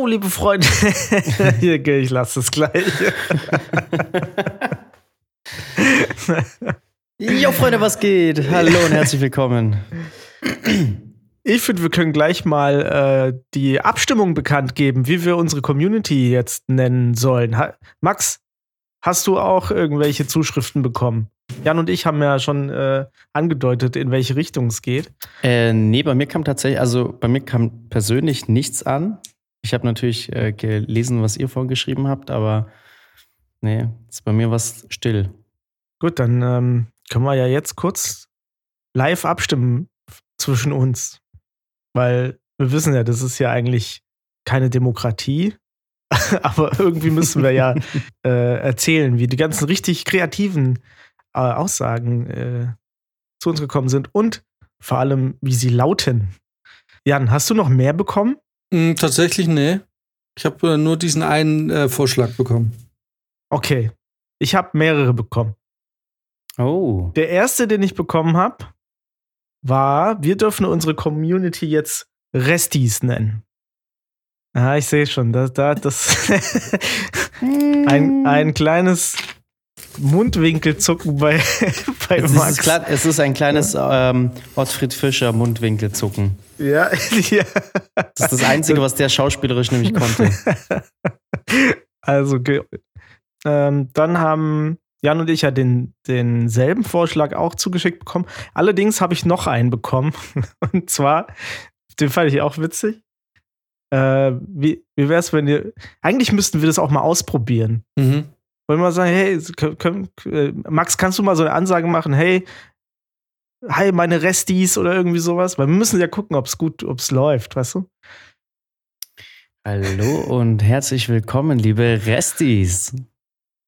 Jo, liebe Freunde, hier, ich lasse es gleich. jo, Freunde, was geht? Hallo und herzlich willkommen. Ich finde, wir können gleich mal äh, die Abstimmung bekannt geben, wie wir unsere Community jetzt nennen sollen. Ha Max, hast du auch irgendwelche Zuschriften bekommen? Jan und ich haben ja schon äh, angedeutet, in welche Richtung es geht. Äh, nee, bei mir kam tatsächlich, also bei mir kam persönlich nichts an. Ich habe natürlich äh, gelesen, was ihr vorgeschrieben habt, aber nee, ist bei mir was still. Gut, dann ähm, können wir ja jetzt kurz live abstimmen zwischen uns. Weil wir wissen ja, das ist ja eigentlich keine Demokratie. aber irgendwie müssen wir ja äh, erzählen, wie die ganzen richtig kreativen äh, Aussagen äh, zu uns gekommen sind und vor allem, wie sie lauten. Jan, hast du noch mehr bekommen? Mm, tatsächlich, nee. Ich habe äh, nur diesen einen äh, Vorschlag bekommen. Okay. Ich habe mehrere bekommen. Oh. Der erste, den ich bekommen habe, war, wir dürfen unsere Community jetzt Restis nennen. Ah, ich sehe schon, da, da, das ein, ein kleines Mundwinkelzucken bei, bei es Max. Ist klar, es ist ein kleines ähm, Ottfried Fischer Mundwinkelzucken. Ja, ja. Das ist das Einzige, was der schauspielerisch nämlich konnte. Also, ähm, dann haben Jan und ich ja den, denselben Vorschlag auch zugeschickt bekommen. Allerdings habe ich noch einen bekommen. Und zwar, den fand ich auch witzig. Äh, wie wie wäre es, wenn ihr. Eigentlich müssten wir das auch mal ausprobieren. Mhm. Wollen wir mal sagen, hey, können, äh, Max, kannst du mal so eine Ansage machen, hey, hi, meine Restis oder irgendwie sowas? Weil wir müssen ja gucken, ob es gut, ob es läuft, weißt du? Hallo und herzlich willkommen, liebe Restis.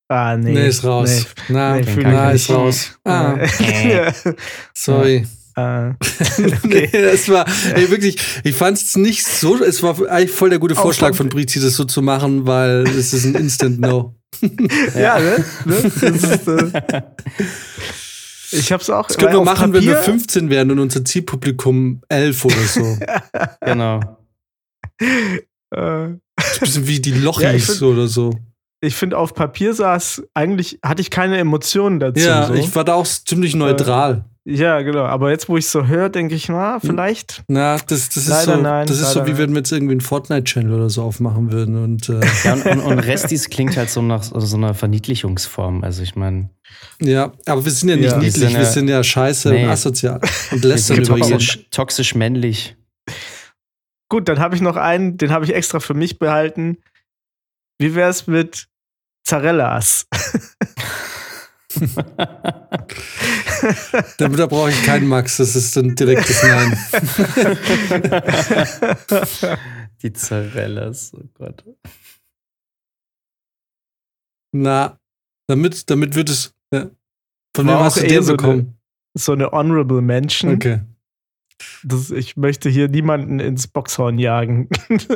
Ah, nee. Nee, ist raus. Nee, Na, nee, ich ist raus. Ah, Äh. sorry. äh, nee, das war ey, wirklich, ich fand es nicht so, es war eigentlich voll der gute Vorschlag von- von Brizi, das so zu machen, weil es ist ein Instant No. ja, ne? ne? Das ist, äh, ich hab's auch. Das können wir machen, wenn wir Papier- 15 werden und unser Zielpublikum 11 oder so. Genau. Äh, Das ist ein bisschen wie die Ja, Lochis find- oder so. Ich finde, auf Papier saß eigentlich, hatte ich keine Emotionen dazu. Ja, so. ich war da auch ziemlich neutral. ja, genau. Aber jetzt, wo ich so höre, denke ich, na, vielleicht. Na, das, das ist so, nein, das ist so, wie nein. wenn wir jetzt irgendwie einen Fortnite-Channel oder so aufmachen würden. Und äh, Ja, und, und, und Restis klingt halt so nach so einer Verniedlichungsform. Also ich meine, ja, aber wir sind ja nicht Ja. Wir niedlich, sind wir ja- sind ja scheiße Nee. und asozial. Und wir lästern sind über toxisch, toxisch männlich. Gut, dann habe ich noch einen, den habe ich extra für mich behalten. Wie wär's mit Zarellas? Da, da brauche ich keinen Max, das ist ein direktes Nein. Die Zarellas, oh Gott. Na, damit, damit wird es. Ja. Von wem hast du den so bekommen? so eine Honorable Mention. Okay. Das, ich möchte hier niemanden ins Boxhorn jagen.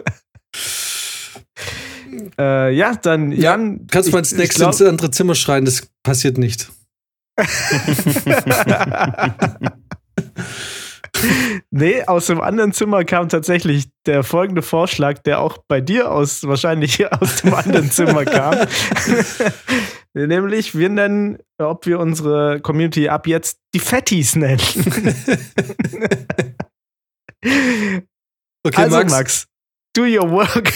äh, ja, dann Jan. Kannst du mal nächste glaub- ins andere Zimmer schreien, das passiert nicht. nee, aus dem anderen Zimmer kam tatsächlich der folgende Vorschlag, der auch bei dir aus wahrscheinlich aus dem anderen Zimmer kam. Nämlich, wir nennen, ob wir unsere Community ab jetzt die Fatties nennen. Okay, also, Max. Max. do your work.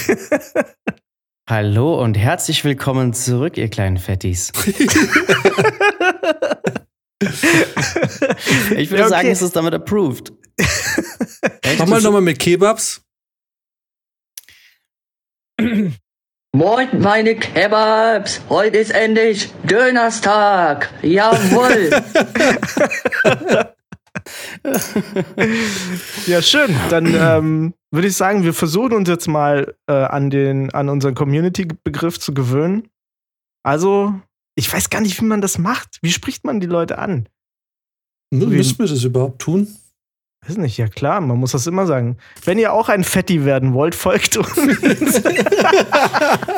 Hallo und herzlich willkommen zurück, ihr kleinen Fettis. Ich würde Ja, okay. sagen, es ist damit approved. Mach mal nochmal mit Kebabs. Moin, meine Kebabs! Heute ist endlich Dönerstag! Jawohl! Ja, schön. Dann ähm, würde ich sagen, wir versuchen uns jetzt mal äh, an, den, an unseren Community-Begriff zu gewöhnen. Also, ich weiß gar nicht, wie man das macht. Wie spricht man die Leute an? Wie- Müssen wir das überhaupt tun? Weiß nicht, ja klar, man muss das immer sagen. Wenn ihr auch ein Fetti werden wollt, folgt uns.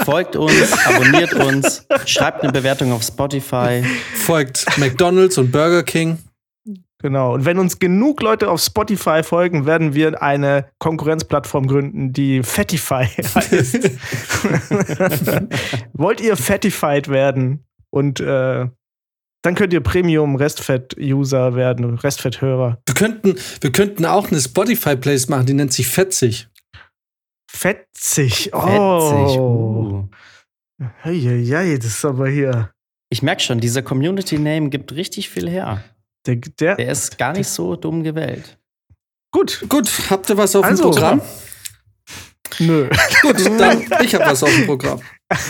Folgt uns, abonniert uns, schreibt eine Bewertung auf Spotify. Folgt McDonalds und Burger King. Genau. Und wenn uns genug Leute auf Spotify folgen, werden wir eine Konkurrenzplattform gründen, die Fattify heißt. Wollt ihr Fattified werden? Und äh, dann könnt ihr Premium Restfett-User werden, Restfett-Hörer. Wir könnten, wir könnten auch eine Spotify-Playlist machen, die nennt sich Fetzig. Fetzig. Oh. Fetzig. Uh. Heieiei, das ist aber hier. Ich merke schon, dieser Community-Name gibt richtig viel her. Der, der, Der ist gar nicht so dumm gewählt. gut. Gut, habt ihr was auf Also, dem Programm? Nö. Gut, dann ich habe was auf dem Programm.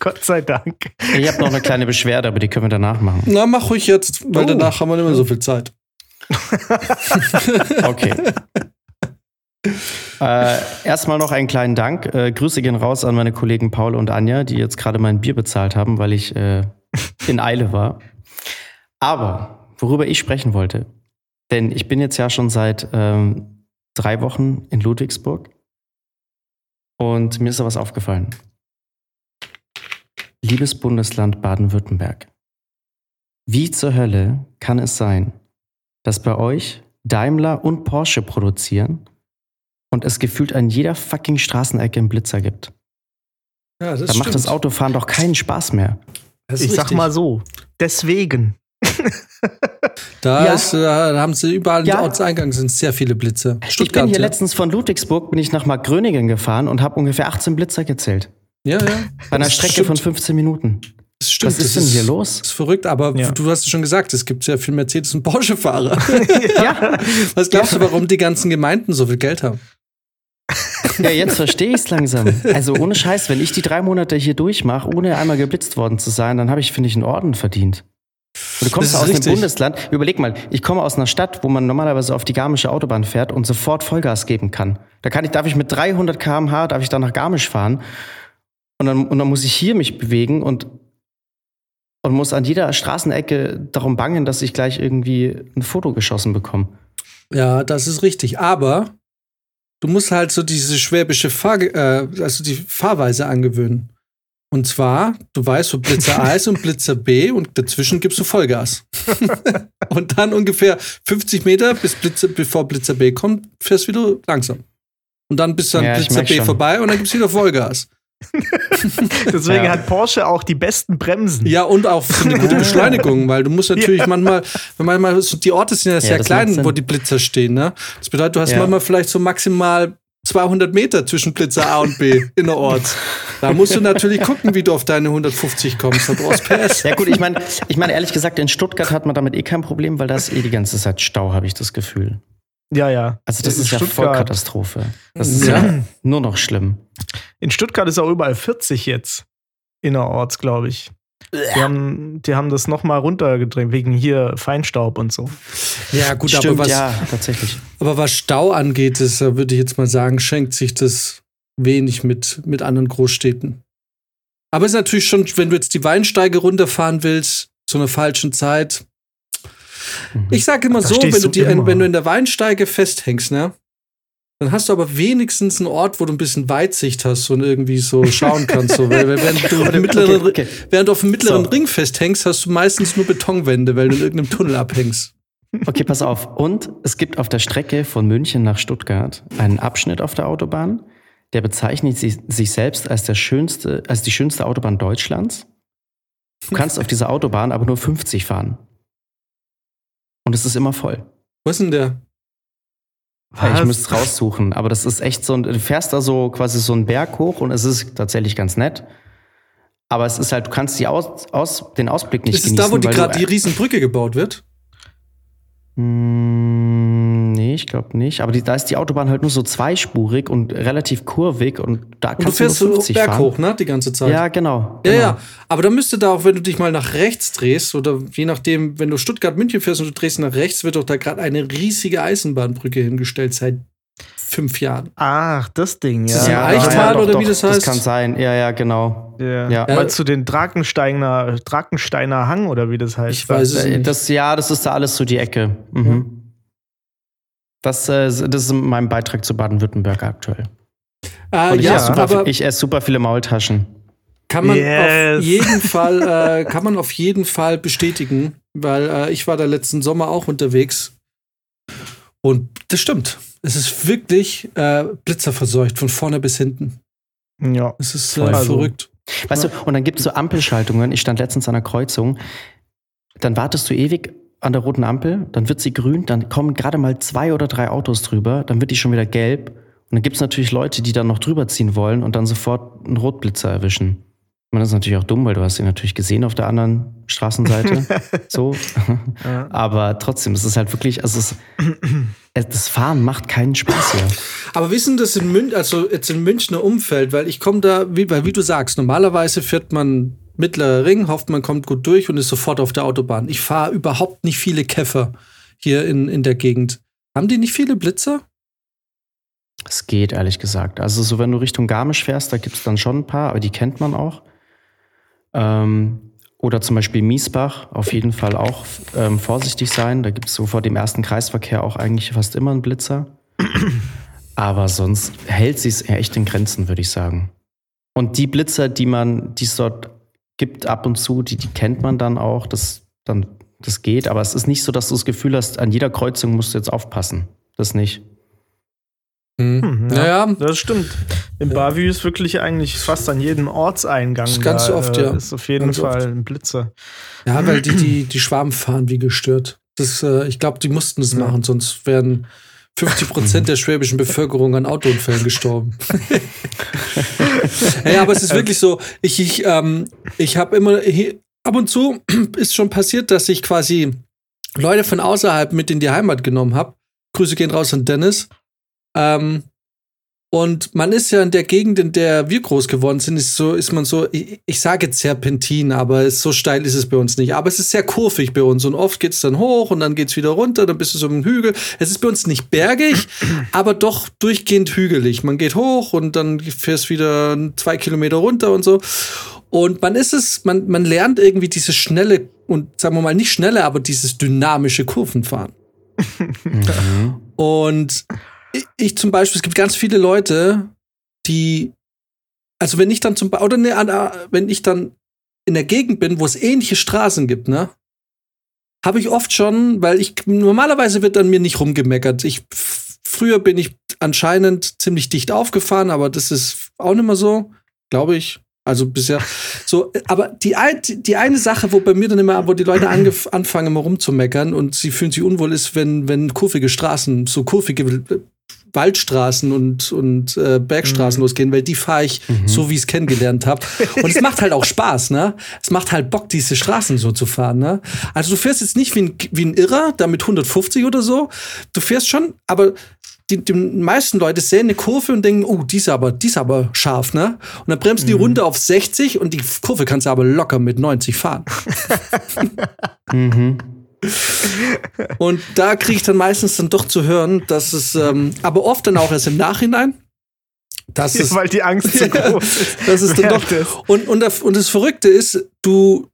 Gott sei Dank. Ich habe noch eine kleine Beschwerde, aber die können wir danach machen. Na, mach ruhig jetzt, weil Oh. danach haben wir nicht mehr so viel Zeit. Okay. äh, erstmal noch einen kleinen Dank. Äh, Grüße gehen raus an meine Kollegen Paul und Anja, die jetzt gerade mein Bier bezahlt haben, weil ich äh, in Eile war. Aber worüber ich sprechen wollte, denn ich bin jetzt ja schon seit ähm, drei Wochen in Ludwigsburg und mir ist da was aufgefallen. Liebes Bundesland Baden-Württemberg, wie zur Hölle kann es sein, dass bei euch Daimler und Porsche produzieren und es gefühlt an jeder fucking Straßenecke einen Blitzer gibt? Ja, das Da macht das Autofahren doch keinen Spaß mehr. Ich sag richtig. mal so. Deswegen. Da, Ja. ist, äh, da haben sie überall Ja. Ortseingang sind sehr viele Blitze. ich bin hier ja. letztens von Ludwigsburg, bin ich nach Markgröningen gefahren und habe ungefähr 18 Blitzer gezählt. Ja, ja. Bei einer Das Strecke stimmt. von 15 Minuten. Das stimmt. Was ist das denn hier los? Das ist verrückt, aber Ja. du hast es schon gesagt, es gibt sehr viele Mercedes- und Porsche-Fahrer. Ja, Was glaubst du, warum die ganzen Gemeinden so viel Geld haben? ja jetzt verstehe ich es langsam. Also ohne Scheiß, wenn ich die drei Monate hier durchmache, ohne einmal geblitzt worden zu sein, dann habe ich, finde ich, einen Orden verdient. Und du kommst aus einem richtig. Bundesland, überleg mal, ich komme aus einer Stadt, wo man normalerweise auf die Garmische Autobahn fährt und sofort Vollgas geben kann. Da kann ich, darf ich mit 300 km/h, darf ich dann nach Garmisch fahren und dann, und dann muss ich hier mich bewegen und, und muss an jeder Straßenecke darum bangen, dass ich gleich irgendwie ein Foto geschossen bekomme. Ja, das ist richtig. Aber du musst halt so diese schwäbische Fahr äh, also die Fahrweise angewöhnen. Und zwar, du weißt, wo Blitzer A ist und Blitzer B und dazwischen gibst du Vollgas. und dann ungefähr 50 Meter, bis Blitzer, bevor Blitzer B kommt, fährst du wieder langsam. Und dann bist du an Ja, Blitzer B schon. vorbei und dann gibst du wieder Vollgas. Deswegen Ja. hat Porsche auch die besten Bremsen. Ja, und auch für eine gute Beschleunigung, weil du musst natürlich Ja. manchmal, manchmal so, die Orte sind ja sehr das klein, wo die Blitzer stehen, ne? Das bedeutet, du hast Ja. manchmal vielleicht so maximal 200 Meter zwischen Blitzer A und B innerorts. Da musst du natürlich gucken, wie du auf deine 150 kommst. Da brauchst du PS. Ja gut, ich meine, ich meine ehrlich gesagt, in Stuttgart hat man damit eh kein Problem, weil da ist eh die ganze Zeit Stau, habe ich das Gefühl. Ja, ja. Also das In ist ja Stuttgart. Vollkatastrophe. Das ist Ja. ja. nur noch schlimm. In Stuttgart ist auch überall 40 jetzt. Innerorts, glaube ich. Die haben, die haben das nochmal runtergedreht, wegen hier Feinstaub und so. Ja, gut, Stimmt, aber was, ja, tatsächlich. aber was Stau angeht, ist, äh, würde ich jetzt mal sagen, schenkt sich das wenig mit, mit anderen Großstädten. Aber es ist natürlich schon, wenn du jetzt die Weinsteige runterfahren willst, zu einer falschen Zeit, Mhm. Ich sage immer Da so, wenn du, du die, immer. wenn du in der Weinsteige festhängst, ne? Dann hast du aber wenigstens einen Ort, wo du ein bisschen Weitsicht hast und irgendwie so schauen kannst. So. Weil, während, du im mittleren, okay. während du auf dem mittleren So. Ring festhängst, hast du meistens nur Betonwände, weil du in irgendeinem Tunnel abhängst. Okay, pass auf. Und es gibt auf der Strecke von München nach Stuttgart einen Abschnitt auf der Autobahn, der bezeichnet sich, sich selbst als, der schönste, als die schönste Autobahn Deutschlands. Du kannst auf dieser Autobahn aber nur 50 fahren. Und es ist immer voll. Was ist denn der? Ja, ich Was? müsste es raussuchen, aber das ist echt so ein, du fährst da so quasi so einen Berg hoch und es ist tatsächlich ganz nett. Aber es ist halt, du kannst die aus, aus, den Ausblick nicht ist es genießen. da, wo die weil gerade die Riesenbrücke gebaut wird? Mm, nee, ich glaube nicht. Aber die, da ist die Autobahn halt nur so zweispurig und relativ kurvig und da Und du kannst fährst nur so 50 Berg fahren. hoch, ne? Die ganze Zeit. Ja, genau. Ja, genau. ja. Aber da müsste da auch, wenn du dich mal nach rechts drehst, oder je nachdem, wenn du Stuttgart-München fährst und du drehst nach rechts, wird doch da gerade eine riesige Eisenbahnbrücke hingestellt seit fünf Jahren. Ach, das Ding, ja. Ist das im Ja, Eichtal doch, oder doch, wie das Das heißt? kann sein. Ja, ja, genau. Ja. Ja. Meinst du den Drakensteiner, Drakensteiner Hang oder wie das heißt? Ich weiß es Äh, nicht. Das, ja, das ist da alles so die Ecke. Mhm. Das, äh, das ist mein Beitrag zu Baden-Württemberg aktuell. Und ich, ja, esse super, aber ich esse super viele Maultaschen. Kann man Yes. auf jeden Fall, äh, kann man auf jeden Fall bestätigen, weil äh, ich war da letzten Sommer auch unterwegs. Und das stimmt. Es ist wirklich äh, blitzerverseucht, von vorne bis hinten. Ja. Es ist Voll. äh, Also- verrückt. Weißt du, und dann gibt es so Ampelschaltungen. Ich stand letztens an einer Kreuzung. Dann wartest du ewig an der roten Ampel, dann wird sie grün, dann kommen gerade mal zwei oder drei Autos drüber, dann wird die schon wieder gelb. Und dann gibt es natürlich Leute, die dann noch drüber ziehen wollen und dann sofort einen Rotblitzer erwischen. Und das ist natürlich auch dumm, weil du hast ihn natürlich gesehen auf der anderen Straßenseite. so. Ja. Aber trotzdem, es ist halt wirklich, also es, das Fahren macht keinen Spaß hier. Aber wissen das in München, also jetzt im Münchner Umfeld, weil ich komme da, wie, weil wie du sagst, normalerweise fährt man mittlerer Ring, hofft man kommt gut durch und ist sofort auf der Autobahn. Ich fahre überhaupt nicht viele Käfer hier in, in der Gegend. Haben die nicht viele Blitzer? Es geht, ehrlich gesagt. Also, so wenn du Richtung Garmisch fährst, da gibt es dann schon ein paar, aber die kennt man auch. Ähm, oder zum Beispiel Miesbach, auf jeden Fall auch ähm, vorsichtig sein. Da gibt es so vor dem ersten Kreisverkehr auch eigentlich fast immer einen Blitzer. Aber sonst hält sie es echt in Grenzen, würde ich sagen. Und die Blitzer, die man, die es dort gibt ab und zu, die, die kennt man dann auch. Das, dann, das geht. Aber es ist nicht so, dass du das Gefühl hast, an jeder Kreuzung musst du jetzt aufpassen. Das nicht. Hm, Naja, Das stimmt. In Bavü ist wirklich eigentlich fast an jedem Ortseingang. Das ist ganz da, oft, äh, ja. Ist auf jeden Ganz Fall oft. ein Blitzer. Ja, weil die, die, die Schwaben fahren wie gestört. Das, äh, ich glaube, die mussten das Ja. machen, sonst wären 50 Prozent der schwäbischen Bevölkerung an Autounfällen gestorben. ja, aber es ist wirklich so, ich, ich, ähm, ich habe immer, ab und zu ist schon passiert, dass ich quasi Leute von außerhalb mit in die Heimat genommen habe. Grüße gehen raus an Dennis. Ähm, und man ist ja in der Gegend, in der wir groß geworden sind, ist so, ist man so, ich, ich sage jetzt Serpentin, aber so steil ist es bei uns nicht. Aber es ist sehr kurvig bei uns und oft geht es dann hoch und dann geht es wieder runter, dann bist du so im Hügel. Es ist bei uns nicht bergig, aber doch durchgehend hügelig. Man geht hoch und dann fährst wieder zwei Kilometer runter und so. Und man ist es, man, man lernt irgendwie dieses schnelle und sagen wir mal nicht schnelle, aber dieses dynamische Kurvenfahren. Und ich, zum Beispiel, es gibt ganz viele Leute, die, also wenn ich dann zum oder ne, wenn ich dann in der Gegend bin, wo es ähnliche Straßen gibt, ne, habe ich oft schon, weil ich, normalerweise wird an mir nicht rumgemeckert. Ich, früher bin ich anscheinend ziemlich dicht aufgefahren, aber das ist auch nicht mehr so, glaube ich. Also bisher so, aber die, die eine Sache, wo bei mir dann immer, wo die Leute anfangen, immer rumzumeckern und sie fühlen sich unwohl, ist, wenn, wenn kurvige Straßen, so kurvige Waldstraßen und, und äh, Bergstraßen losgehen, weil die fahre ich so, wie ich es kennengelernt habe. Und es macht halt auch Spaß, ne? Es macht halt Bock, diese Straßen so zu fahren, ne? Also du fährst jetzt nicht wie ein, wie ein Irrer, da mit 150 oder so. Du fährst schon, aber die, die meisten Leute sehen eine Kurve und denken, oh, die ist aber, die ist aber scharf, ne? Und dann bremsen die runter auf 60 und die Kurve kannst du aber locker mit 90 fahren. Mhm. Und da kriege ich dann meistens dann doch zu hören, dass es, ähm, aber oft dann auch erst im Nachhinein, dass es, Weil die Angst zu groß ist. dass es dann doch, des- und, und, das, und das Verrückte ist, du,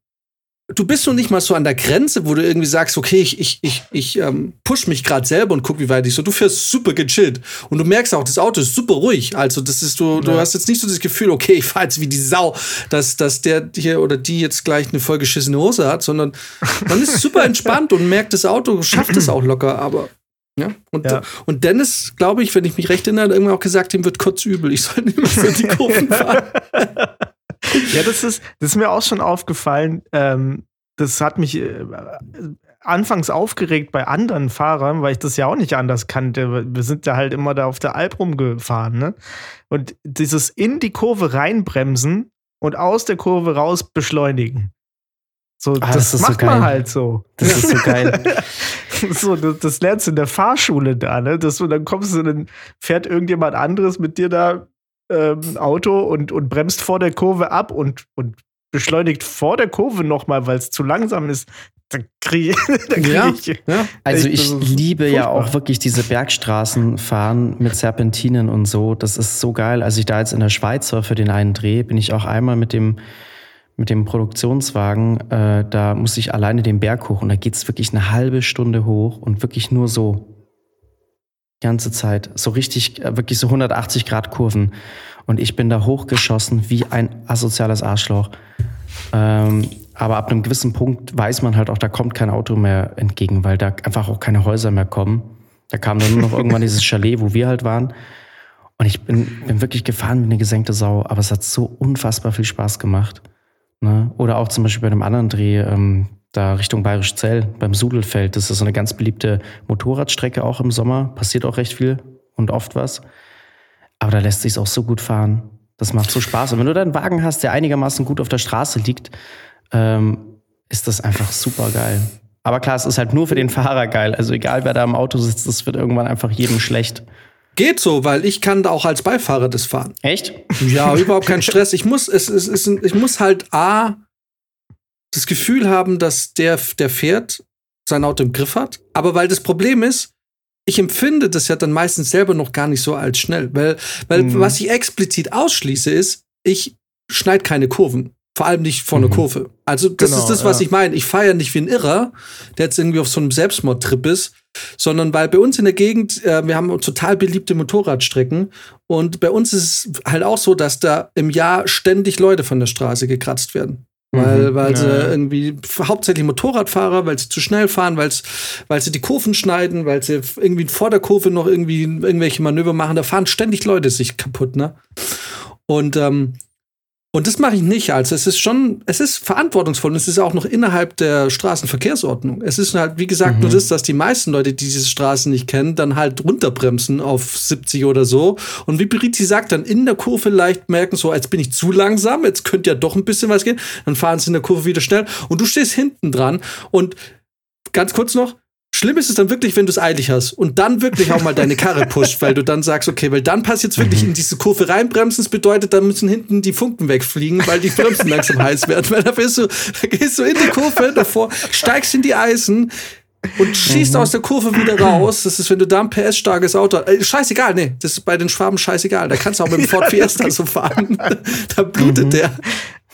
du bist noch nicht mal so an der Grenze, wo du irgendwie sagst, okay, ich, ich, ich, ich ähm, push mich gerade selber und guck, wie weit ich so. Du fährst super gechillt. Und du merkst auch, das Auto ist super ruhig. Also, das ist, du, du Ja. hast jetzt nicht so das Gefühl, okay, ich fahr jetzt wie die Sau, dass, dass der hier oder die jetzt gleich eine vollgeschissene Hose hat, sondern man ist super entspannt und merkt, das Auto schafft es auch locker, aber. Ja, und, Ja. und Dennis, glaube ich, wenn ich mich recht erinnere, hat irgendwann auch gesagt, ihm wird kurz übel. Ich soll nicht mehr so in die Kurven fahren. Ja, das ist, das ist mir auch schon aufgefallen. Ähm, das hat mich äh, anfangs aufgeregt bei anderen Fahrern, weil ich das ja auch nicht anders kannte. Wir sind ja halt immer da auf der Alp rumgefahren, ne? Und dieses in die Kurve reinbremsen und aus der Kurve raus beschleunigen. So, Ah, das, das ist so macht man halt so. Das ist so geil. so, das, das lernst du in der Fahrschule da, ne? Dass du, dann kommst du, dann fährt irgendjemand anderes mit dir da ähm, Auto und, und bremst vor der Kurve ab und, und beschleunigt vor der Kurve nochmal, weil es zu langsam ist. Da kriege krieg Ja. ich. Ja. Also ich liebe ja furchtbar. auch wirklich diese Bergstraßen fahren mit Serpentinen und so. Das ist so geil. Als ich da jetzt in der Schweiz war für den einen Dreh, bin ich auch einmal mit dem mit dem Produktionswagen, äh, da muss ich alleine den Berg hoch und da geht's wirklich eine halbe Stunde hoch und wirklich nur so. Ganze Zeit. So richtig, äh, wirklich so 180 Grad Kurven. Und ich bin da hochgeschossen wie ein asoziales Arschloch. Ähm, aber ab einem gewissen Punkt weiß man halt auch, da kommt kein Auto mehr entgegen, weil da einfach auch keine Häuser mehr kommen. Da kam dann nur noch irgendwann dieses Chalet, wo wir halt waren. Und ich bin, bin wirklich gefahren wie eine gesenkte Sau, aber es hat so unfassbar viel Spaß gemacht. Ne? Oder auch zum Beispiel bei einem anderen Dreh, ähm, da Richtung Bayerisch Zell, beim Sudelfeld. Das ist so eine ganz beliebte Motorradstrecke auch im Sommer. Passiert auch recht viel und oft was. Aber da lässt sich auch so gut fahren. Das macht so Spaß. Und wenn du da einen Wagen hast, der einigermaßen gut auf der Straße liegt, ähm, ist das einfach super geil. Aber klar, es ist halt nur für den Fahrer geil. Also egal, wer da im Auto sitzt, das wird irgendwann einfach jedem schlecht. Geht so, weil ich kann da auch als Beifahrer das fahren. Echt? Ja, überhaupt kein Stress. Ich muss, es, es, es, ich muss halt A, das Gefühl haben, dass der, der fährt, sein Auto im Griff hat. Aber weil das Problem ist, ich empfinde das ja dann meistens selber noch gar nicht so als schnell. Weil, weil mhm. was ich explizit ausschließe, ist, ich schneide keine Kurven. Vor allem nicht vor einer mhm. Kurve. Also, das genau, ist das, was ja. ich meine. Ich feiere nicht wie ein Irrer, der jetzt irgendwie auf so einem Selbstmordtrip ist, sondern weil bei uns in der Gegend, äh, wir haben total beliebte Motorradstrecken und bei uns ist es halt auch so, dass da im Jahr ständig Leute von der Straße gekratzt werden. Weil, mhm. weil ja. sie irgendwie hauptsächlich Motorradfahrer, weil sie zu schnell fahren, weil sie die Kurven schneiden, weil sie irgendwie vor der Kurve noch irgendwie irgendwelche Manöver machen. Da fahren ständig Leute sich kaputt, ne? Und ähm, und das mache ich nicht. Also es ist schon, es ist verantwortungsvoll und es ist auch noch innerhalb der Straßenverkehrsordnung. Es ist halt, wie gesagt, mhm. nur das, dass die meisten Leute, die diese Straßen nicht kennen, dann halt runterbremsen auf 70 oder so. Und wie Brizi sagt, dann in der Kurve leicht merken, so, jetzt bin ich zu langsam, jetzt könnte ja doch ein bisschen was gehen. Dann fahren sie in der Kurve wieder schnell und du stehst hinten dran und ganz kurz noch, Schlimm ist es dann wirklich, wenn du es eilig hast und dann wirklich auch mal deine Karre pusht, weil du dann sagst, okay, weil dann passiert es wirklich mhm. in diese Kurve reinbremsen. Das bedeutet, dann müssen hinten die Funken wegfliegen, weil die Bremsen langsam heiß werden. Weil da bist du, da gehst du in die Kurve davor, steigst in die Eisen, und schießt mhm. aus der Kurve wieder raus. Das ist, wenn du da ein PS-starkes Auto hast. Äh, scheißegal, nee, das ist bei den Schwaben scheißegal. Da kannst du auch mit dem Ford Fiesta so fahren. da blutet mhm. der.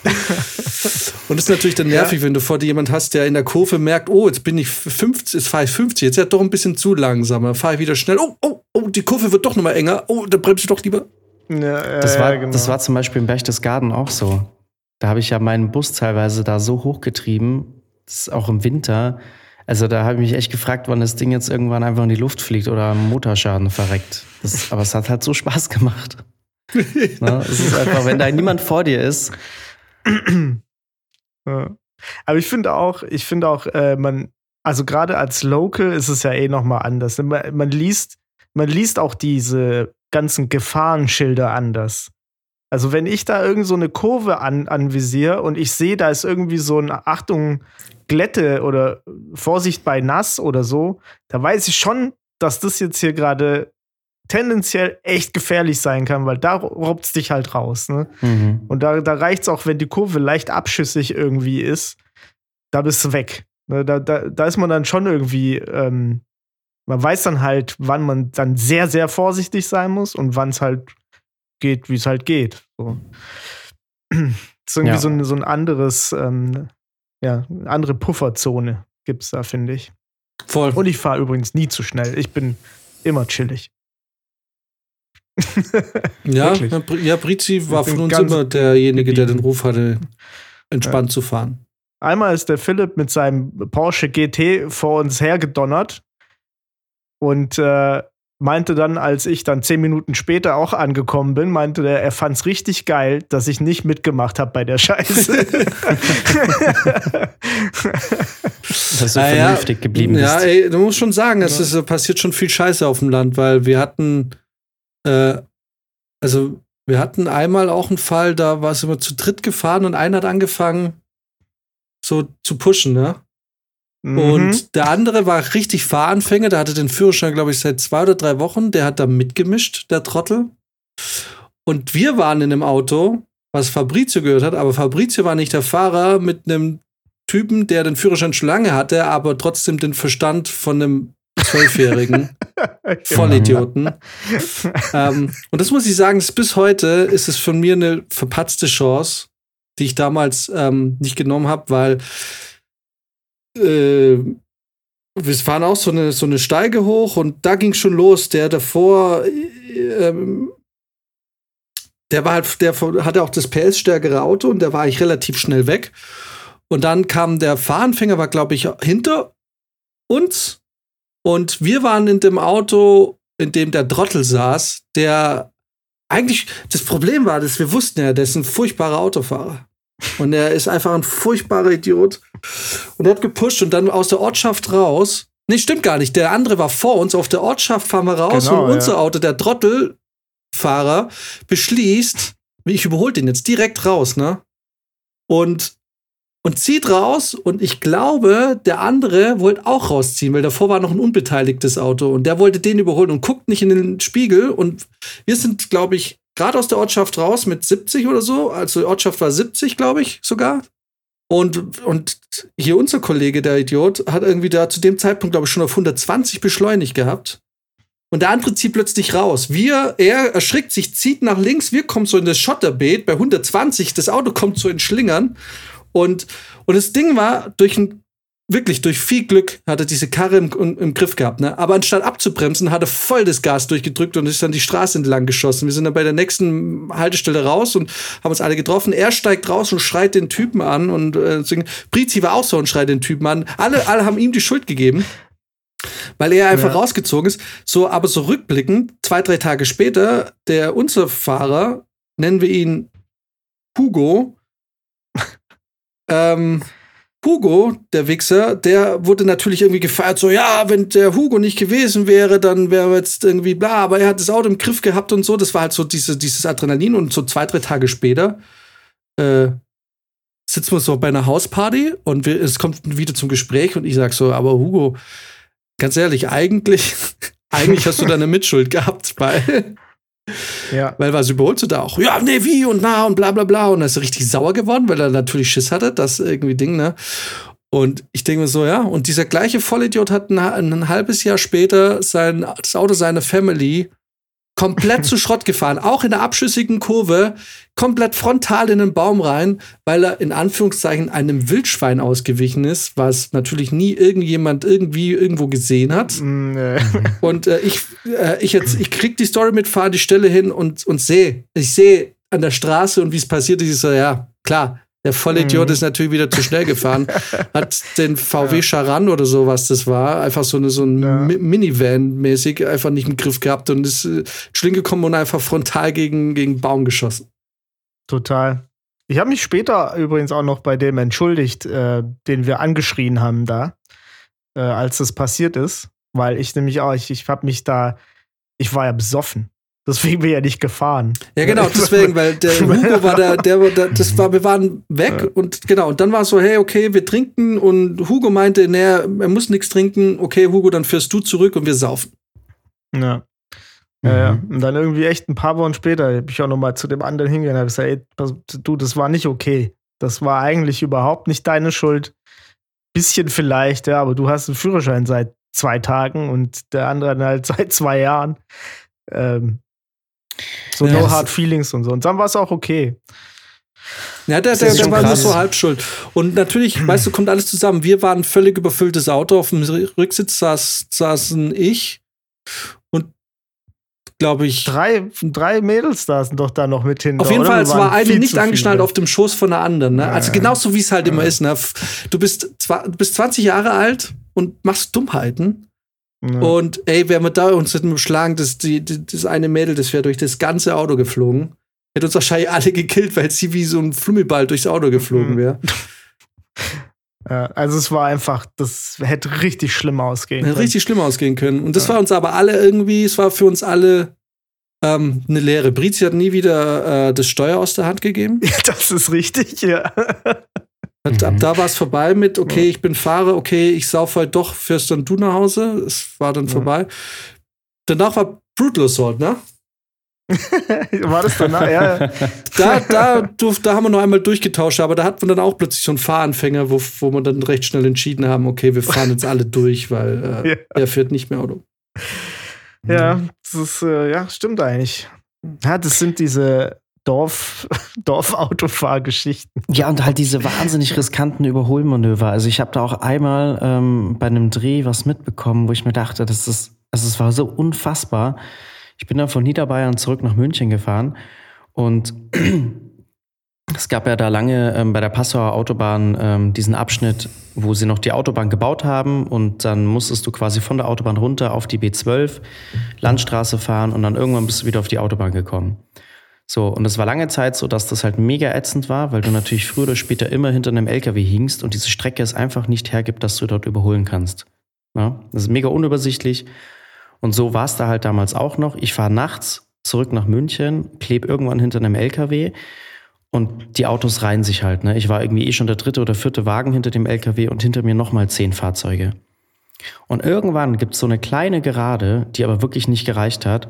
und das ist natürlich dann nervig, ja. wenn du vor dir jemand hast, der in der Kurve merkt, oh, jetzt bin ich 50, jetzt fahre ich 50, jetzt ist er doch ein bisschen zu langsamer, fahre ich wieder schnell, oh, oh, oh, die Kurve wird doch nochmal enger, oh, dann bremse ich doch lieber. Ja, das, war, genau. das war zum Beispiel im Berchtesgaden auch so. Da habe ich ja meinen Bus teilweise da so hochgetrieben, das ist auch im Winter. Also da habe ich mich echt gefragt, wann das Ding jetzt irgendwann einfach in die Luft fliegt oder am Motorschaden verreckt. Das, aber es hat halt so Spaß gemacht. ja. ne? Es ist einfach, wenn da niemand vor dir ist, Aber ich finde auch, ich finde auch, äh, man, also gerade als Local ist es ja eh nochmal anders. Man, man, liest, man liest auch diese ganzen Gefahrenschilder anders. Also wenn ich da irgend so eine Kurve an, anvisiere und ich sehe, da ist irgendwie so ein Achtung, Glätte oder Vorsicht bei nass oder so, da weiß ich schon, dass das jetzt hier gerade tendenziell echt gefährlich sein kann, weil da robbt es dich halt raus. Ne? Mhm. Und da, da reicht es auch, wenn die Kurve leicht abschüssig irgendwie ist, da bist du weg. Ne? Da, da, da ist man dann schon irgendwie, ähm, man weiß dann halt, wann man dann sehr, sehr vorsichtig sein muss und wann es halt geht, wie es halt geht. So. Das ist irgendwie ja. so, ein, so ein anderes, ähm, ja, eine andere Pufferzone gibt es da, finde ich. Voll. Und ich fahre übrigens nie zu schnell. Ich bin immer chillig. Ja, ja, Brizi war von uns immer derjenige, der den Ruf hatte, entspannt ja. zu fahren. Einmal ist der Philipp mit seinem Porsche GT vor uns hergedonnert und äh, meinte dann, als ich dann zehn Minuten später auch angekommen bin, meinte er, er fand es richtig geil, dass ich nicht mitgemacht habe bei der Scheiße. dass du naja, vernünftig geblieben bist. Ja, ey, du musst schon sagen, es ist, passiert schon viel Scheiße auf dem Land, weil wir hatten äh, also wir hatten einmal auch einen Fall, da war es immer zu dritt gefahren und einer hat angefangen, so zu pushen, ne? Mhm. Und der andere war richtig Fahranfänger, der hatte den Führerschein, glaube ich, seit zwei oder drei Wochen, der hat da mitgemischt, der Trottel. Und wir waren in einem Auto, was Fabrizio gehört hat, aber Fabrizio war nicht der Fahrer mit einem Typen, der den Führerschein schon lange hatte, aber trotzdem den Verstand von einem Zwölfjährigen. Vollidioten. ähm, und das muss ich sagen, bis heute ist es von mir eine verpatzte Chance, die ich damals ähm, nicht genommen habe, weil äh, wir fahren auch so eine, so eine Steige hoch und da ging schon los. Der davor, äh, der war halt, der hatte auch das PS-stärkere Auto und der war eigentlich relativ schnell weg. Und dann kam der Fahranfänger, war glaube ich hinter uns und wir waren in dem Auto, in dem der Trottel saß, der eigentlich das Problem war, dass wir wussten ja, der ist ein furchtbarer Autofahrer. Und er ist einfach ein furchtbarer Idiot. Und er hat gepusht und dann aus der Ortschaft raus. Nee, stimmt gar nicht. Der andere war vor uns. Auf der Ortschaft fahren wir raus Genau, und unser ja. Auto, der Trottelfahrer, beschließt, wie ich überhole den jetzt direkt raus, ne? Und, und zieht raus und ich glaube, der andere wollte auch rausziehen, weil davor war noch ein unbeteiligtes Auto und der wollte den überholen und guckt nicht in den Spiegel und wir sind, glaube ich, gerade aus der Ortschaft raus mit 70 oder so. Also die Ortschaft war 70, glaube ich, sogar. Und, und hier unser Kollege, der Idiot, hat irgendwie da zu dem Zeitpunkt, glaube ich, schon auf 120 beschleunigt gehabt. Und der andere zieht plötzlich raus. Wir, er erschrickt sich, zieht nach links, wir kommen so in das Schotterbeet bei 120, das Auto kommt so in Schlingern. Und, und das Ding war, durch ein, wirklich durch viel Glück hat er diese Karre im, im Griff gehabt. Ne? Aber anstatt abzubremsen, hat er voll das Gas durchgedrückt und ist dann die Straße entlang geschossen. Wir sind dann bei der nächsten Haltestelle raus und haben uns alle getroffen. Er steigt raus und schreit den Typen an und äh, singt. Brizi war auch so und schreit den Typen an. Alle, alle haben ihm die Schuld gegeben. Weil er einfach Ja. rausgezogen ist. So, aber so rückblickend, zwei, drei Tage später, der unser Fahrer, nennen wir ihn Hugo, ähm, Hugo, der Wichser, der wurde natürlich irgendwie gefeiert, so, ja, wenn der Hugo nicht gewesen wäre, dann wäre jetzt irgendwie bla, aber er hat das Auto im Griff gehabt und so. Das war halt so diese, dieses Adrenalin und so zwei, drei Tage später äh, sitzen wir so bei einer Hausparty und wir, es kommt wieder zum Gespräch und ich sag so, aber Hugo, ganz ehrlich, eigentlich, eigentlich hast du da eine Mitschuld gehabt, weil Ja. weil was überholst du da auch? Ja, nee, wie und na und bla bla bla. Und er ist richtig sauer geworden, weil er natürlich Schiss hatte, das irgendwie Ding, ne? Und ich denke mir so, ja, und dieser gleiche Vollidiot hat ein, ein halbes Jahr später sein, das Auto seiner Family komplett zu Schrott gefahren, auch in der abschüssigen Kurve, komplett frontal in den Baum rein, weil er in Anführungszeichen einem Wildschwein ausgewichen ist, was natürlich nie irgendjemand irgendwie irgendwo gesehen hat. Mm, äh, Und äh, ich, äh, ich jetzt, ich krieg die Story mit, fahre die Stelle hin und, und sehe, ich sehe an der Straße und wie es passiert ist, ich so, ja, klar, der Vollidiot Mhm. ist natürlich wieder zu schnell gefahren, hat den VW Charan oder so, was das war, einfach so, eine, so ein Ja. Mi- Minivan-mäßig einfach nicht im Griff gehabt und ist äh, schling gekommen und einfach frontal gegen, gegen Baum geschossen. total. Ich habe mich später übrigens auch noch bei dem entschuldigt, äh, den wir angeschrien haben da, äh, als das passiert ist. Weil ich nämlich auch, ich, ich habe mich da, ich war ja besoffen. Deswegen bin ich ja nicht gefahren. Ja, genau, deswegen, weil der Hugo war da, der, war da, das war, wir waren weg Ja. und genau, und dann war es so, hey, okay, wir trinken und Hugo meinte, naja, er muss nichts trinken, okay, Hugo, dann fährst du zurück und wir saufen. Ja. Ja, ja. Mhm. Und dann irgendwie echt ein paar Wochen später bin ich auch noch mal zu dem anderen hingegangen und habe gesagt, ey, du, das war nicht okay. Das war eigentlich überhaupt nicht deine Schuld. Bisschen vielleicht, ja, aber du hast einen Führerschein seit zwei Tagen und der andere halt seit zwei Jahren. Ähm, so Ja, no hard feelings und so. Und dann war es auch okay. Ja, der, der, ist der war nur so halb schuld. Und natürlich, weißt du, kommt alles zusammen. Wir waren ein völlig überfülltes Auto. Auf dem Rücksitz saß, saßen ich und glaube ich. Drei, drei Mädels saßen doch da noch mit hinter. Auf jeden oder? Fall, es war eine nicht zu viele. angeschnallt auf dem Schoß von der anderen. Ne? Ja, Also genauso wie es halt immer Ja. ist. Ne? Du bist, du bist 20 Jahre alt und machst Dummheiten. Ja. Und ey, wären wir da uns hätten geschlagen, das, die, das eine Mädel, das wäre durch das ganze Auto geflogen. Hätte uns wahrscheinlich alle gekillt, weil sie wie so ein Flummiball durchs Auto geflogen Mhm. wäre. Ja, also es war einfach, das hätte richtig schlimm ausgehen Hätte können. richtig schlimm ausgehen können. Und das Ja. war uns aber alle irgendwie, es war für uns alle ähm, eine Lehre. Brizi hat nie wieder äh, das Steuer aus der Hand gegeben. Das ist richtig, ja. Hat, Ab Mhm. da war es vorbei mit, okay, ich bin Fahrer, okay, ich sauf halt doch, fährst dann du nach Hause. Es war dann vorbei. Danach war Brutal Assault, ne? War das danach? Ja, ja. Da, da, durf, da haben wir noch einmal durchgetauscht, aber da hat man dann auch plötzlich so einen Fahranfänger, wo, wo man dann recht schnell entschieden haben, okay, wir fahren jetzt alle durch, weil äh, Ja. er fährt nicht mehr Auto. ja, das ist, äh, ja, stimmt eigentlich. Ja, das sind diese Dorf, Dorfautofahrsgeschichten. Ja, und halt diese wahnsinnig riskanten Überholmanöver. Also ich habe da auch einmal ähm, bei einem Dreh was mitbekommen, wo ich mir dachte, das ist, also es war so unfassbar. Ich bin dann von Niederbayern zurück nach München gefahren Und es gab ja da lange ähm, bei der Passauer Autobahn ähm, diesen Abschnitt, wo sie noch die Autobahn gebaut haben und dann musstest du quasi von der Autobahn runter auf die B12, Landstraße fahren und dann irgendwann bist du wieder auf die Autobahn gekommen. So, und es war lange Zeit so, dass das halt mega ätzend war, weil du natürlich früher oder später immer hinter einem LKW hingst und diese Strecke es einfach nicht hergibt, dass du dort überholen kannst. Ja, das ist mega unübersichtlich. Und so war es da halt damals auch noch. Ich fahre nachts zurück nach München, kleb irgendwann hinter einem LKW und die Autos reihen sich halt. Ne? Ich war irgendwie eh schon der dritte oder vierte Wagen hinter dem LKW und hinter mir nochmal zehn Fahrzeuge. Und irgendwann gibt es so eine kleine Gerade, die aber wirklich nicht gereicht hat.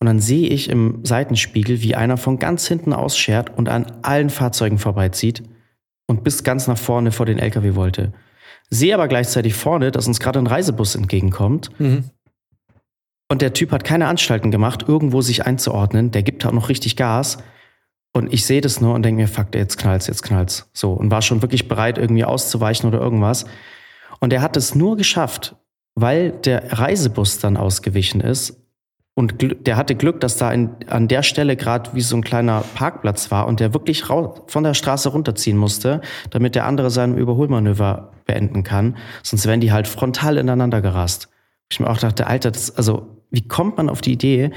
Und dann sehe ich im Seitenspiegel, wie einer von ganz hinten ausschert und an allen Fahrzeugen vorbeizieht und bis ganz nach vorne vor den LKW wollte. Sehe aber gleichzeitig vorne, dass uns gerade ein Reisebus entgegenkommt. Mhm. Und der Typ hat keine Anstalten gemacht, irgendwo sich einzuordnen. Der gibt auch noch richtig Gas. Und ich sehe das nur und denke mir, fuck, jetzt knallt's, jetzt knallt's. So. Und war schon wirklich bereit, irgendwie auszuweichen oder irgendwas. Und er hat es nur geschafft, weil der Reisebus dann ausgewichen ist. Und der hatte Glück, dass da in, an der Stelle gerade wie so ein kleiner Parkplatz war und der wirklich von der Straße runterziehen musste, damit der andere sein Überholmanöver beenden kann. Sonst wären die halt frontal ineinander gerast. Ich mir auch dachte, Alter, das, also wie kommt man auf die Idee,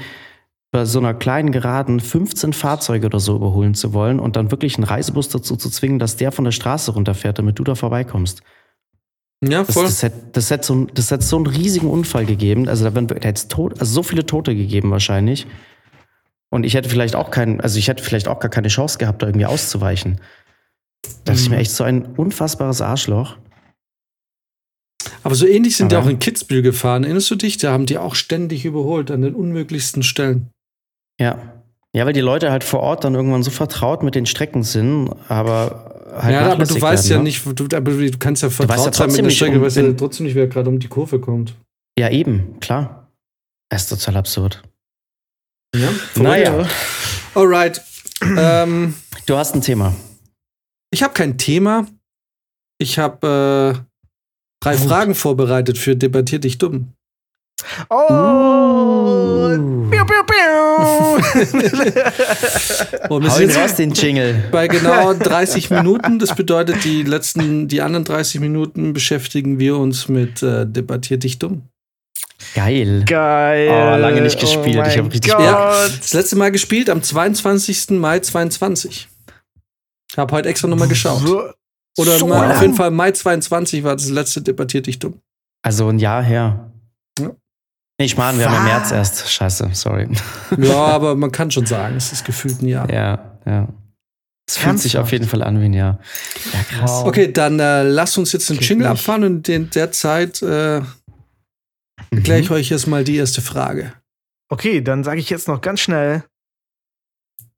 bei so einer kleinen Geraden 15 Fahrzeuge oder so überholen zu wollen und dann wirklich einen Reisebus dazu zu zwingen, dass der von der Straße runterfährt, damit du da vorbeikommst? Ja, voll. Das, das, hätte, das, hätte so, das hätte so einen riesigen Unfall gegeben. Also da, da hätte es tot, also so viele Tote gegeben wahrscheinlich. Und ich hätte vielleicht auch keinen, also ich hätte vielleicht auch gar keine Chance gehabt, da irgendwie auszuweichen. Da ist mir echt so ein unfassbares Arschloch. Aber so ähnlich sind die auch in Kitzbühel gefahren. Erinnerst du dich? Da haben die auch ständig überholt an den unmöglichsten Stellen. Ja. Ja, weil die Leute halt vor Ort dann irgendwann so vertraut mit den Strecken sind, aber halt ja, aber du weißt werden, ja ne? nicht, du, du kannst ja weißt ja vertraut sein mit der nicht, Strecke, du weißt ja trotzdem nicht, wer gerade um die Kurve kommt. Ja, eben, klar. Das ist total absurd. Ja, Naja, Alright. ähm, du hast ein Thema. ich habe kein Thema. Ich habe äh, drei. Fragen vorbereitet für Debattier dich dumm. Oh! Piu, piu, piu. Und wir Hau sind raus, den Jingle. bei genau 30 Minuten. Das bedeutet, die letzten, die anderen 30 Minuten beschäftigen wir uns mit äh, Debattier dich dumm. Geil. Geil. Oh, lange nicht gespielt. mein Ich hab richtig. Ja, das letzte Mal gespielt am 22. Mai 22. Ich habe heute extra nochmal geschaut. Oder so mal, auf jeden Fall Mai 22 war das letzte Debattier dich dumm. Also ein Jahr her. Ich meine, wir haben im? März erst. Scheiße, sorry. Ja, aber man kann schon sagen, es ist gefühlt ein Jahr. Ja, ja. Es fühlt sich auf jeden Fall an wie ein Jahr. Ja, krass. Wow. Okay, dann äh, lasst uns jetzt den Geht Jingle nicht. abfahren und in der Zeit äh, erkläre ich euch jetzt mal die erste Frage. Okay, dann sage ich jetzt noch ganz schnell,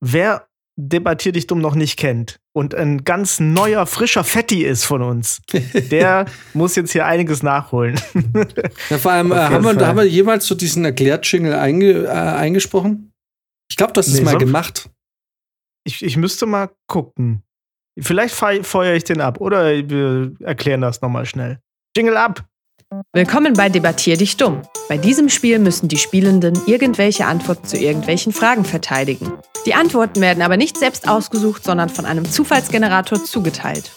wer Debattier dich dumm noch nicht kennt und ein ganz neuer, frischer Fetti ist von uns, der muss jetzt hier einiges nachholen. Ja, vor allem, äh, haben, wir, haben wir jeweils so diesen Erklärt-Jingle einge, äh, eingesprochen? Ich glaube, das ist Nee, mal so- gemacht. Ich, ich müsste mal gucken. Vielleicht fe- feuere ich den ab oder wir erklären das nochmal schnell. Jingle ab! Willkommen bei Debattier dich dumm. Bei diesem Spiel müssen die Spielenden irgendwelche Antworten zu irgendwelchen Fragen verteidigen. Die Antworten werden aber nicht selbst ausgesucht, sondern von einem Zufallsgenerator zugeteilt.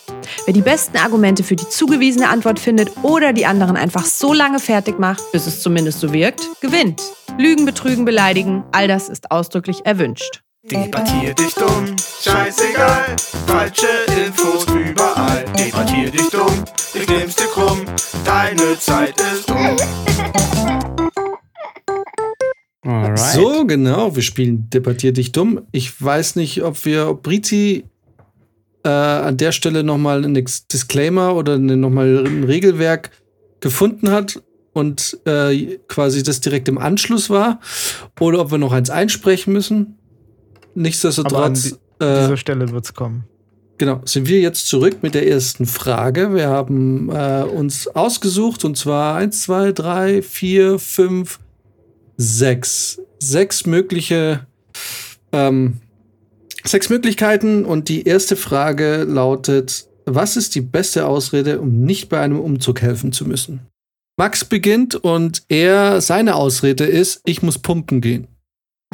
Wer die besten Argumente für die zugewiesene Antwort findet oder die anderen einfach so lange fertig macht, bis es zumindest so wirkt, gewinnt. Lügen, betrügen, beleidigen, all das ist ausdrücklich erwünscht. Debattier dich dumm, scheißegal, falsche Infos überall. Debattier dich dumm, ich nehm's dir krumm, deine Zeit ist um. Alright. So, genau. Wir spielen Debattier dich dumm. Ich weiß nicht, ob wir, ob Brizi äh, an der Stelle nochmal ein Ex- Disclaimer oder nochmal ein Regelwerk gefunden hat und äh, quasi das direkt im Anschluss war. Oder ob wir noch eins einsprechen müssen. Aber an Nichtsdestotrotz. die- äh, dieser Stelle wird's kommen. Genau, sind wir jetzt zurück mit der ersten Frage. Wir haben äh, uns ausgesucht und zwar eins, zwei, drei, vier, fünf, sechs. Sechs mögliche, ähm, sechs Möglichkeiten und die erste Frage lautet: Was ist die beste Ausrede, um nicht bei einem Umzug helfen zu müssen? Max beginnt und er, seine Ausrede ist, ich muss pumpen gehen.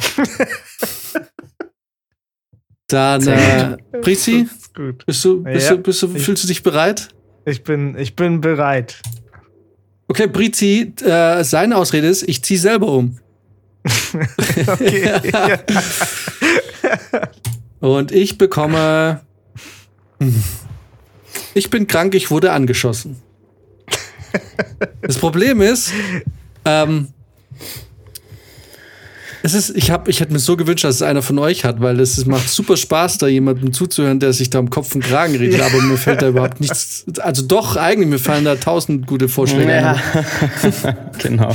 Dann, äh, Prizi, bist du, bist Ja. du, bist du, Ich- fühlst du dich bereit? Ich bin, ich bin bereit. Okay, Prizi, äh, seine Ausrede ist, ich zieh selber um. Okay. Und ich bekomme. Ich bin krank, ich wurde angeschossen. Das Problem ist, ähm, es ist, ich hab, ich hätte mir so gewünscht, dass es einer von euch hat, weil es ist- macht super Spaß, da jemandem zuzuhören, der sich da um Kopf und Kragen redet, aber mir fällt da überhaupt nichts. Also doch, eigentlich, mir fallen da tausend gute Vorschläge Ja, genau.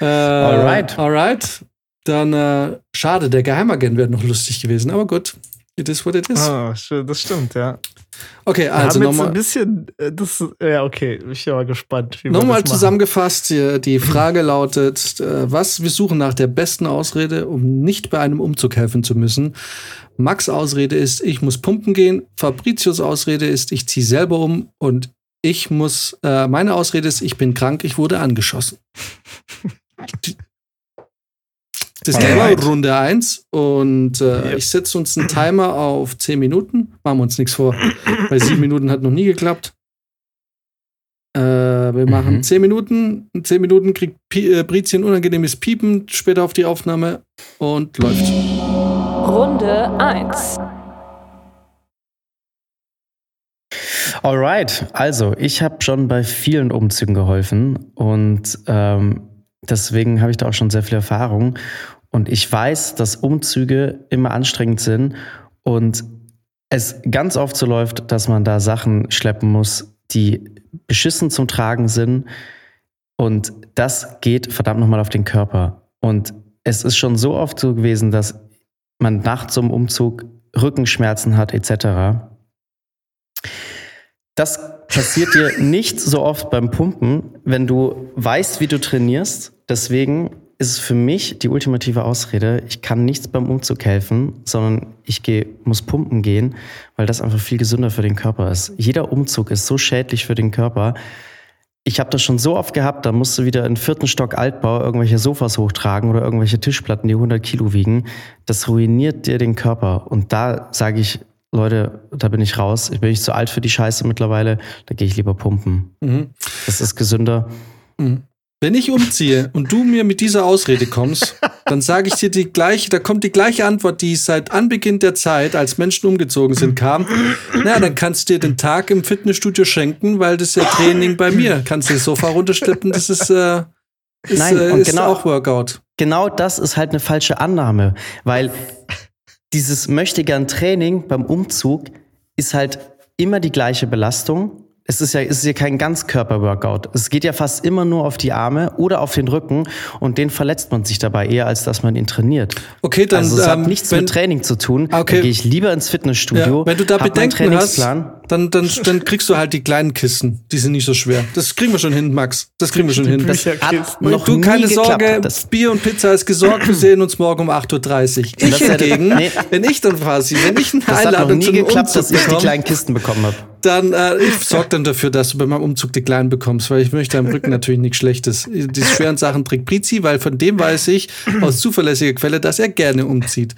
Äh, Alright. Alright. Dann, äh, schade, der Geheimagent wäre noch lustig gewesen, aber gut. It is what it is. Schön, das stimmt, ja. Okay, also jetzt ein nochmal. bisschen, äh, das, ja, okay, ich bin mal gespannt. Nochmal zusammengefasst, die, die Frage lautet, äh, was wir suchen nach der besten Ausrede, um nicht bei einem Umzug helfen zu müssen. Max Ausrede ist, ich muss pumpen gehen. Fabricius Ausrede ist, ich ziehe selber um. Und ich muss, äh, meine Ausrede ist, ich bin krank, ich wurde angeschossen. Disclaimer, Alright. Runde 1 und äh, Yep. ich setze uns einen Timer auf 10 Minuten. Machen wir uns nichts vor. Bei 7 Minuten hat noch nie geklappt. Äh, wir machen Mhm. 10 Minuten. In 10 Minuten kriegt Pi äh, Brizi ein unangenehmes Piepen später auf die Aufnahme und läuft. Runde 1. Alright, also ich habe schon bei vielen Umzügen geholfen und ähm, deswegen habe ich da auch schon sehr viel Erfahrung. Und ich weiß, dass Umzüge immer anstrengend sind und es ganz oft so läuft, dass man da Sachen schleppen muss, die beschissen zum Tragen sind. Und das geht verdammt nochmal auf den Körper. Und es ist schon so oft so gewesen, dass man nach einem Umzug Rückenschmerzen hat etc. Das passiert dir nicht so oft beim Pumpen, wenn du weißt, wie du trainierst. Deswegen ist es für mich die ultimative Ausrede, ich kann nichts beim Umzug helfen, sondern ich geh, muss pumpen gehen, weil das einfach viel gesünder für den Körper ist. Jeder Umzug ist so schädlich für den Körper. Ich habe das schon so oft gehabt, da musst du wieder in vierten Stock Altbau irgendwelche Sofas hochtragen oder irgendwelche Tischplatten, die 100 Kilo wiegen. Das ruiniert dir den Körper. Und da sage ich, Leute, da bin ich raus. Ich bin nicht zu alt für die Scheiße mittlerweile. Da gehe ich lieber pumpen. Mhm. Das ist gesünder. Wenn ich umziehe und du mir mit dieser Ausrede kommst, dann sage ich dir die gleiche, da kommt die gleiche Antwort, die seit Anbeginn der Zeit, als Menschen umgezogen sind, kam. Na, dann kannst du dir den Tag im Fitnessstudio schenken, weil das ist ja Training bei mir. Kannst du das Sofa runterschleppen, das ist, äh, ist, Nein, äh, und ist genau- auch Workout. Genau das ist halt eine falsche Annahme, weil dieses möchte gern Training beim Umzug ist halt immer die gleiche Belastung. Es ist ja, es ist ja kein Ganzkörper-Workout. Es geht ja fast immer nur auf die Arme oder auf den Rücken und den verletzt man sich dabei eher, als dass man ihn trainiert. Okay, dann also es ähm, hat nichts wenn, mit Training zu tun. Okay. Da gehe ich lieber ins Fitnessstudio. ja, wenn du da Bedenken hast, Trainingsplan. dann, dann, dann kriegst du halt die kleinen Kisten. Die sind nicht so schwer. Das kriegen wir schon hin, Max. Das kriegen wir schon hin. Bücher- Hat noch du, nie keine geklappt. Sorge, Das, Bier und Pizza ist gesorgt. Wir sehen uns morgen um 8.30 Uhr. Das Ich hingegen, nee. wenn ich dann quasi, wenn ich eine das hat noch Einladung nie geklappt, dass ich die kleinen Kisten bekommen habe. Dann äh, ich sorge dann dafür, dass du bei meinem Umzug die kleinen bekommst, weil ich möchte am Rücken natürlich nichts Schlechtes. Die schweren Sachen trägt Prizi, weil von dem weiß ich aus zuverlässiger Quelle, dass er gerne umzieht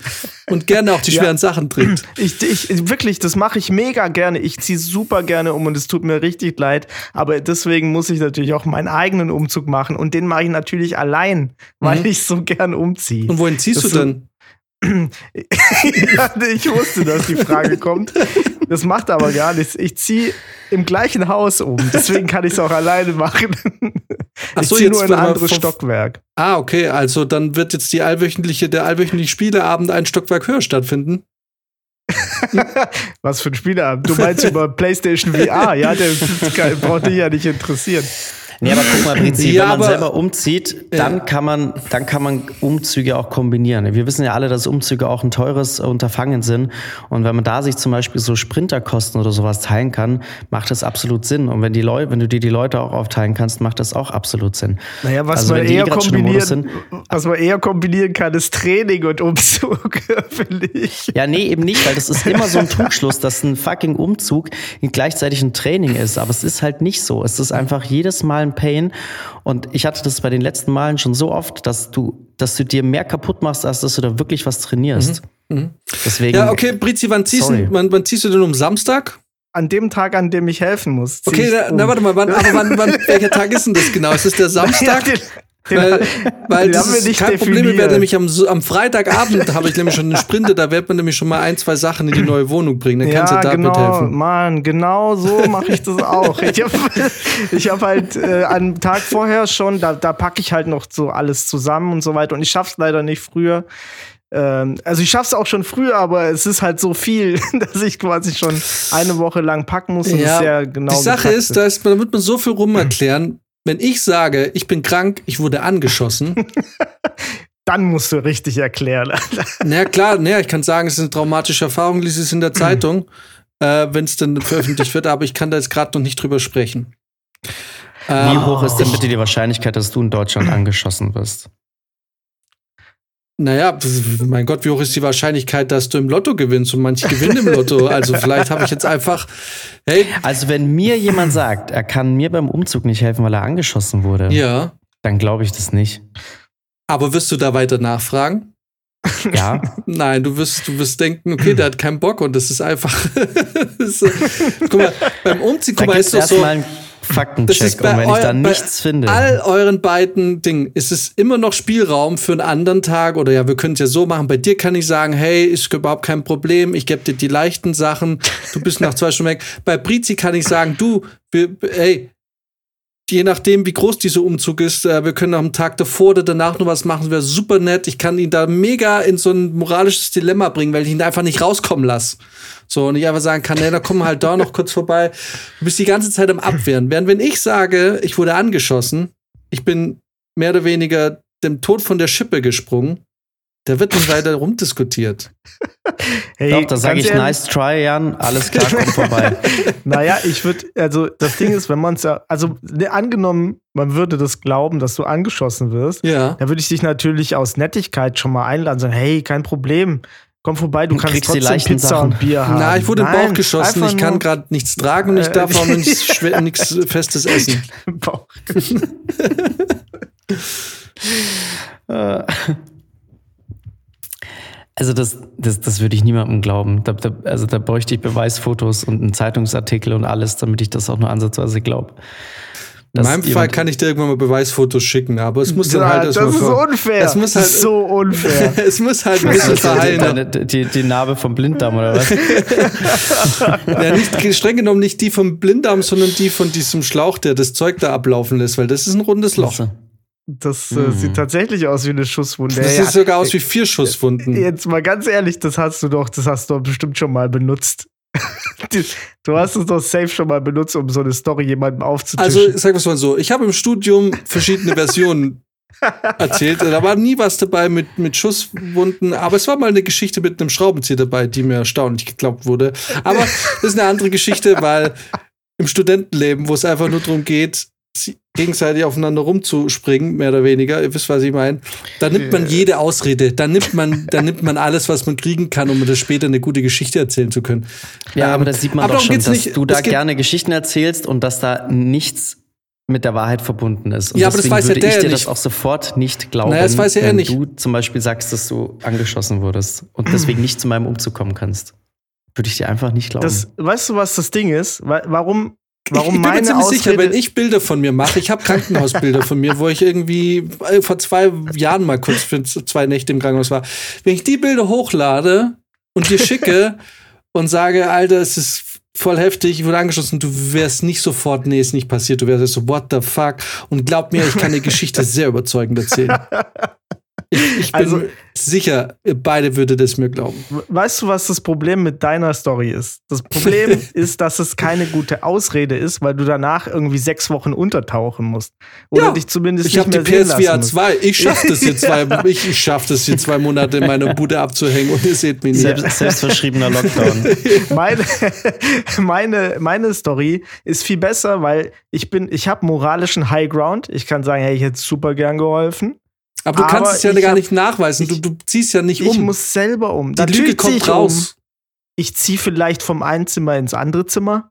und gerne auch die Ja. schweren Sachen trägt. Ich, ich, wirklich, das mache ich mega gerne. Ich ziehe super gerne um und es tut mir richtig leid. Aber deswegen muss ich natürlich auch meinen eigenen Umzug machen. Und den mache ich natürlich allein, weil Mhm. ich so gern umziehe. Und wohin ziehst Das du denn? Ich wusste, dass die Frage kommt. Das macht aber gar nichts. Ich ziehe im gleichen Haus um. Deswegen kann ich es auch alleine machen. Ach ich so, ziehe nur in ein anderes Stockwerk. Ah, okay, also dann wird jetzt die allwöchentliche, der allwöchentliche Spieleabend ein Stockwerk höher stattfinden. Was für ein Spieleabend. Du meinst über PlayStation VR, ja? Der braucht dich ja nicht interessieren. Nee, aber guck mal, Prinzip, Ja, wenn man aber- selber umzieht, dann Ja. kann man, dann kann man Umzüge auch kombinieren. Wir wissen ja alle, dass Umzüge auch ein teures Unterfangen sind. Und wenn man da sich zum Beispiel so Sprinterkosten oder sowas teilen kann, macht das absolut Sinn. Und wenn die Leute, wenn du dir die Leute auch aufteilen kannst, macht das auch absolut Sinn. Naja, was, Also man eher kombinieren, was man eher kombinieren kann, ist Training und Umzug, finde ich. Ja, nee, eben nicht, weil das ist immer so ein Trugschluss, dass ein fucking Umzug gleichzeitig ein Training ist. Aber es ist halt nicht so. Es ist einfach jedes Mal ein Pain. Und ich hatte das bei den letzten Malen schon so oft, dass du, dass du dir mehr kaputt machst, als dass du da wirklich was trainierst. Deswegen, Ja, okay, Brizi, wann ziehst, du, wann, wann ziehst du denn um Samstag? An dem Tag, an dem ich helfen muss. Okay, na, um. na warte mal, wann, aber wann, wann, welcher Tag ist denn das genau? Ist es der Samstag? Ja, den, Weil, weil das haben wir ist nicht kein Problem. Definiert. werde nämlich am, am Freitagabend habe ich nämlich schon eine Sprinte, da wird man nämlich schon mal ein, zwei Sachen in die neue Wohnung bringen. Dann kannst ja, du da genau, mithelfen. Mann, genau so mache ich das auch. Ich habe ich hab halt äh, am Tag vorher schon, da, da packe ich halt noch so alles zusammen und so weiter. Und ich schaff's leider nicht früher. Ähm, also ich schaff's auch schon früher, aber es ist halt so viel, dass ich quasi schon eine Woche lang packen muss es sehr genau die Sache ist, da, ist, da wird man so viel rum erklären. Wenn ich sage, ich bin krank, ich wurde angeschossen, dann musst du richtig erklären. na klar, na, ich kann sagen, es ist eine traumatische Erfahrung, lies es in der Zeitung, äh, wenn es dann veröffentlicht wird, aber ich kann da jetzt gerade noch nicht drüber sprechen. wie Ähm, hoch ist denn bitte die Wahrscheinlichkeit, dass du in Deutschland angeschossen wirst? Naja, mein Gott, wie hoch ist die Wahrscheinlichkeit, dass du im Lotto gewinnst und manche gewinnen im Lotto? Also vielleicht habe ich jetzt einfach, hey, Also, wenn mir jemand sagt, er kann mir beim Umzug nicht helfen, weil er angeschossen wurde, ja, dann glaube ich das nicht. aber wirst du da weiter nachfragen? Ja, Nein, du wirst, du wirst denken, okay, der hat keinen Bock und das ist einfach. das ist. Guck mal, beim Umziehen, da guck mal, ist doch so. ist Faktencheck. Und wenn ich da nichts finde, All euren beiden Dingen ist es immer noch Spielraum für einen anderen Tag oder ja, wir können es ja so machen. Bei dir kann ich sagen, hey, ist überhaupt kein Problem, ich gebe dir die leichten Sachen, du bist nach zwei Stunden weg. Bei Brizi kann ich sagen, du, wir, hey, je nachdem, wie groß dieser Umzug ist, äh, wir können am Tag davor oder danach noch was machen, wäre super nett. Ich kann ihn da mega in so ein moralisches Dilemma bringen, weil ich ihn einfach nicht rauskommen lasse. So, und ich einfach sagen kann, nee, da komm halt da noch kurz vorbei. Du bist die ganze Zeit am Abwehren. Während wenn ich sage, ich wurde angeschossen, ich bin mehr oder weniger dem Tod von der Schippe gesprungen, da wird nicht weiter rumdiskutiert. Hey, doch, da sage ich, ehrlich, nice try, Jan, alles klar, komm vorbei. Naja, ich würde, also das Ding ist, wenn man es ja, also ne, angenommen, man würde das glauben, dass du angeschossen wirst, Ja. da würde ich dich natürlich aus Nettigkeit schon mal einladen, sagen, hey, kein Problem, komm vorbei, du Du kannst trotzdem leichten Pizza Sachen. und Bier haben. Na, ich wurde im Nein, Bauch geschossen, ich kann gerade nichts tragen und ich Äh, darf auch nichts, nichts Festes essen. im Bauch. Also das, das, das würde ich niemandem glauben. Da, da, also da bräuchte ich Beweisfotos und einen Zeitungsartikel und alles, damit ich das auch nur ansatzweise glaube. In meinem Fall kann ich dir irgendwann mal Beweisfotos schicken, aber es muss dann Ja, halt das erstmal ist vor- unfair. Es muss das halt- ist so unfair. es muss halt ein bisschen verheilen. ne? die, die, die Narbe vom Blinddarm oder was? Ja, nicht, streng genommen nicht die vom Blinddarm, sondern die von diesem Schlauch, der das Zeug da ablaufen lässt, weil das ist ein rundes Loch. Das äh, Mhm. sieht tatsächlich aus wie eine Schusswunde. Das Ja, sieht sogar aus wie vier Schusswunden. Jetzt mal ganz ehrlich, das hast du doch, das hast du doch bestimmt schon mal benutzt. Du hast es doch safe schon mal benutzt, um so eine Story jemandem aufzutischen. Also, es mal so, ich habe im Studium verschiedene Versionen erzählt. Da war nie was dabei mit, mit Schusswunden, aber es war mal eine Geschichte mit einem Schraubenzieher dabei, die mir erstaunlich geglaubt wurde. Aber das ist eine andere Geschichte, weil im Studentenleben, wo es einfach nur darum geht, gegenseitig aufeinander rumzuspringen, mehr oder weniger, ihr wisst, was ich meine, da nimmt man jede Ausrede, da nimmt man, da nimmt man alles, was man kriegen kann, um das später eine gute Geschichte erzählen zu können. Ja, Ähm, aber das sieht man aber doch schon, dass nicht. du da gerne Geschichten erzählst und dass da nichts mit der Wahrheit verbunden ist. Und Ja, aber das deswegen weiß ja würde der ich ja dir nicht. das auch sofort nicht glauben, Naja, das weiß ja er wenn nicht. du zum Beispiel sagst, dass du angeschossen wurdest und deswegen nicht zu meinem Umzug kommen kannst. Würde ich dir einfach nicht glauben. das, weißt du, was das Ding ist? Wa- Warum, warum ich bin meine mir ziemlich sicher, wenn ich Bilder von mir mache, ich habe Krankenhausbilder von mir, wo ich irgendwie äh, vor zwei Jahren mal kurz für zwei Nächte im Krankenhaus war. Wenn ich die Bilder hochlade und dir schicke und sage, Alter, es ist voll heftig, ich wurde angeschossen, du wärst nicht sofort, nee, ist nicht passiert, du wärst so, what the fuck? Und glaub mir, ich kann die Geschichte sehr überzeugend erzählen. Ich, ich bin Also- sicher, ihr beide würdet es mir glauben. weißt du, was das Problem mit deiner Story ist? Das Problem ist, dass es keine gute Ausrede ist, weil du danach irgendwie sechs Wochen untertauchen musst. Oder Ja, dich zumindest Ich habe nicht die mehr sehen lassen PSVR musst. 2. Ich schaffe das hier zwei, ich, ich schaff das hier zwei Monate in meiner Bude abzuhängen und ihr seht mich nicht. Selbst, selbstverschriebener Lockdown. meine, meine, meine Story ist viel besser, weil ich bin, ich habe moralischen High Ground. Ich kann sagen, hey, ich hätte super gern geholfen. Aber du Aber kannst es ja ich gar hab- nicht nachweisen. Du, du ziehst ja nicht Ich um. muss selber um. die Lüge zieh kommt ich raus. Um. Ich ziehe vielleicht vom einen Zimmer ins andere Zimmer.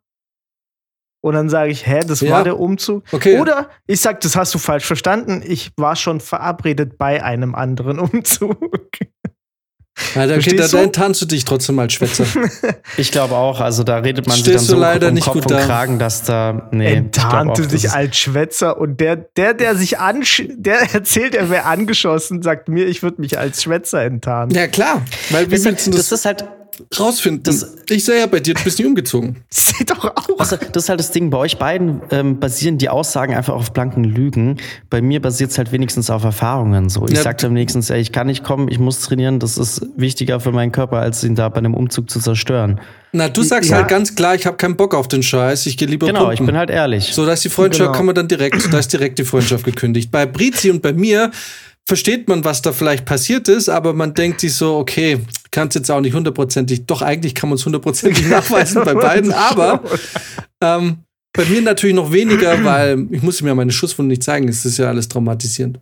Und dann sage ich, hä, das Ja. war der Umzug. Okay. Oder ich sag, das hast du falsch verstanden. Ich war schon verabredet bei einem anderen Umzug. Ja, da, Verstehst da, du? da enttarnst du dich trotzdem als Schwätzer. Ich glaube auch, also da redet man sich Stehst dann du so leider um nicht Kopf gut und da. Kragen, dass da, nee. ich glaub auch, Enttarnte das sich ist- als Schwätzer und der, der, der sich ansch der erzählt, er wäre angeschossen, sagt mir, ich würde mich als Schwätzer enttarnen. ja, klar. Weil wie Das, willst du das das, ist halt, rausfinden? das- ich sehe ja bei dir, du bist nicht umgezogen. Sieht doch auch. das, das ist halt das Ding. Bei euch beiden ähm, basieren die Aussagen einfach auf blanken Lügen. Bei mir basiert es halt wenigstens auf Erfahrungen. So, ich Ja. sag dann wenigstens, ey, ich kann nicht kommen, ich muss trainieren. Das ist wichtiger für meinen Körper, als ihn da bei einem Umzug zu zerstören. Na, du sagst Ja. halt ganz klar, ich habe keinen Bock auf den Scheiß, ich gehe lieber Genau, pumpen. ich bin halt ehrlich. So, da ist die Freundschaft, Genau. kann man dann direkt, da ist direkt die Freundschaft gekündigt. Bei Brizi und bei mir versteht man, was da vielleicht passiert ist, aber man denkt sich so, okay, kann es jetzt auch nicht hundertprozentig, doch eigentlich kann man es hundertprozentig nachweisen bei beiden, aber ähm, bei mir natürlich noch weniger, weil ich muss mir meine Schusswunde nicht zeigen, es ist ja alles traumatisierend.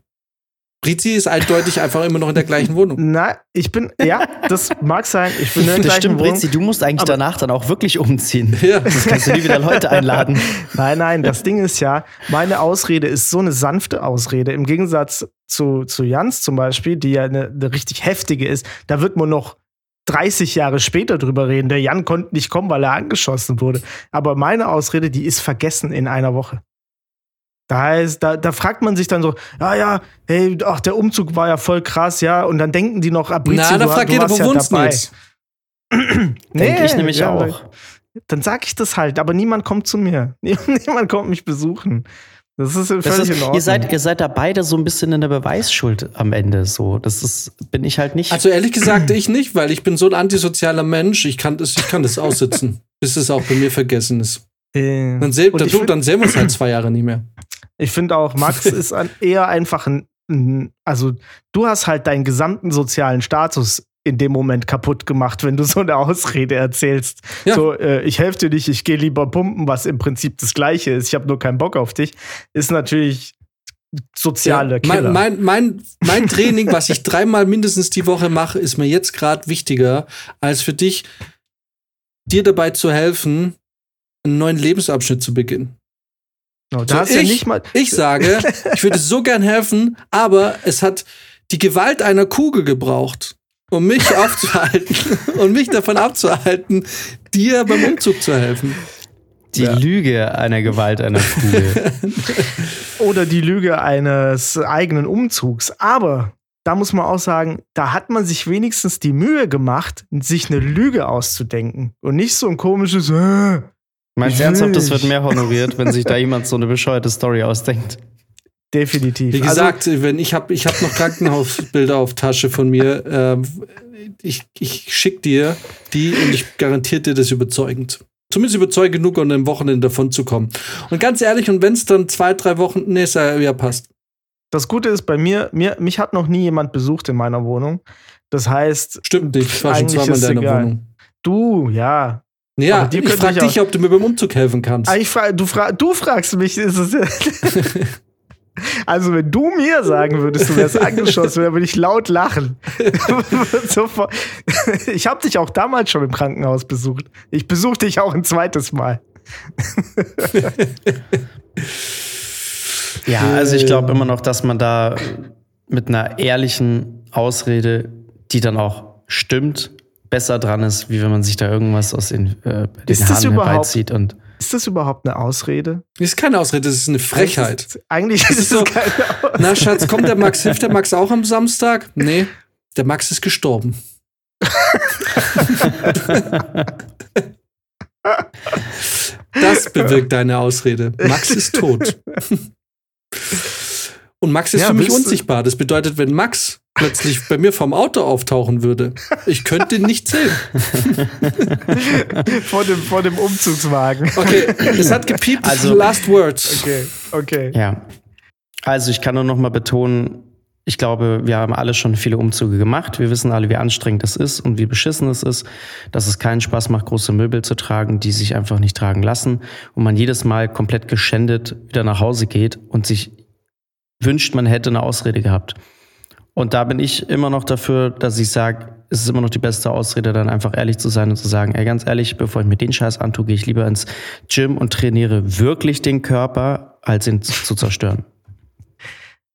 Brizi ist eindeutig einfach immer noch in der gleichen Wohnung. Na, ich bin, ja, das mag sein. Ich bin in der das gleichen stimmt, Wohnung. Brizi, du musst eigentlich Aber- danach dann auch wirklich umziehen. Ja. Das kannst du nie wieder Leute einladen. Nein, nein, das Ding ist ja, meine Ausrede ist so eine sanfte Ausrede. Im Gegensatz zu, zu Jans zum Beispiel, die ja eine, eine richtig heftige ist, da wird man noch 30 Jahre später drüber reden. Der Jan konnte nicht kommen, weil er angeschossen wurde. Aber meine Ausrede, die ist vergessen in einer Woche. Da, heißt, da, da fragt man sich dann so, ja, ja, hey, ach, der Umzug war ja voll krass, ja. Und dann denken die noch, Abrizi, Na, da fragt du jeder, wo ja wohnst du dabei. jetzt? Denke ich nämlich ja, auch. Dann sag ich das halt, aber niemand kommt zu mir. Niemand kommt mich besuchen. Das ist völlig Das ist, in Ordnung. ihr, seid, ihr seid da beide so ein bisschen in der Beweisschuld am Ende. So, das ist, bin ich halt nicht. Also ehrlich gesagt, ich nicht, weil ich bin so ein antisozialer Mensch, ich kann das, ich kann das aussitzen, bis es auch bei mir vergessen ist. Äh, Dann, seh, dann, find- dann sehen wir uns halt zwei Jahre nie mehr. Ich finde auch, Max ist ein, eher einfach ein, ein, also du hast halt deinen gesamten sozialen Status in dem Moment kaputt gemacht, wenn du so eine Ausrede erzählst. Ja. So, äh, ich helfe dir nicht, ich gehe lieber pumpen, was im Prinzip das Gleiche ist. Ich habe nur keinen Bock auf dich. Ist natürlich soziale Ja, Killer. mein, mein, mein, mein Training, was ich dreimal mindestens die Woche mache, ist mir jetzt gerade wichtiger, als für dich, dir dabei zu helfen, einen neuen Lebensabschnitt zu beginnen. No, So, du ja ich, nicht mal. ich sage, ich würde so gern helfen, aber es hat die Gewalt einer Kugel gebraucht, um mich aufzuhalten und mich davon abzuhalten, dir beim Umzug zu helfen. die Lüge einer Gewalt einer Kugel. oder die Lüge eines eigenen Umzugs. Aber da muss man auch sagen, da hat man sich wenigstens die Mühe gemacht, sich eine Lüge auszudenken und nicht so ein komisches. Äh. Meinst Ich du ernsthaft, das wird mehr honoriert, wenn sich da jemand so eine bescheuerte Story ausdenkt? Definitiv. Wie Also, gesagt, wenn ich habe ich hab noch Krankenhausbilder auf Tasche von mir. Ähm, ich ich schick dir die und ich garantiere dir das überzeugend. Zumindest überzeugend genug, um am Wochenende davon zu kommen. Und ganz ehrlich, und wenn es dann zwei, drei Wochen, nee, ist ja, ja passt. das Gute ist bei mir, mir, mich hat noch nie jemand besucht in meiner Wohnung. Das heißt, Stimmt nicht. Ich war schon zweimal in deiner egal. Wohnung. du, ja. Ja, ich frage dich, ob du mir beim Umzug helfen kannst. Ah, Ich frag, du, fra du fragst mich, ist es. Also, wenn du mir sagen würdest, du wärst angeschossen, dann würde ich laut lachen. Ich habe dich auch damals schon im Krankenhaus besucht. Ich besuche dich auch ein zweites Mal. Ja, also ich glaube immer noch, dass man da mit einer ehrlichen Ausrede, die dann auch stimmt, besser dran ist, wie wenn man sich da irgendwas aus den, äh, den Ist Haaren herbeizieht. Und Ist das überhaupt eine Ausrede? Das ist keine Ausrede, das ist eine Frechheit. Eigentlich ist ist es so- keine Ausrede. Na, Schatz, kommt der Max, hilft der Max auch am Samstag? Nee, der Max ist gestorben. Das bewirkt deine Ausrede. Max ist tot. Und Max ist Ja, für mich unsichtbar. Das bedeutet, wenn Max plötzlich bei mir vorm Auto auftauchen würde, ich könnte ihn nicht sehen. vor, dem, vor dem Umzugswagen. Okay, es hat gepiept. Also- Last Words. Okay, okay. ja. Also ich kann nur noch mal betonen, ich glaube, wir haben alle schon viele Umzüge gemacht. Wir wissen alle, wie anstrengend es ist und wie beschissen es ist, dass es keinen Spaß macht, große Möbel zu tragen, die sich einfach nicht tragen lassen und man jedes Mal komplett geschändet wieder nach Hause geht und sich wünscht, man hätte eine Ausrede gehabt. Und da bin ich immer noch dafür, dass ich sage, es ist immer noch die beste Ausrede, dann einfach ehrlich zu sein und zu sagen, ey, ganz ehrlich, bevor ich mir den Scheiß antue, gehe ich lieber ins Gym und trainiere wirklich den Körper, als ihn zu zerstören.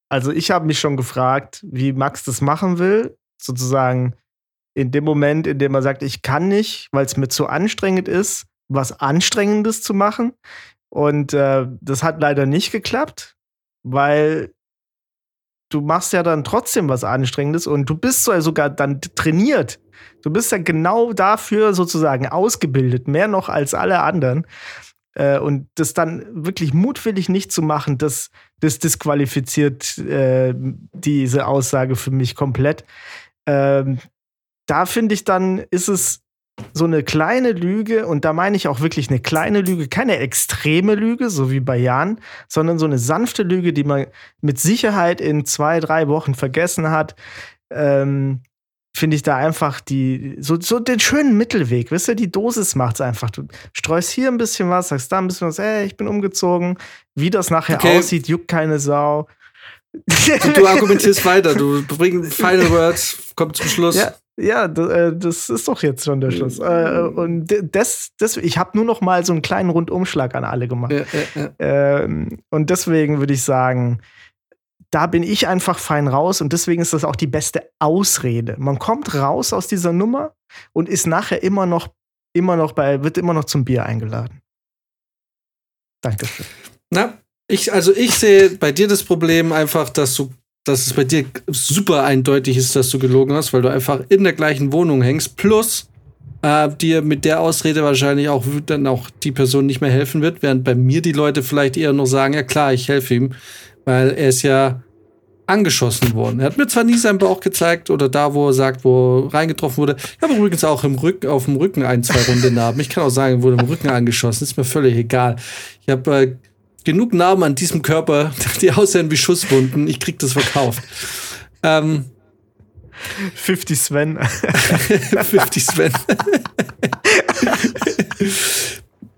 Also ich habe mich schon gefragt, wie Max das machen will. Sozusagen in dem Moment, in dem er sagt, ich kann nicht, weil es mir zu anstrengend ist, was Anstrengendes zu machen. Und äh, das hat leider nicht geklappt, weil du machst ja dann trotzdem was Anstrengendes und du bist ja sogar dann trainiert. Du bist ja genau dafür sozusagen ausgebildet, mehr noch als alle anderen. Äh, und das dann wirklich mutwillig nicht zu machen, das, das disqualifiziert äh, diese Aussage für mich komplett. Ähm, da finde ich dann, ist es so eine kleine Lüge, und da meine ich auch wirklich eine kleine Lüge, keine extreme Lüge, so wie bei Jan, sondern so eine sanfte Lüge, die man mit Sicherheit in zwei, drei Wochen vergessen hat. Ähm, finde ich da einfach die, so, so den schönen Mittelweg, wisst ihr, die Dosis macht es einfach. Du streust hier ein bisschen was, sagst da ein bisschen was, ey, ich bin umgezogen. Wie das nachher Okay. aussieht, juckt keine Sau. Du, du argumentierst weiter, du bringst Final Words, kommt zum Schluss. Ja, ja äh, das ist doch jetzt schon der Schluss. Äh, und das, das, ich habe nur noch mal so einen kleinen Rundumschlag an alle gemacht. Ja, ja, ja. Ähm, und deswegen würde ich sagen, da bin ich einfach fein raus und deswegen ist das auch die beste Ausrede. Man kommt raus aus dieser Nummer und ist nachher immer noch, immer noch bei, wird immer noch zum Bier eingeladen. Dankeschön. Na, ich, also ich sehe bei dir das Problem einfach, dass du, dass es bei dir super eindeutig ist, dass du gelogen hast, weil du einfach in der gleichen Wohnung hängst, plus äh, dir mit der Ausrede wahrscheinlich auch dann auch die Person nicht mehr helfen wird, während bei mir die Leute vielleicht eher noch sagen, ja klar, ich helfe ihm, weil er ist ja angeschossen worden. Er hat mir zwar nie seinen Bauch gezeigt oder da, wo er sagt, wo er reingetroffen wurde. Ich habe übrigens auch im Rück, auf dem Rücken ein, zwei runde Narben. Ich kann auch sagen, wurde im Rücken angeschossen. Ist mir völlig egal. Ich habe äh, genug Narben an diesem Körper, die aussehen wie Schusswunden. Ich krieg das verkauft. Ähm, 50 Sven. 50 Sven.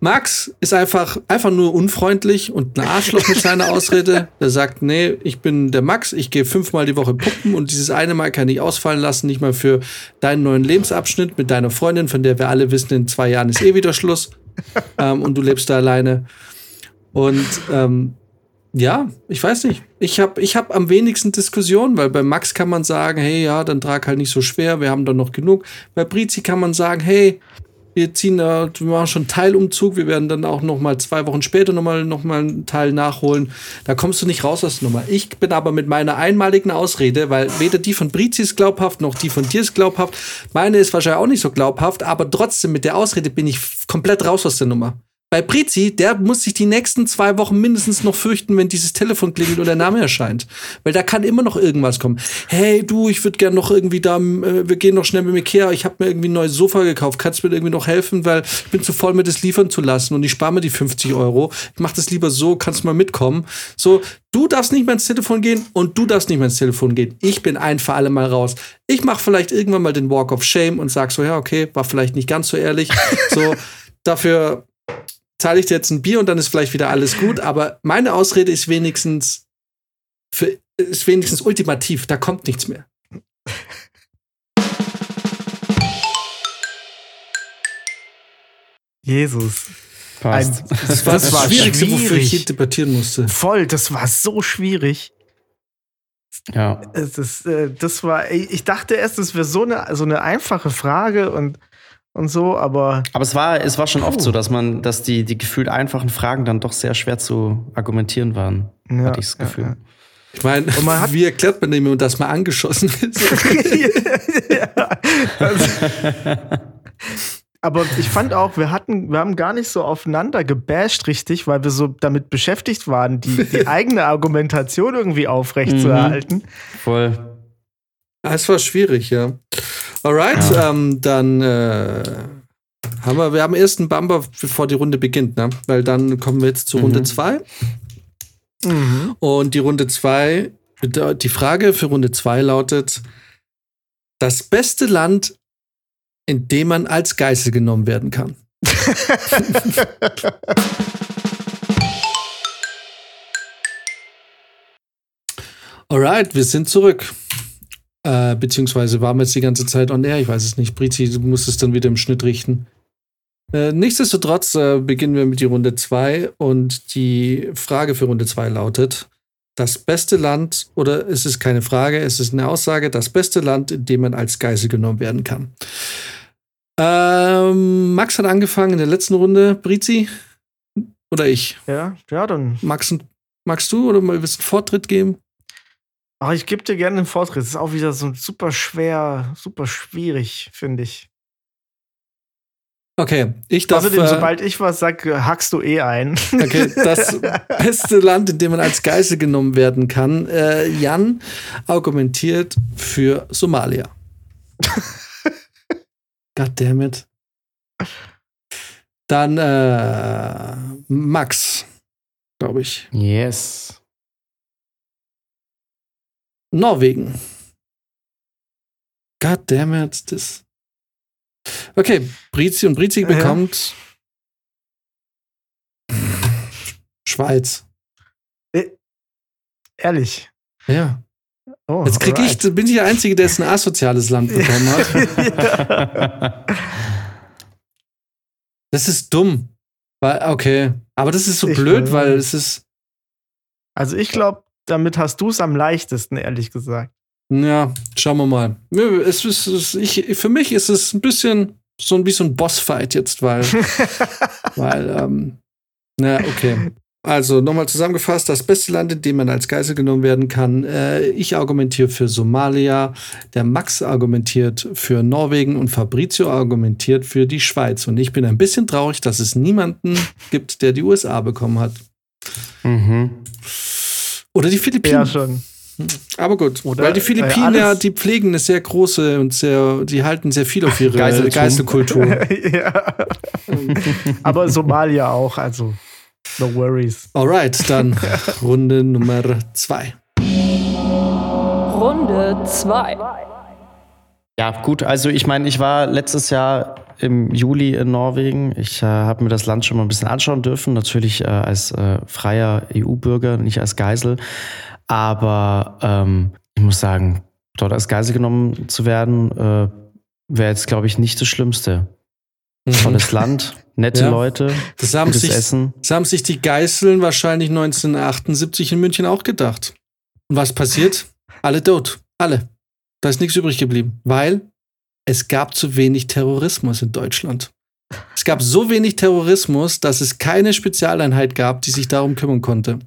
Max ist einfach, einfach nur unfreundlich und ein Arschloch mit seiner Ausrede. Der sagt, nee, ich bin der Max, ich gehe fünfmal die Woche puppen und dieses eine Mal kann ich ausfallen lassen, nicht mal für deinen neuen Lebensabschnitt mit deiner Freundin, von der wir alle wissen, in zwei Jahren ist eh wieder Schluss. ähm, und du lebst da alleine. Und ähm, ja, ich weiß nicht. Ich habe ich hab am wenigsten Diskussionen, weil bei Max kann man sagen, hey, ja, dann trag halt nicht so schwer, wir haben doch noch genug. Bei Brizi kann man sagen, hey, wir ziehen da, wir machen schon Teilumzug, wir werden dann auch noch mal zwei Wochen später noch mal, noch mal einen Teil nachholen. Da kommst du nicht raus aus der Nummer. Ich bin aber mit meiner einmaligen Ausrede, weil weder die von Brizi ist glaubhaft, noch die von dir ist glaubhaft. Meine ist wahrscheinlich auch nicht so glaubhaft, aber trotzdem mit der Ausrede bin ich komplett raus aus der Nummer. Bei Brizi, der muss sich die nächsten zwei Wochen mindestens noch fürchten, wenn dieses Telefon klingelt und der Name erscheint. Weil da kann immer noch irgendwas kommen. Hey, du, ich würde gern noch irgendwie da, äh, wir gehen noch schnell mit Ikea, ich habe mir irgendwie ein neues Sofa gekauft, kannst du mir irgendwie noch helfen, weil ich bin zu voll, mir das liefern zu lassen und ich spare mir die 50 Euro. Ich mach das lieber so, kannst du mal mitkommen. So, du darfst nicht mehr ins Telefon gehen und du darfst nicht mehr ins Telefon gehen. Ich bin ein für alle Mal raus. Ich mache vielleicht irgendwann mal den Walk of Shame und sag so, ja, okay, war vielleicht nicht ganz so ehrlich. So, dafür zahle ich dir jetzt ein Bier und dann ist vielleicht wieder alles gut. Aber meine Ausrede ist wenigstens für, ist wenigstens ultimativ. Da kommt nichts mehr. Jesus. Passt. Ein, Das war das, war Schwierigste, wofür ich schwierig. hier debattieren musste. Voll, das war so schwierig. ja. Ist, äh, das war, ich dachte erst, es wäre so eine, so eine einfache Frage und, und so, aber Aber es war, es war schon oft Puh. so, dass man, dass die, die gefühlt einfachen Fragen dann doch sehr schwer zu argumentieren waren. Ja, hatte ich das ja, Gefühl. ja. Ich meine, wie erklärt man dem, dass man angeschossen ist? ja. also, aber ich fand auch, wir hatten, wir haben gar nicht so aufeinander gebasht, richtig, weil wir so damit beschäftigt waren, die, die eigene Argumentation irgendwie aufrechtzuerhalten. Voll. Ah, Es war schwierig, ja. Alright, ähm, dann äh, haben wir, wir haben erst einen Bumper, bevor die Runde beginnt, ne? Weil dann kommen wir jetzt zu Runde Mhm. 2. Mhm. Und die Runde 2, die Frage für Runde 2 lautet: Das beste Land, in dem man als Geißel genommen werden kann. Alright, wir sind zurück. Äh, beziehungsweise waren wir jetzt die ganze Zeit on air, ich weiß es nicht. Brizi, du musst es dann wieder im Schnitt richten. Äh, nichtsdestotrotz äh, beginnen wir mit die Runde 2 und die Frage für Runde 2 lautet: das beste Land, oder es ist keine Frage, es ist eine Aussage, das beste Land, in dem man als Geisel genommen werden kann. Ähm, Max hat angefangen in der letzten Runde. Brizi? Oder ich? Ja, ja, dann. Max, magst du oder willst du einen Vortritt geben? Ach, ich gebe dir gerne den Vortritt. Das ist auch wieder so super schwer, super schwierig, finde ich. Okay, ich darf. Außerdem, äh, sobald ich was sage, hackst du eh ein. Okay, das beste Land, in dem man als Geisel genommen werden kann. Äh, Jan argumentiert für Somalia. God damn it. Dann äh, Max, glaube ich. Yes. Norwegen. God damn it. Das. Okay, Brizi und Brizi Ja. bekommt Schweiz. Ehrlich. Ja. Oh, Jetzt krieg ich, alright. bin ich der Einzige, der jetzt ein asoziales Land bekommen hat. Das ist dumm. Weil, okay. Aber das ist so Ich blöd, weil es ist, Also ich glaube, damit hast du es am leichtesten, ehrlich gesagt. ja, schauen wir mal. Es ist, es, ich, für mich ist es ein bisschen so ein, wie so ein Bossfight jetzt, weil, weil, ähm, na, okay. Also nochmal zusammengefasst, das beste Land, in dem man als Geisel genommen werden kann. Äh, ich argumentiere für Somalia, der Max argumentiert für Norwegen und Fabrizio argumentiert für die Schweiz. Und ich bin ein bisschen traurig, dass es niemanden gibt, der die USA bekommen hat. Mhm. Oder die Philippinen. Ja, schon. Aber gut, Oder, weil die äh, Philippinen ja, die pflegen eine sehr große und sehr, die halten sehr viel auf ihre Geiseltum. Geiselkultur. ja. Aber Somalia auch, also no worries. Alright, dann Runde Nummer zwei. Runde 2. Ja, gut, also ich meine, ich war letztes Jahr im Juli in Norwegen. Ich äh, habe mir das Land schon mal ein bisschen anschauen dürfen, natürlich äh, als äh, freier EU-Bürger, nicht als Geisel. Aber ähm, ich muss sagen, dort als Geisel genommen zu werden, äh, wäre jetzt, glaube ich, nicht das Schlimmste. Tolles Land, nette Ja. Leute, Das haben, gutes sich, Essen. das haben sich die Geißeln wahrscheinlich 1978 in München auch gedacht. Und was passiert? Alle tot. Alle. Da ist nichts übrig geblieben. Weil es gab zu wenig Terrorismus in Deutschland. Es gab so wenig Terrorismus, dass es keine Spezialeinheit gab, die sich darum kümmern konnte.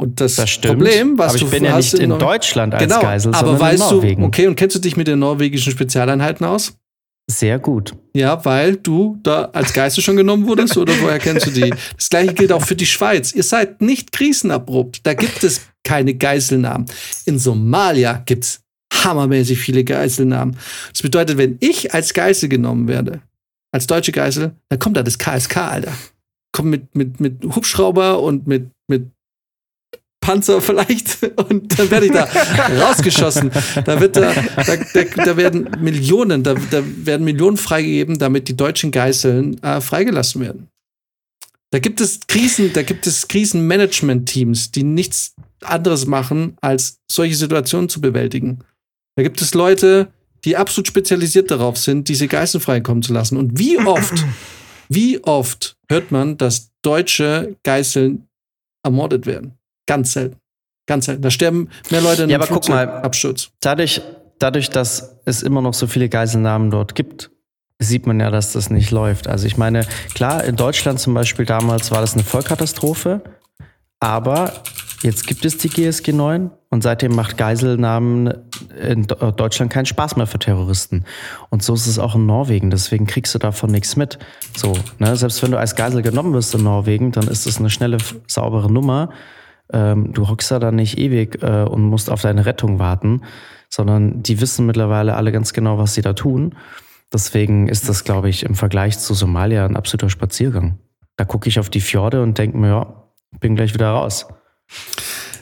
Und das, Das. Problem, was aber du ich bin ja nicht in Nor- Deutschland als genau, Geisel, aber sondern weißt in du, Norwegen. okay, und kennst du dich mit den norwegischen Spezialeinheiten aus? Sehr gut. Ja, weil du da als Geisel schon genommen wurdest oder woher kennst du die? Das gleiche gilt auch für die Schweiz. Ihr seid nicht krisenabrupt. Da gibt es keine Geiselnamen. In Somalia gibt es hammermäßig viele Geiselnamen. Das bedeutet, wenn ich als Geisel genommen werde, als deutsche Geisel, dann kommt da das KSK, Alter. Kommt mit, mit, mit Hubschrauber und mit, mit Panzer vielleicht und dann werde ich da rausgeschossen. Da wird da, da, da, da werden Millionen, da, da werden Millionen freigegeben, damit die deutschen Geiseln äh, freigelassen werden. Da gibt es Krisen, da gibt es Krisenmanagement-Teams, die nichts anderes machen, als solche Situationen zu bewältigen. Da gibt es Leute, die absolut spezialisiert darauf sind, diese Geiseln freikommen zu lassen. Und wie oft, wie oft hört man, dass deutsche Geiseln ermordet werden? Ganz selten. Ganz selten. Da sterben mehr Leute in Ja, einem aber guck mal. Flugzeugabsturz. Dadurch, dadurch, dass es immer noch so viele Geiselnahmen dort gibt, sieht man ja, dass das nicht läuft. Also ich meine, klar, in Deutschland zum Beispiel damals war das eine Vollkatastrophe, aber jetzt gibt es die GSG 9 und seitdem macht Geiselnahmen in Do- Deutschland keinen Spaß mehr für Terroristen. Und so ist es auch in Norwegen, deswegen kriegst du davon nichts mit. So, ne? Selbst wenn du als Geisel genommen wirst in Norwegen, dann ist das eine schnelle, saubere Nummer. Ähm, du hockst da dann nicht ewig äh, und musst auf deine Rettung warten, sondern die wissen mittlerweile alle ganz genau, was sie da tun. Deswegen ist das, glaube ich, im Vergleich zu Somalia ein absoluter Spaziergang. Da gucke ich auf die Fjorde und denke mir, ja, bin gleich wieder raus.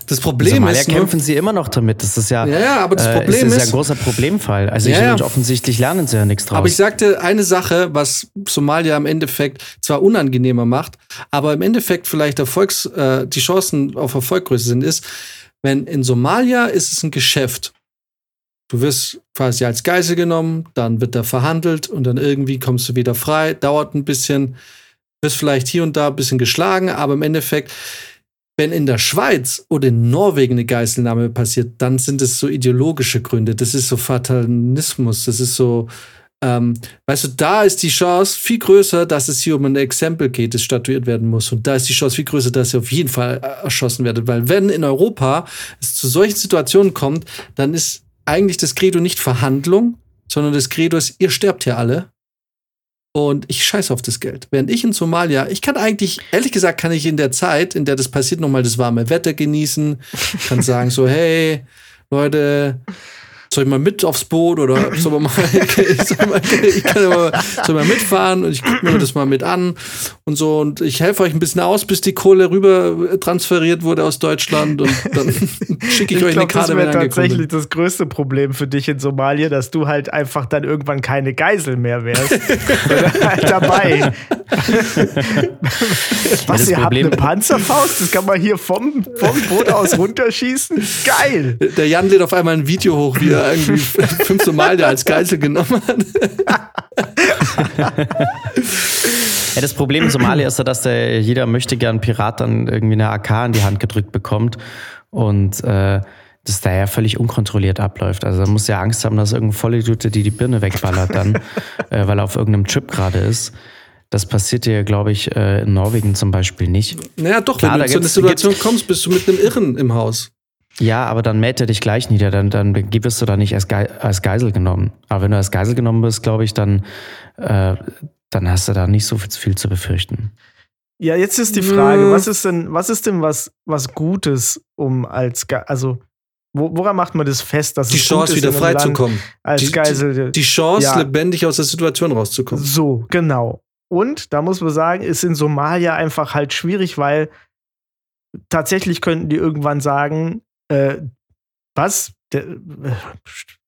Das Problem Somalia ist nur, kämpfen sie immer noch damit. Das ist ja, Ja, ja, aber das äh, Problem ist, ja ist- ein großer Problemfall. Also Ja, ich, ja. offensichtlich lernen sie ja nichts draus. Aber ich sagte eine Sache, was Somalia im Endeffekt zwar unangenehmer macht, aber im Endeffekt vielleicht Erfolgs, äh, die Chancen auf Erfolg größer sind, ist, wenn in Somalia ist es ein Geschäft. Du wirst quasi als Geisel genommen, dann wird da verhandelt und dann irgendwie kommst du wieder frei, dauert ein bisschen, wirst vielleicht hier und da ein bisschen geschlagen, aber im Endeffekt Wenn in der Schweiz oder in Norwegen eine Geiselnahme passiert, dann sind es so ideologische Gründe. Das ist so Fatalismus. Das ist so, ähm, weißt du, da ist die Chance viel größer, dass es hier um ein Exempel geht, das statuiert werden muss. Und da ist die Chance viel größer, dass ihr auf jeden Fall äh, erschossen werdet. Weil wenn in Europa es zu solchen Situationen kommt, dann ist eigentlich das Credo nicht Verhandlung, sondern das Credo ist, ihr sterbt hier alle. Und ich scheiße auf das Geld. Während ich in Somalia, ich kann eigentlich, ehrlich gesagt, kann ich in der Zeit, in der das passiert, nochmal das warme Wetter genießen. Kann sagen so, hey, Leute, soll ich mal mit aufs Boot oder soll man mal, soll mal, ich kann mal, soll mal mitfahren und ich gucke mir das mal mit an und so und ich helfe euch ein bisschen aus, bis die Kohle rüber transferiert wurde aus Deutschland und dann schicke ich, ich euch glaub, eine Karte. Das wäre tatsächlich das größte Problem für dich in Somalia, dass du halt einfach dann irgendwann keine Geisel mehr wärst. halt dabei. Was, ja, ihr habt eine Panzerfaust? Das kann man hier vom, vom Boot aus runterschießen? Geil! Der Jan lädt auf einmal ein Video hoch, wie er irgendwie fünf Somalia als Geisel genommen hat. ja, das Problem in Somalia ist ja, dass der, jeder möchte gern Pirat dann irgendwie eine AK in die Hand gedrückt bekommt und äh, das da ja völlig unkontrolliert abläuft. Also da muss ja Angst haben, dass irgendein Vollidiot die die Birne wegballert dann, äh, weil er auf irgendeinem Trip gerade ist. Das passiert dir, glaube ich, äh, in Norwegen zum Beispiel nicht. Naja, doch, Klar, wenn du zu einer Situation kommst, bist du mit einem Irren im Haus. Ja, aber dann mäht er dich gleich nieder, dann, dann wirst du da nicht als, Ge als Geisel genommen. Aber wenn du als Geisel genommen bist, glaube ich, dann, äh, dann hast du da nicht so viel zu befürchten. Ja, jetzt ist die Frage, was ist denn, was ist denn was, was Gutes, um als, Ge also, woran macht man das fest, dass die es Chance gut wieder freizukommen, als die, Geisel, die, die Chance ja. lebendig aus der Situation rauszukommen. So, genau. Und da muss man sagen, ist in Somalia einfach halt schwierig, weil tatsächlich könnten die irgendwann sagen, äh, was? Der,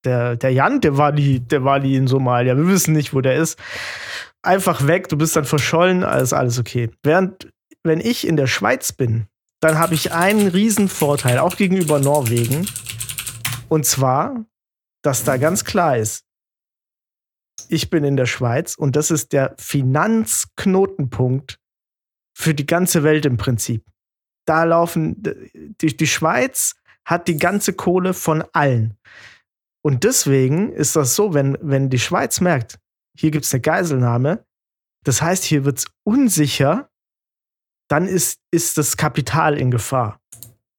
der, der Jan, der war, nie, der war nie in Somalia. Wir wissen nicht, wo der ist. Einfach weg, du bist dann verschollen, alles, alles okay. Während, wenn ich in der Schweiz bin, dann habe ich einen riesen Vorteil, auch gegenüber Norwegen. Und zwar, dass da ganz klar ist, ich bin in der Schweiz und das ist der Finanzknotenpunkt für die ganze Welt im Prinzip. Da laufen, die, die Schweiz hat die ganze Kohle von allen. Und deswegen ist das so, wenn, wenn die Schweiz merkt, hier gibt es eine Geiselnahme, das heißt, hier wird es unsicher, dann ist, ist das Kapital in Gefahr.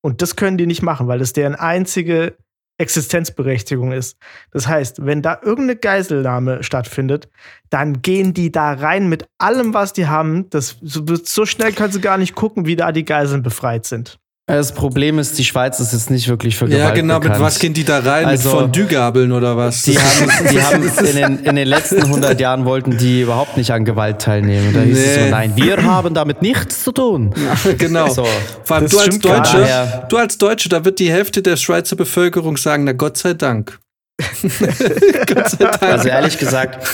Und das können die nicht machen, weil das deren einzige Existenzberechtigung ist. Das heißt, wenn da irgendeine Geiselnahme stattfindet, dann gehen die da rein mit allem, was die haben. Das, so schnell können sie gar nicht gucken, wie da die Geiseln befreit sind. Das Problem ist, die Schweiz ist jetzt nicht wirklich für Gewalt Ja, genau. Bekannt. Mit was gehen die da rein? Also, mit Fondue-Gabeln oder was? Die haben, die haben in, den, in den letzten 100 Jahren wollten die überhaupt nicht an Gewalt teilnehmen. Da hieß nee. es so, nein, wir haben damit nichts zu tun. Ja, genau. So. Vor allem du als Deutsche, du als Deutsche, da wird die Hälfte der Schweizer Bevölkerung sagen, na Gott sei Dank. Gott sei Dank. Also ehrlich gesagt,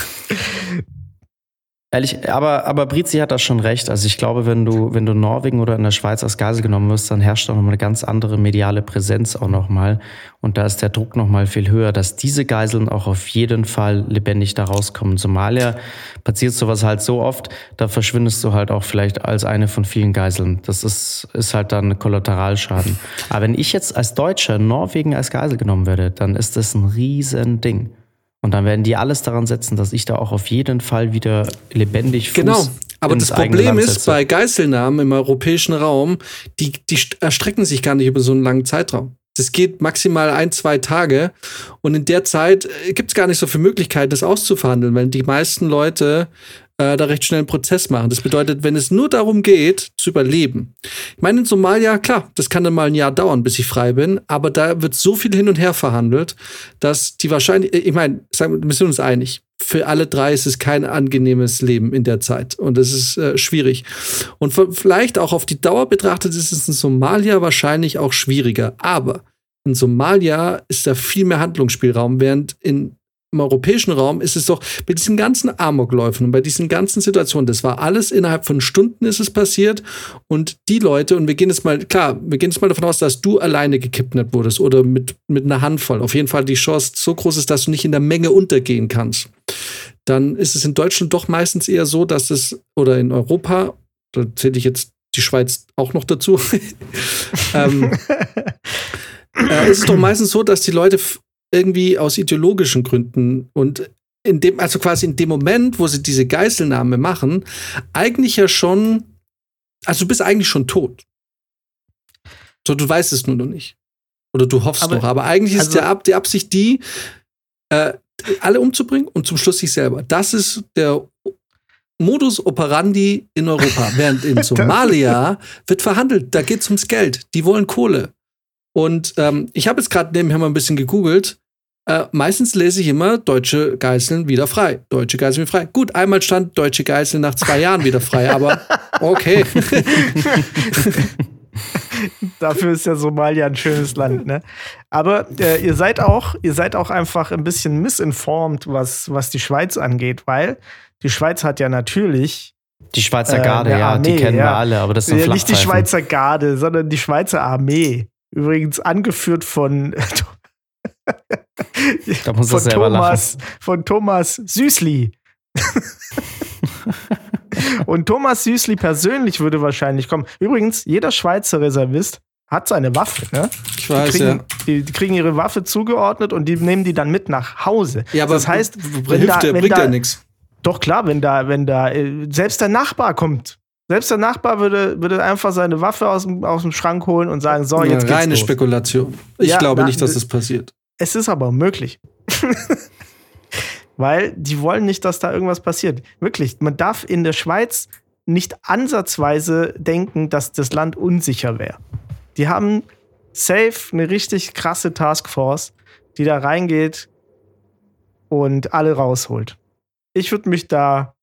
Ehrlich, aber, aber Brizi hat da schon recht. Also ich glaube, wenn du, wenn du Norwegen oder in der Schweiz als Geisel genommen wirst, dann herrscht da nochmal eine ganz andere mediale Präsenz auch nochmal. Und da ist der Druck nochmal viel höher, dass diese Geiseln auch auf jeden Fall lebendig da rauskommen. Somalia passiert sowas halt so oft, da verschwindest du halt auch vielleicht als eine von vielen Geiseln. Das ist, ist halt dann Kollateralschaden. Aber wenn ich jetzt als Deutscher Norwegen als Geisel genommen werde, dann ist das ein riesen Ding. Und dann werden die alles daran setzen, dass ich da auch auf jeden Fall wieder lebendig Fuß Genau. Aber das Problem ist, bei Geiselnahmen im europäischen Raum, die, die erstrecken sich gar nicht über so einen langen Zeitraum. Das geht maximal ein, zwei Tage. Und in der Zeit äh, gibt es gar nicht so viele Möglichkeiten, das auszuverhandeln, weil die meisten Leute äh, da recht schnell einen Prozess machen. Das bedeutet, wenn es nur darum geht, zu überleben. Ich meine, in Somalia, klar, das kann dann mal ein Jahr dauern, bis ich frei bin, aber da wird so viel hin und her verhandelt, dass die wahrscheinlich, ich meine, sagen wir sind uns einig, für alle drei ist es kein angenehmes Leben in der Zeit und es ist äh, schwierig. Und vielleicht auch auf die Dauer betrachtet ist es in Somalia wahrscheinlich auch schwieriger, aber in Somalia ist da viel mehr Handlungsspielraum, während in im europäischen Raum ist es doch bei diesen ganzen Amokläufen und bei diesen ganzen Situationen, das war alles innerhalb von Stunden ist es passiert und die Leute, und wir gehen jetzt mal, klar, wir gehen jetzt mal davon aus, dass du alleine gekidnappt wurdest oder mit, mit einer Handvoll. Auf jeden Fall die Chance so groß ist, dass du nicht in der Menge untergehen kannst. Dann ist es in Deutschland doch meistens eher so, dass es, oder in Europa, da zähle ich jetzt die Schweiz auch noch dazu. ähm, äh, es ist doch meistens so, dass die Leute irgendwie aus ideologischen Gründen und in dem, also quasi in dem Moment, wo sie diese Geiselnahme machen, eigentlich ja schon, also du bist eigentlich schon tot. So, du weißt es nur noch nicht. Oder du hoffst aber, noch. Aber eigentlich ist also, der Ab die Absicht die, äh, alle umzubringen und zum Schluss sich selber. Das ist der Modus operandi in Europa. Während in Somalia wird verhandelt. Da geht es ums Geld. Die wollen Kohle. Und ähm, ich habe jetzt gerade nebenher mal ein bisschen gegoogelt. Äh, meistens lese ich immer deutsche Geiseln wieder frei. Deutsche Geiseln wieder frei. Gut, einmal stand deutsche Geiseln nach zwei Jahren wieder frei, aber okay. Dafür ist ja Somalia ein schönes Land, ne? Aber äh, ihr seid auch, ihr seid auch einfach ein bisschen missinformed, was, was die Schweiz angeht, weil die Schweiz hat ja natürlich die Schweizer Garde, äh, ja, Armee, die kennen ja. wir alle, aber das ist ja, Nicht die Schweizer Garde, sondern die Schweizer Armee. Übrigens angeführt von da muss von, Thomas, von Thomas Süßli. Und Thomas Süßli persönlich würde wahrscheinlich kommen. Übrigens, jeder Schweizer Reservist hat seine Waffe, ne? Ich weiß, die kriegen, ja. Die, die, kriegen ihre Waffe zugeordnet und die nehmen die dann mit nach Hause. Ja, aber das heißt, wenn hilft da, der, wenn bringt da, ja nichts. Doch klar, wenn da, wenn da, äh, selbst der Nachbar kommt. Selbst der Nachbar würde, würde einfach seine Waffe aus dem, aus dem Schrank holen und sagen, so, jetzt ja, Reine los. Spekulation. Ich ja, glaube na, nicht, dass das passiert. Es ist aber möglich. Weil die wollen nicht, dass da irgendwas passiert. Wirklich, man darf in der Schweiz nicht ansatzweise denken, dass das Land unsicher wäre. Die haben safe eine richtig krasse Taskforce, die da reingeht und alle rausholt. Ich würde mich da,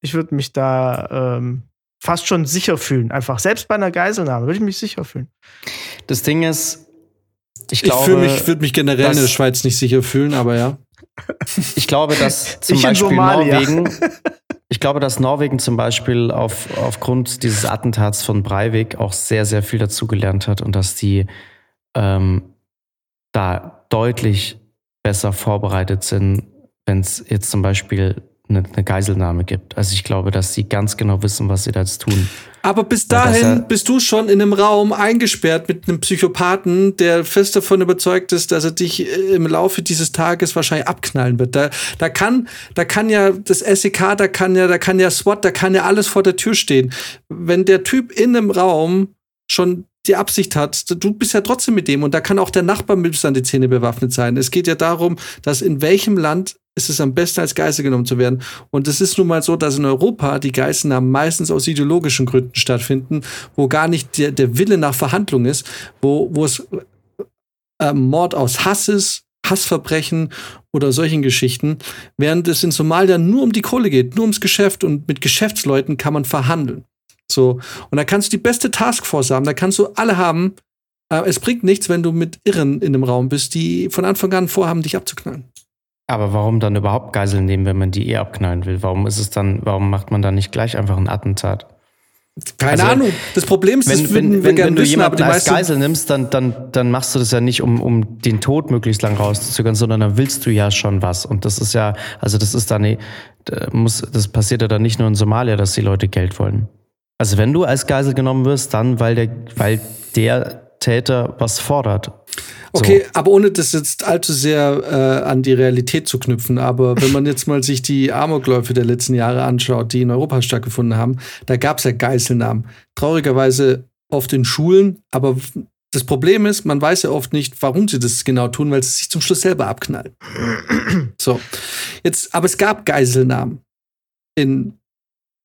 ich würde mich da ähm, fast schon sicher fühlen. Einfach selbst bei einer Geiselnahme würde ich mich sicher fühlen. Das Ding ist, ich glaube, ich, ich würde mich generell in der Schweiz nicht sicher fühlen, aber ja. Ich glaube, dass zum ich Beispiel Norwegen, ich glaube, dass Norwegen zum Beispiel auf, aufgrund dieses Attentats von Breivik auch sehr, sehr viel dazugelernt hat und dass die ähm, da deutlich besser vorbereitet sind, wenn es jetzt zum Beispiel eine, eine Geiselnahme gibt. Also ich glaube, dass sie ganz genau wissen, was sie da jetzt tun. Aber bis dahin bist du schon in einem Raum eingesperrt mit einem Psychopathen, der fest davon überzeugt ist, dass er dich äh, im Laufe dieses Tages wahrscheinlich abknallen wird. Da, da kann, da kann ja das SEK, da kann ja, da kann ja SWAT, da kann ja alles vor der Tür stehen. Wenn der Typ in einem Raum schon die Absicht hat, du bist ja trotzdem mit dem und da kann auch der Nachbar mit an die Zähne bewaffnet sein. Es geht ja darum, dass in welchem Land ist es am besten als Geisel genommen zu werden. Und es ist nun mal so, dass in Europa die Geiselnahmen meistens aus ideologischen Gründen stattfinden, wo gar nicht der, der Wille nach Verhandlung ist, wo, wo es äh, Mord aus Hass ist, Hassverbrechen oder solchen Geschichten, während es in Somalia nur um die Kohle geht, nur ums Geschäft und mit Geschäftsleuten kann man verhandeln. So. Und da kannst du die beste Taskforce haben, da kannst du alle haben. Äh, es bringt nichts, wenn du mit Irren in einem Raum bist, die von Anfang an vorhaben, dich abzuknallen. Aber warum dann überhaupt Geiseln nehmen, wenn man die eh abknallen will? Warum ist es dann, warum macht man dann nicht gleich einfach ein Attentat? Keine also, Ahnung. Das Problem ist, wenn, wenn, wenn, wenn du wissen, jemanden als Geisel nimmst, dann, dann, dann machst du das ja nicht, um, um den Tod möglichst lang rauszuzögern, sondern dann willst du ja schon was. Und das ist ja, also das ist dann, muss, das passiert ja dann nicht nur in Somalia, dass die Leute Geld wollen. Also wenn du als Geisel genommen wirst, dann weil der, weil der Täter was fordert. Okay, so. aber ohne das jetzt allzu sehr äh, an die Realität zu knüpfen, aber wenn man jetzt mal sich die Amokläufe der letzten Jahre anschaut, die in Europa stattgefunden haben, da gab es ja Geiselnahmen. Traurigerweise oft in Schulen, aber das Problem ist, man weiß ja oft nicht, warum sie das genau tun, weil sie sich zum Schluss selber abknallen. so. Jetzt, aber es gab Geiselnahmen. In,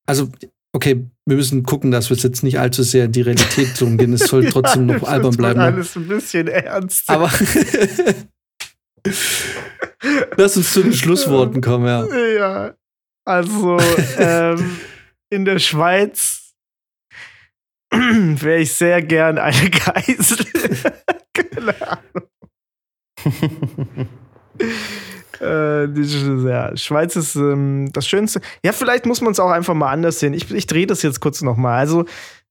also okay, wir müssen gucken, dass wir es jetzt nicht allzu sehr in die Realität umgehen. Es soll trotzdem noch albern bleiben. Das alles ein bisschen ernst. Aber lass uns zu den Schlussworten kommen, ja. Ja, also ähm, in der Schweiz wäre ich sehr gern eine Geisel. Keine Ahnung. Äh, ja, Schweiz ist ähm, das Schönste. Ja, vielleicht muss man es auch einfach mal anders sehen. Ich, ich drehe das jetzt kurz nochmal. Also,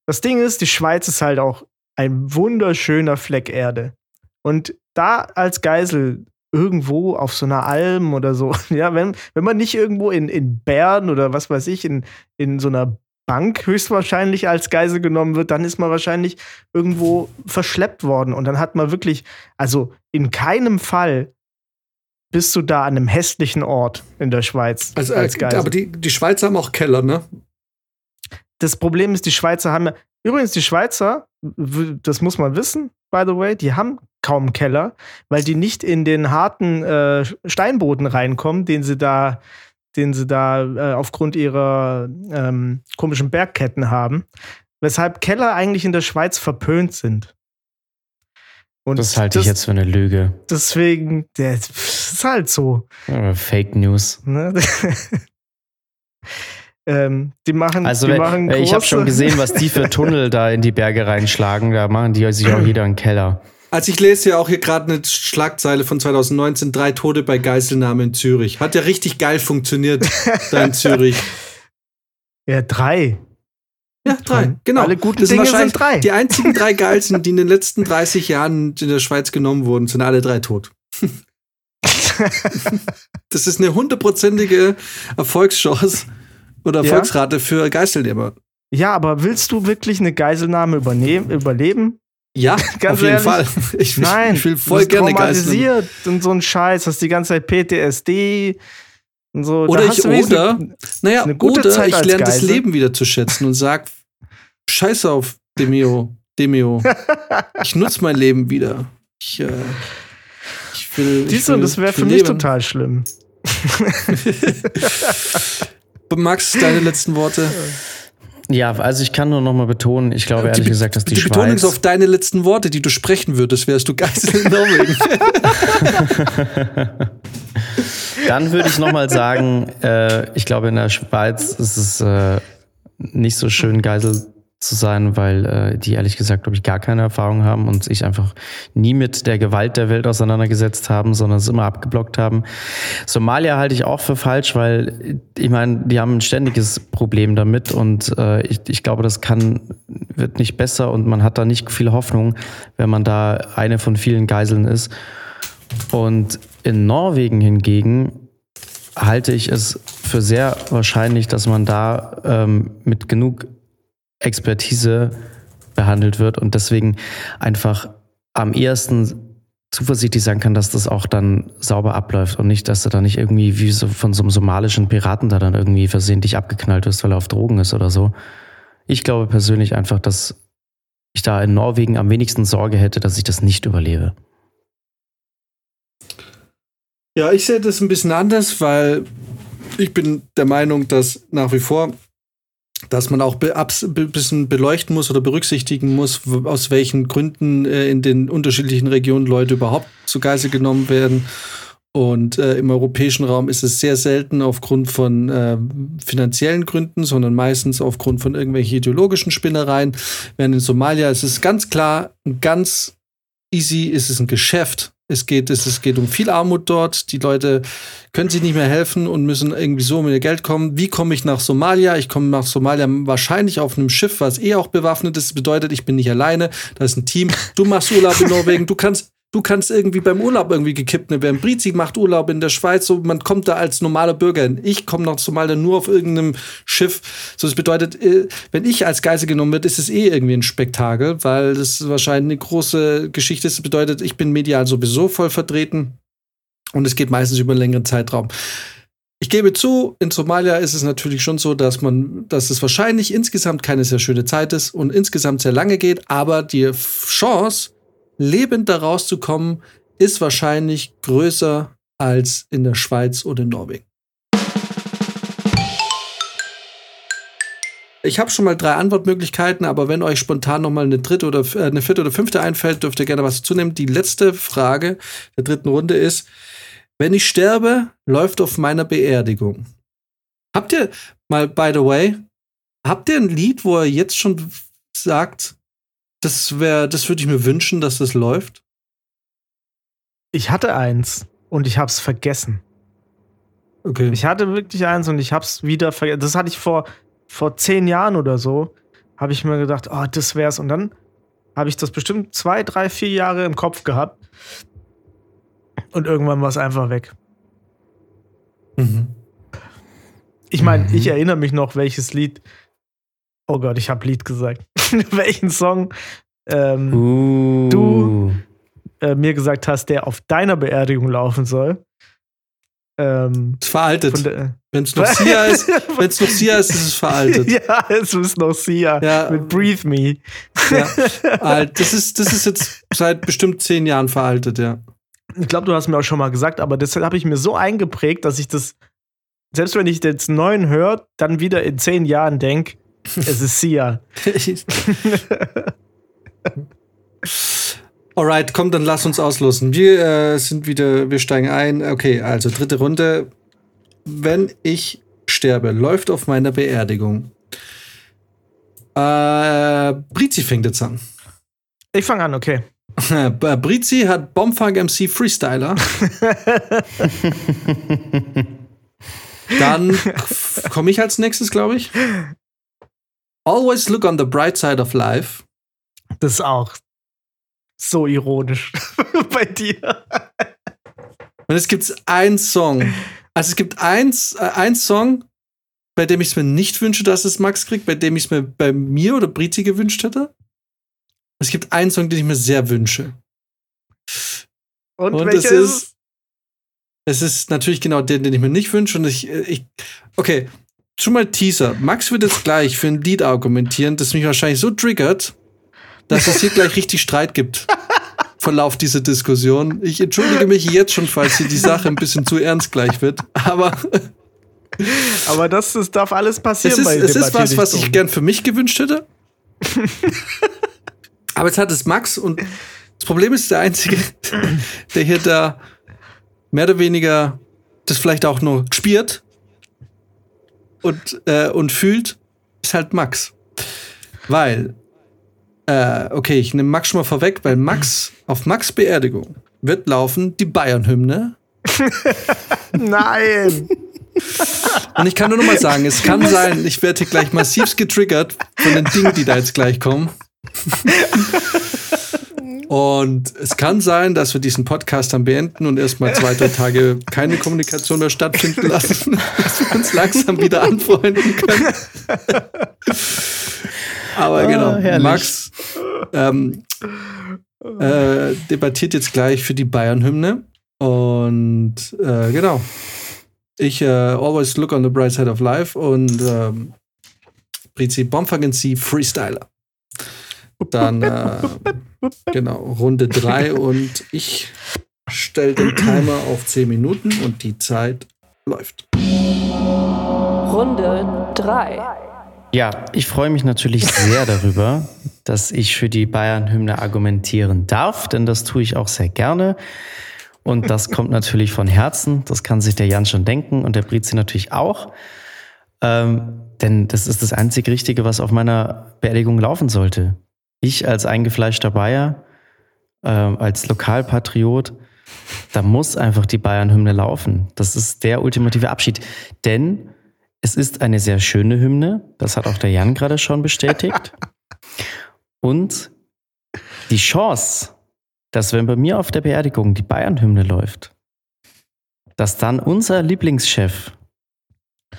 das Ding ist, die Schweiz ist halt auch ein wunderschöner Fleck Erde. Und da als Geisel irgendwo auf so einer Alm oder so, ja, wenn, wenn man nicht irgendwo in, in Bern oder was weiß ich, in, in so einer Bank höchstwahrscheinlich als Geisel genommen wird, dann ist man wahrscheinlich irgendwo verschleppt worden. Und dann hat man wirklich, also in keinem Fall bist du da an einem hässlichen Ort in der Schweiz Also, als äh, Geisel. aber die, die Schweizer haben auch Keller, ne? das Problem ist, die Schweizer haben ja, übrigens die Schweizer, das muss man wissen, by the way, die haben kaum Keller, weil die nicht in den harten äh, Steinboden reinkommen, den sie da, den sie da äh, aufgrund ihrer ähm, komischen Bergketten haben, weshalb Keller eigentlich in der Schweiz verpönt sind. Und Das halte ich jetzt für eine Lüge. Deswegen, der ist halt so. Fake News. Ne? ähm, die machen, Also die wenn, machen ich habe schon gesehen, was die für Tunnel da in die Berge reinschlagen. Da machen die sich auch jeder einen Keller. Also ich lese ja auch hier gerade eine Schlagzeile von 2019, drei Tote bei Geiselnahme in Zürich. Hat ja richtig geil funktioniert da in Zürich. Ja, drei. Ja, drei, genau. Alle guten das Dinge sind drei. Die einzigen drei Geiseln, die in den letzten 30 Jahren in der Schweiz genommen wurden, sind alle drei tot. Das ist eine hundertprozentige Erfolgschance oder Ja. Erfolgsrate für Geiselnehmer. Ja, aber willst du wirklich eine Geiselnahme übernehmen, überleben? Ja, Ganz auf jeden ehrlich? Fall. Ich, Nein, ich will du voll bist gerne Geiseln. traumatisiert und so ein Scheiß, hast die ganze Zeit PTSD so. Oder ich, oder, naja, eine gute oder Zeit ich lerne das. Leben wieder zu schätzen und sag, scheiß auf Demio, Demio. Ich nutze mein Leben wieder. Ich, äh, ich will. Siehst du, das wäre für mich leben. total schlimm. Max, deine letzten Worte. Ja, also ich kann nur noch mal betonen, ich glaube ehrlich Die- gesagt, dass die, die Betonung Schweiz ist auf deine letzten Worte, die du sprechen würdest, wärst du Geisel in Norwegen. Dann würde ich noch mal sagen, äh, ich glaube, in der Schweiz ist es äh, nicht so schön, Geisel zu sein, weil äh, die ehrlich gesagt, glaube ich, gar keine Erfahrung haben und sich einfach nie mit der Gewalt der Welt auseinandergesetzt haben, sondern es immer abgeblockt haben. Somalia halte ich auch für falsch, weil ich meine, die haben ein ständiges Problem damit und äh, ich, ich glaube, das kann wird nicht besser und man hat da nicht viel Hoffnung, wenn man da eine von vielen Geiseln ist. Und in Norwegen hingegen halte ich es für sehr wahrscheinlich, dass man da ähm, mit genug Expertise behandelt wird und deswegen einfach am ehesten zuversichtlich sein kann, dass das auch dann sauber abläuft und nicht, dass du da nicht irgendwie wie so von so einem somalischen Piraten da dann irgendwie versehentlich abgeknallt wirst, weil er auf Drogen ist oder so. Ich glaube persönlich einfach, dass ich da in Norwegen am wenigsten Sorge hätte, dass ich das nicht überlebe. Ja, ich sehe das ein bisschen anders, weil ich bin der Meinung, dass nach wie vor, dass man auch abs- be bisschen beleuchten muss oder berücksichtigen muss, aus welchen Gründen äh, in den unterschiedlichen Regionen Leute überhaupt zu Geisel genommen werden. Und äh, im europäischen Raum ist es sehr selten aufgrund von äh, finanziellen Gründen, sondern meistens aufgrund von irgendwelchen ideologischen Spinnereien. Während in Somalia ist es ganz klar, ganz easy, ist es ein Geschäft. Es geht, es, es geht um viel Armut dort. Die Leute können sich nicht mehr helfen und müssen irgendwie so mit ihr Geld kommen. Wie komme ich nach Somalia? Ich komme nach Somalia wahrscheinlich auf einem Schiff, was eh auch bewaffnet ist. Das bedeutet, ich bin nicht alleine. Da ist ein Team. Du machst Urlaub in Norwegen. Du kannst, du kannst irgendwie beim Urlaub irgendwie gekippt werden. Brizi macht Urlaub in der Schweiz. So, man kommt da als normaler Bürger hin. Ich komme nach Somalia nur auf irgendeinem Schiff. So, das bedeutet, äh, wenn ich als Geisel genommen wird, ist es eh irgendwie ein Spektakel, weil das wahrscheinlich eine große Geschichte ist. Das bedeutet, ich bin medial sowieso voll vertreten. Und es geht meistens über einen längeren Zeitraum. Ich gebe zu, in Somalia ist es natürlich schon so, dass man, dass es wahrscheinlich insgesamt keine sehr schöne Zeit ist und insgesamt sehr lange geht, aber die Chance, lebend da rauszukommen, ist wahrscheinlich größer als in der Schweiz oder in Norwegen. Ich habe schon mal drei Antwortmöglichkeiten, aber wenn euch spontan noch mal eine dritte oder äh, eine vierte oder fünfte einfällt, dürft ihr gerne was dazu nehmen. Die letzte Frage der dritten Runde ist: Wenn ich sterbe, läuft auf meiner Beerdigung. Habt ihr mal, by the way, habt ihr ein Lied, wo er jetzt schon sagt, das wäre, das würde ich mir wünschen, dass das läuft? Ich hatte eins und ich hab's vergessen. Okay. Ich hatte wirklich eins und ich hab's wieder vergessen. Das hatte ich vor, vor zehn Jahren oder so. Habe ich mir gedacht, oh, das wär's. Und dann habe ich das bestimmt zwei, drei, vier Jahre im Kopf gehabt. Und irgendwann war es einfach weg. mhm. Ich meine, Mhm. ich erinnere mich noch, welches Lied Oh Gott, ich habe Lied gesagt. Welchen Song ähm, Uh. Du- äh, mir gesagt hast, der auf deiner Beerdigung laufen soll. Ähm, Ist veraltet. der, Wenn es noch Sia ist, wenn es noch Sia ist, ist es veraltet. ja, es ist noch Sia Ja. mit Breathe Me. Ja. Alt. Das ist, das ist jetzt seit bestimmt zehn Jahren veraltet, ja. Ich glaube, du hast mir auch schon mal gesagt, aber das habe ich mir so eingeprägt, dass ich das, selbst wenn ich jetzt neuen höre, dann wieder in zehn Jahren denke, es ist Sia. Alright, komm, dann lass uns auslosen. Wir äh, sind wieder, wir steigen ein. Okay, also dritte Runde. Wenn ich sterbe, läuft auf meiner Beerdigung. Äh, Brizi fängt jetzt an. Ich fange an, okay. Brizi hat Bombfunk MC Freestyler. Dann komme ich als nächstes, glaube ich. Always look on the bright side of life. Das ist auch so ironisch bei dir. Und es gibt einen Song. Also es gibt eins, äh, ein Song, bei dem ich es mir nicht wünsche, dass es Max kriegt, bei dem ich es mir bei mir oder Brizi gewünscht hätte. Es gibt einen Song, den ich mir sehr wünsche. Und, Und es ist ist- Es ist natürlich genau den, den ich mir nicht wünsche. Und ich, äh, ich okay, schon mal Teaser. Max wird jetzt gleich für ein Lied argumentieren, das mich wahrscheinlich so triggert, dass es hier gleich richtig Streit gibt. Verlauf dieser Diskussion. Ich entschuldige mich jetzt schon, falls hier die Sache ein bisschen zu ernst gleich wird. Aber Aber das, das darf alles es passieren ist, bei es ist was, was ich gern für mich gewünscht hätte. Aber jetzt hat es Max und das Problem ist der Einzige, der hier da mehr oder weniger das vielleicht auch nur spielt und, äh, und fühlt, ist halt Max. Weil, äh, okay, ich nehme Max schon mal vorweg, weil Max, auf Max Beerdigung wird laufen die Bayern-Hymne. Nein! Und ich kann nur noch mal sagen, es kann sein, ich werde hier gleich massivst getriggert von den Dingen, die da jetzt gleich kommen. Und es kann sein, dass wir diesen Podcast dann beenden und erstmal zwei, drei Tage keine Kommunikation mehr stattfinden lassen, dass wir uns langsam wieder anfreunden können. Aber genau, herrlich. Max ähm, äh, debattiert jetzt gleich für die Bayern-Hymne. Und äh, genau. Ich äh, always look on the bright side of life und ähm, Bombfang Sie Freestyler. Dann äh, genau, Runde 3 und ich stelle den Timer auf 10 Minuten und die Zeit läuft. Runde 3. Ja, ich freue mich natürlich sehr darüber, dass ich für die Bayern-Hymne argumentieren darf, denn das tue ich auch sehr gerne. Und das kommt natürlich von Herzen. Das kann sich der Jan schon denken und der Brizi natürlich auch. Ähm, denn das ist das einzig Richtige, was auf meiner Beerdigung laufen sollte. Ich als eingefleischter Bayer, ähm, als Lokalpatriot, da muss einfach die Bayern-Hymne laufen. Das ist der ultimative Abschied. Denn es ist eine sehr schöne Hymne. Das hat auch der Jan gerade schon bestätigt. Und die Chance, dass wenn bei mir auf der Beerdigung die Bayern-Hymne läuft, dass dann unser Lieblingschef,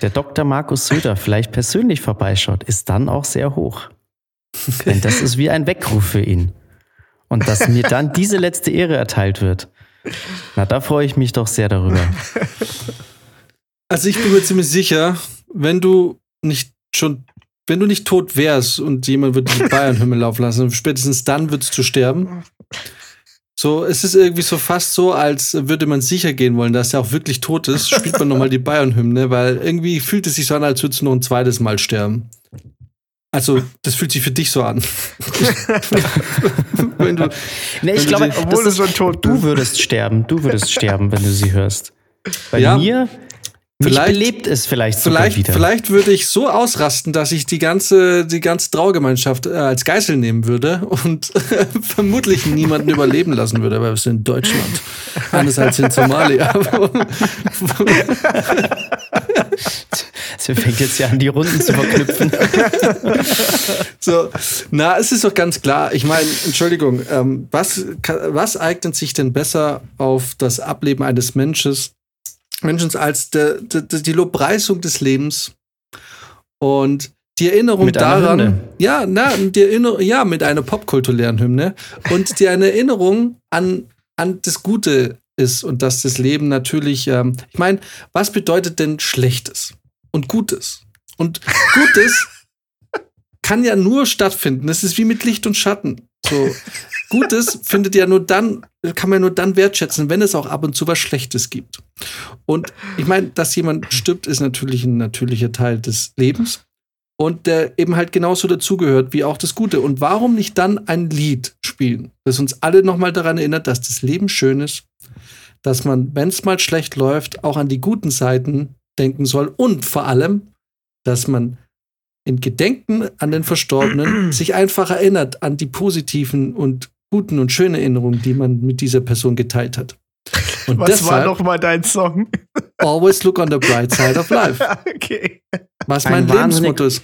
der Dr. Markus Söder, vielleicht persönlich vorbeischaut, ist dann auch sehr hoch. Denn das ist wie ein Weckruf für ihn. Und dass mir dann diese letzte Ehre erteilt wird, na, da freue ich mich doch sehr darüber. Also ich bin mir ziemlich sicher, wenn du nicht schon, wenn du nicht tot wärst und jemand würde die Bayern-Hymne laufen lassen, spätestens dann würdest du sterben. So, es ist irgendwie so fast so, als würde man sicher gehen wollen, dass er auch wirklich tot ist, spielt man nochmal die Bayern-Hymne, weil irgendwie fühlt es sich so an, als würdest du noch ein zweites Mal sterben. Also, das fühlt sich für dich so an. wenn du, Nee, ich glaube, sie- das Obwohl du ist, schon tot du würdest sterben. Du würdest sterben, wenn du sie hörst. Bei Ja. mir, Vielleicht- belebt es vielleicht, sogar Vielleicht, wieder. vielleicht würde ich so ausrasten, dass ich die ganze, die ganze Trauergemeinschaft äh, als Geißel nehmen würde und vermutlich niemanden überleben lassen würde, weil wir sind in Deutschland. Anders als in Somalia. Sie fängt jetzt ja an, die Runden zu verknüpfen. so, na, es ist doch ganz klar. Ich meine, Entschuldigung, ähm, was, was eignet sich denn besser auf das Ableben eines Menschen, Menschen als de, de, de, die Lobpreisung des Lebens und die Erinnerung daran, Hymne. ja, na, die Erinnerung, ja, mit einer popkulturären Hymne und die eine Erinnerung an, an das Gute ist und dass das Leben natürlich, ähm, ich meine, was bedeutet denn Schlechtes und Gutes? Und Gutes kann ja nur stattfinden. Das ist wie mit Licht und Schatten. So, Gutes findet ja nur dann, kann man nur dann wertschätzen, wenn es auch ab und zu was Schlechtes gibt. Und ich meine, dass jemand stirbt, ist natürlich ein natürlicher Teil des Lebens. Und der eben halt genauso dazugehört wie auch das Gute. Und warum nicht dann ein Lied spielen, das uns alle nochmal daran erinnert, dass das Leben schön ist, dass man, wenn es mal schlecht läuft, auch an die guten Seiten denken soll und vor allem, dass man in Gedenken an den Verstorbenen sich einfach erinnert an die positiven und guten und schönen Erinnerungen, die man mit dieser Person geteilt hat. Und Was war deshalb noch mal dein Song? always look on the bright side of life. okay. Was Ein mein wahnsinnig- Lebensmotto ist.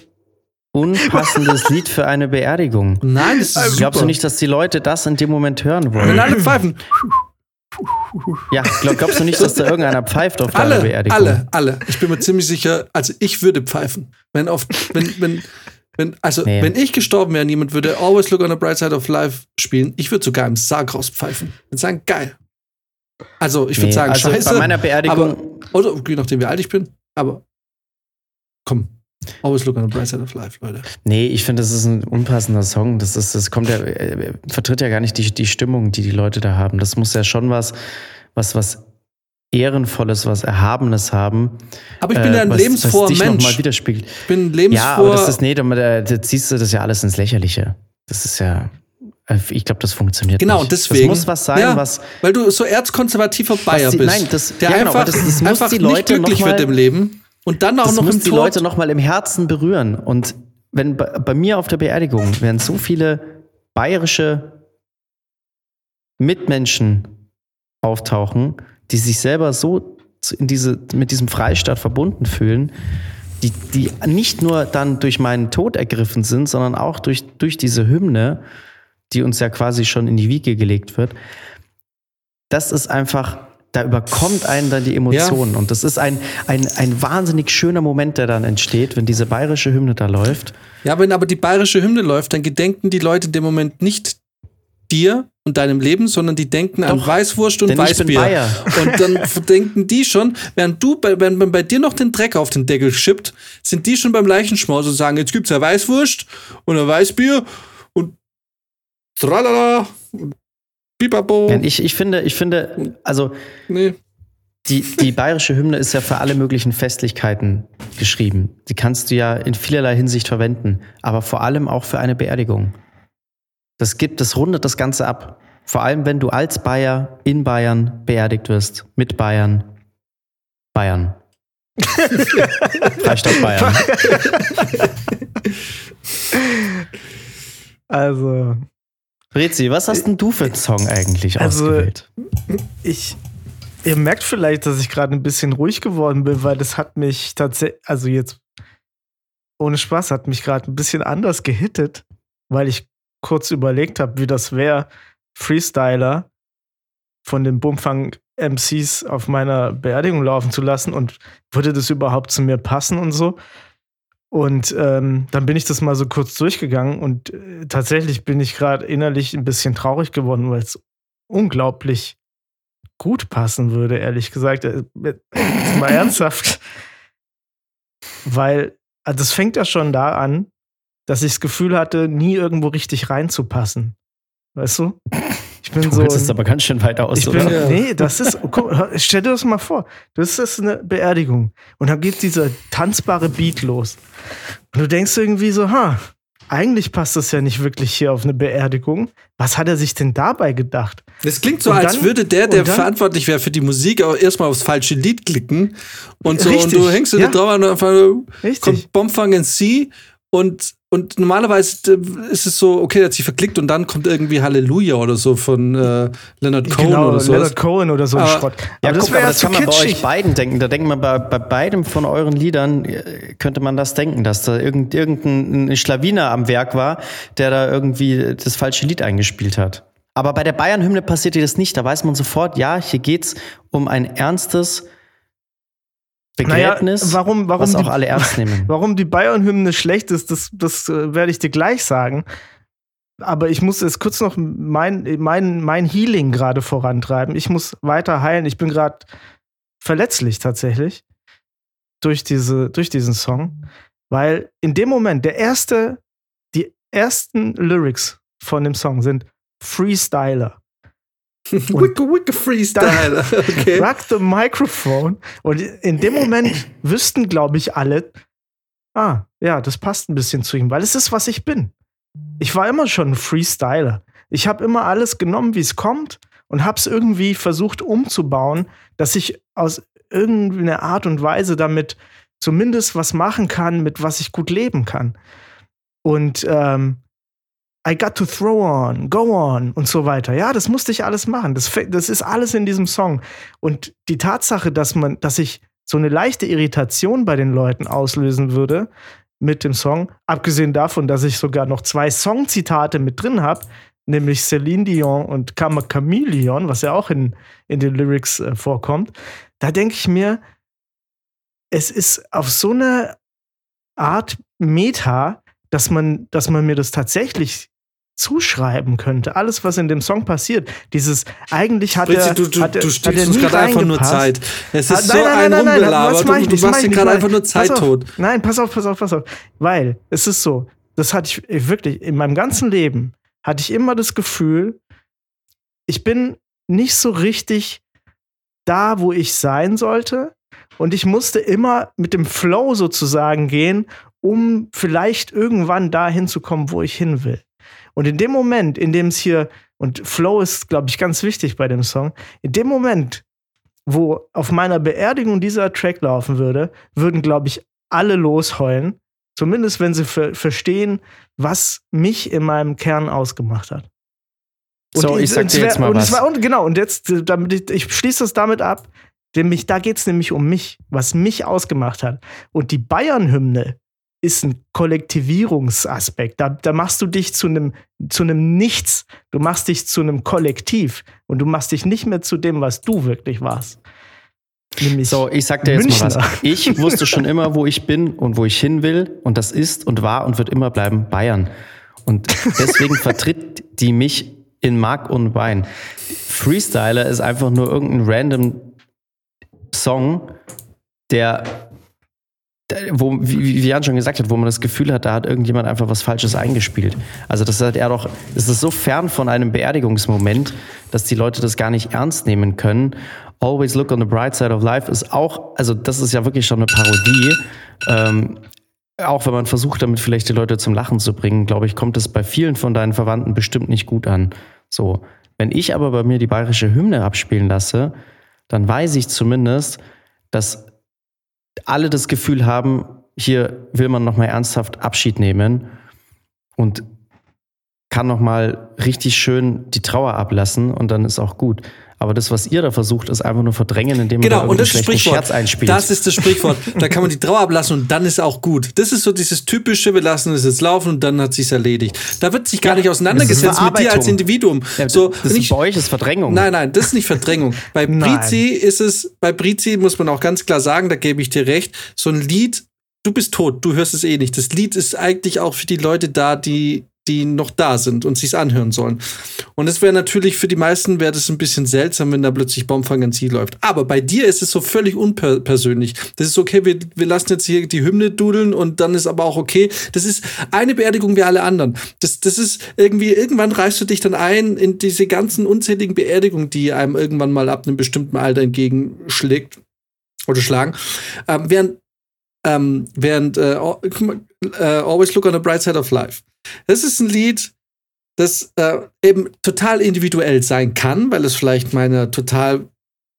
Unpassendes Lied für eine Beerdigung. Nein, das ist Also, super. Glaubst du nicht, dass die Leute das in dem Moment hören Wenn wollen? alle pfeifen, Ja, glaub, glaubst du nicht, dass da irgendeiner pfeift auf deiner alle, Beerdigung? alle, alle. Ich bin mir ziemlich sicher, also ich würde pfeifen. Wenn auf, wenn, wenn, wenn, also Nee. wenn ich gestorben wäre, und jemand würde Always Look on the Bright Side of Life spielen, ich würde sogar im Sarg rauspfeifen. Und sagen, geil. Also ich würde Nee, sagen, also scheiße. bei meiner Beerdigung, aber, oder je nachdem, wie alt ich bin, aber komm. Always Look on the Bright Side of Life, Leute. nee, ich finde, das ist ein unpassender Song. Das ist, das kommt ja, äh, vertritt ja gar nicht die, die Stimmung, die die Leute da haben. Das muss ja schon was, was, was Ehrenvolles, was Erhabenes haben. Aber ich bin äh, ja ein was, lebensfroher was Mensch. nochmal widerspiegelt. Ich bin ein Ja, lebensfroher. aber das ist, nee, da, da, da ziehst du das ja alles ins Lächerliche. Das ist ja, ich glaube, das funktioniert Genau, nicht. und deswegen. Das muss was sein, ja, was, Weil du so erzkonservativer Bayer die- bist. nein, das- der ja, genau, einfach, aber das- das muss einfach die nicht Leute glücklich noch mal- wird im Leben und dann auch das noch muss im die Tod. Leute noch mal im Herzen berühren. Und wenn bei, bei mir auf der Beerdigung werden so viele bayerische Mitmenschen auftauchen, die sich selber so in diese, mit diesem Freistaat verbunden fühlen, die, die nicht nur dann durch meinen Tod ergriffen sind, sondern auch durch, durch diese Hymne, die uns ja quasi schon in die Wiege gelegt wird. Das ist einfach, da überkommt einen dann die Emotionen. Und das ist ein, ein, ein wahnsinnig schöner Moment, der dann entsteht, wenn diese bayerische Hymne da läuft. Ja, wenn aber die bayerische Hymne läuft, dann gedenken die Leute in dem Moment nicht dir und deinem Leben, sondern die denken an Doch, Weißwurst und Weißbier. Und dann denken die schon, während du, bei, wenn man bei dir noch den Dreck auf den Deckel schippt, sind die schon beim Leichenschmaus und sagen, jetzt gibt's ja Weißwurst und ein Weißbier tralala. Ja, Ich, ich finde, ich finde, also nee. die, die bayerische Hymne ist ja für alle möglichen Festlichkeiten geschrieben. Die kannst du ja in vielerlei Hinsicht verwenden, aber vor allem auch für eine Beerdigung. Das gibt, das rundet das Ganze ab. Vor allem, wenn du als Bayer in Bayern beerdigt wirst, mit Bayern, Bayern. Freistaat Bayern. Also, Rezi, was hast denn du für einen Song eigentlich Also, ausgewählt? ich. Ihr merkt vielleicht, dass ich gerade ein bisschen ruhig geworden bin, weil das hat mich tatsächlich, also jetzt ohne Spaß, hat mich gerade ein bisschen anders gehittet, weil ich kurz überlegt habe, wie das wäre, Freestyler von den Bumfang MCs auf meiner Beerdigung laufen zu lassen und würde das überhaupt zu mir passen und so. Und ähm, dann bin ich das mal so kurz durchgegangen und äh, tatsächlich bin ich gerade innerlich ein bisschen traurig geworden, weil es unglaublich gut passen würde, ehrlich gesagt. Äh, Jetzt mal ernsthaft. Weil, also es fängt ja schon da an, dass ich das Gefühl hatte, nie irgendwo richtig reinzupassen. Weißt du? Ich bin Du so. holst es aber ganz schön weit aus, Ich oder? bin, Ja. nee, das ist, guck, stell dir das mal vor. Das ist eine Beerdigung. Und dann geht dieser tanzbare Beat los. Und du denkst irgendwie so, ha, eigentlich passt das ja nicht wirklich hier auf eine Beerdigung. Was hat er sich denn dabei gedacht? Das klingt so, Und als dann- würde der, der dann- verantwortlich wäre für die Musik, auch erstmal aufs falsche Lied klicken und so. Richtig, und du hängst dir ja. da drauf und einfach Richtig. kommt Bombfang in C und, und normalerweise äh, ist es so, okay, der hat sich verklickt und dann kommt irgendwie Halleluja oder so von äh, Leonard Cohen genau, oder so. Leonard Cohen oder so ein Aber- Schrott. Ja, Aber guck, wär aber das kann man bei euch kitschig. beiden denken. Da denkt man bei, bei beidem von euren Liedern, äh, könnte man das denken, dass da irgend, irgendein Schlawiner am Werk war, der da irgendwie das falsche Lied eingespielt hat. Aber bei der Bayern-Hymne passiert dir das nicht. Da weiß man sofort, ja, hier geht's um ein ernstes, Begräbnis, Naja, warum- warum was die- auch alle ernst nehmen. Warum die Bayern-Hymne schlecht ist, das, das äh, werde ich dir gleich sagen. Aber ich muss jetzt kurz noch mein, mein, mein Healing gerade vorantreiben. Ich muss weiter heilen. Ich bin gerade verletzlich tatsächlich durch, diese, durch diesen Song. Weil in dem Moment, der erste, die ersten Lyrics von dem Song sind Freestyler. Wicke, wicke Freestyle. Okay. Rock the Microphone. Und in dem Moment wüssten, glaube ich, alle, ah, ja, das passt ein bisschen zu ihm, weil es ist, was ich bin. Ich war immer schon ein Freestyler. Ich habe immer alles genommen, wie es kommt und habe es irgendwie versucht umzubauen, dass ich aus irgendeiner Art und Weise damit zumindest was machen kann, mit was ich gut leben kann. Und ähm, I got to throw on, go on und so weiter. Ja, das musste ich alles machen. Das, das ist alles in diesem Song. Und die Tatsache, dass man, dass ich so eine leichte Irritation bei den Leuten auslösen würde mit dem Song, abgesehen davon, dass ich sogar noch zwei Songzitate mit drin habe, nämlich Celine Dion und Kama Chameleon, was ja auch in, in den Lyrics äh, vorkommt, da denke ich mir, es ist auf so eine Art Meta, dass man, dass man mir das tatsächlich zuschreiben könnte. Alles, was in dem Song passiert, dieses eigentlich hat er, du, du, hat er, du hat er nie gerade einfach nur. Zeit. Es Ah, ist so ein Rumgelaber. ich Du, du machst dir nicht, gerade einfach nur. Zeit Pass auf. tot. Nein, pass auf, pass auf, pass auf. Weil es ist so, das hatte ich ich wirklich in meinem ganzen Leben, hatte ich immer das Gefühl, ich bin nicht so richtig da, wo ich sein sollte. Und ich musste immer mit dem Flow sozusagen gehen, um vielleicht irgendwann dahin zu kommen, wo ich hin will. Und in dem Moment, in dem es hier, und Flow ist, glaube ich, ganz wichtig bei dem Song, in dem Moment, wo auf meiner Beerdigung dieser Track laufen würde, würden, glaube ich, alle losheulen. Zumindest, wenn sie ver verstehen, was mich in meinem Kern ausgemacht hat. So, ich sag dir jetzt mal und was. War, und genau, und jetzt, äh, damit ich, ich schließe das damit ab, nämlich, da geht es nämlich um mich, was mich ausgemacht hat. Und die Bayern-Hymne ist ein Kollektivierungsaspekt. Da, da machst du dich zu einem zu einem Nichts. Du machst dich zu einem Kollektiv und du machst dich nicht mehr zu dem, was du wirklich warst. Nämlich So, ich sag dir jetzt mal Münchner. was. Ich wusste schon immer, wo ich bin und wo ich hin will. Und das ist und war und wird immer bleiben Bayern. Und deswegen vertritt die mich in Mark und Bein. Freestyler ist einfach nur irgendein random Song, der- wo, wie, wie Jan schon gesagt hat, wo man das Gefühl hat, da hat irgendjemand einfach was Falsches eingespielt. Also das hat er doch, es ist so fern von einem Beerdigungsmoment, dass die Leute das gar nicht ernst nehmen können. Always look on the bright side of life ist auch, also das ist ja wirklich schon eine Parodie. Ähm, auch wenn man versucht, damit vielleicht die Leute zum Lachen zu bringen, glaube ich, kommt es bei vielen von deinen Verwandten bestimmt nicht gut an. So. Wenn ich aber bei mir die bayerische Hymne abspielen lasse, dann weiß ich zumindest, dass alle das Gefühl haben, hier will man nochmal ernsthaft Abschied nehmen und kann nochmal richtig schön die Trauer ablassen und dann ist auch gut. Aber das, was ihr da versucht, ist einfach nur verdrängen, indem man da Genau, und das schlechten Sprichwort. Scherz einspielt. Das ist das Sprichwort. Da kann man die Trauer ablassen und dann ist auch gut. Das ist so dieses typische, wir lassen es jetzt laufen und dann hat sich's erledigt. Da wird sich gar nicht auseinandergesetzt mit dir als. Individuum. Ja, so, das ist ich, bei euch ist Verdrängung. Nein, nein, das ist nicht Verdrängung. Bei. Brizi ist es, bei Brizi muss man auch ganz klar sagen, da gebe ich dir recht, so ein Lied, du bist tot, du hörst es eh nicht. Das Lied ist eigentlich auch für die Leute da, die die noch da sind und sich's anhören sollen. Und es wäre natürlich für die meisten wäre das ein bisschen seltsam, wenn da plötzlich Bombfanganzie läuft. Aber bei dir ist es so völlig unpersönlich. Das ist okay, wir, wir lassen jetzt hier die Hymne dudeln und dann ist aber auch okay. Das ist eine Beerdigung wie alle anderen. Das, das ist irgendwie, irgendwann reißt du dich dann ein in diese ganzen unzähligen Beerdigungen, die einem irgendwann mal ab einem bestimmten Alter entgegenschlägt oder schlagen. Ähm, während ähm, während äh, mal, äh, Always Look on the Bright Side of Life. Das ist ein Lied, das äh, eben total individuell sein kann, weil es vielleicht meine total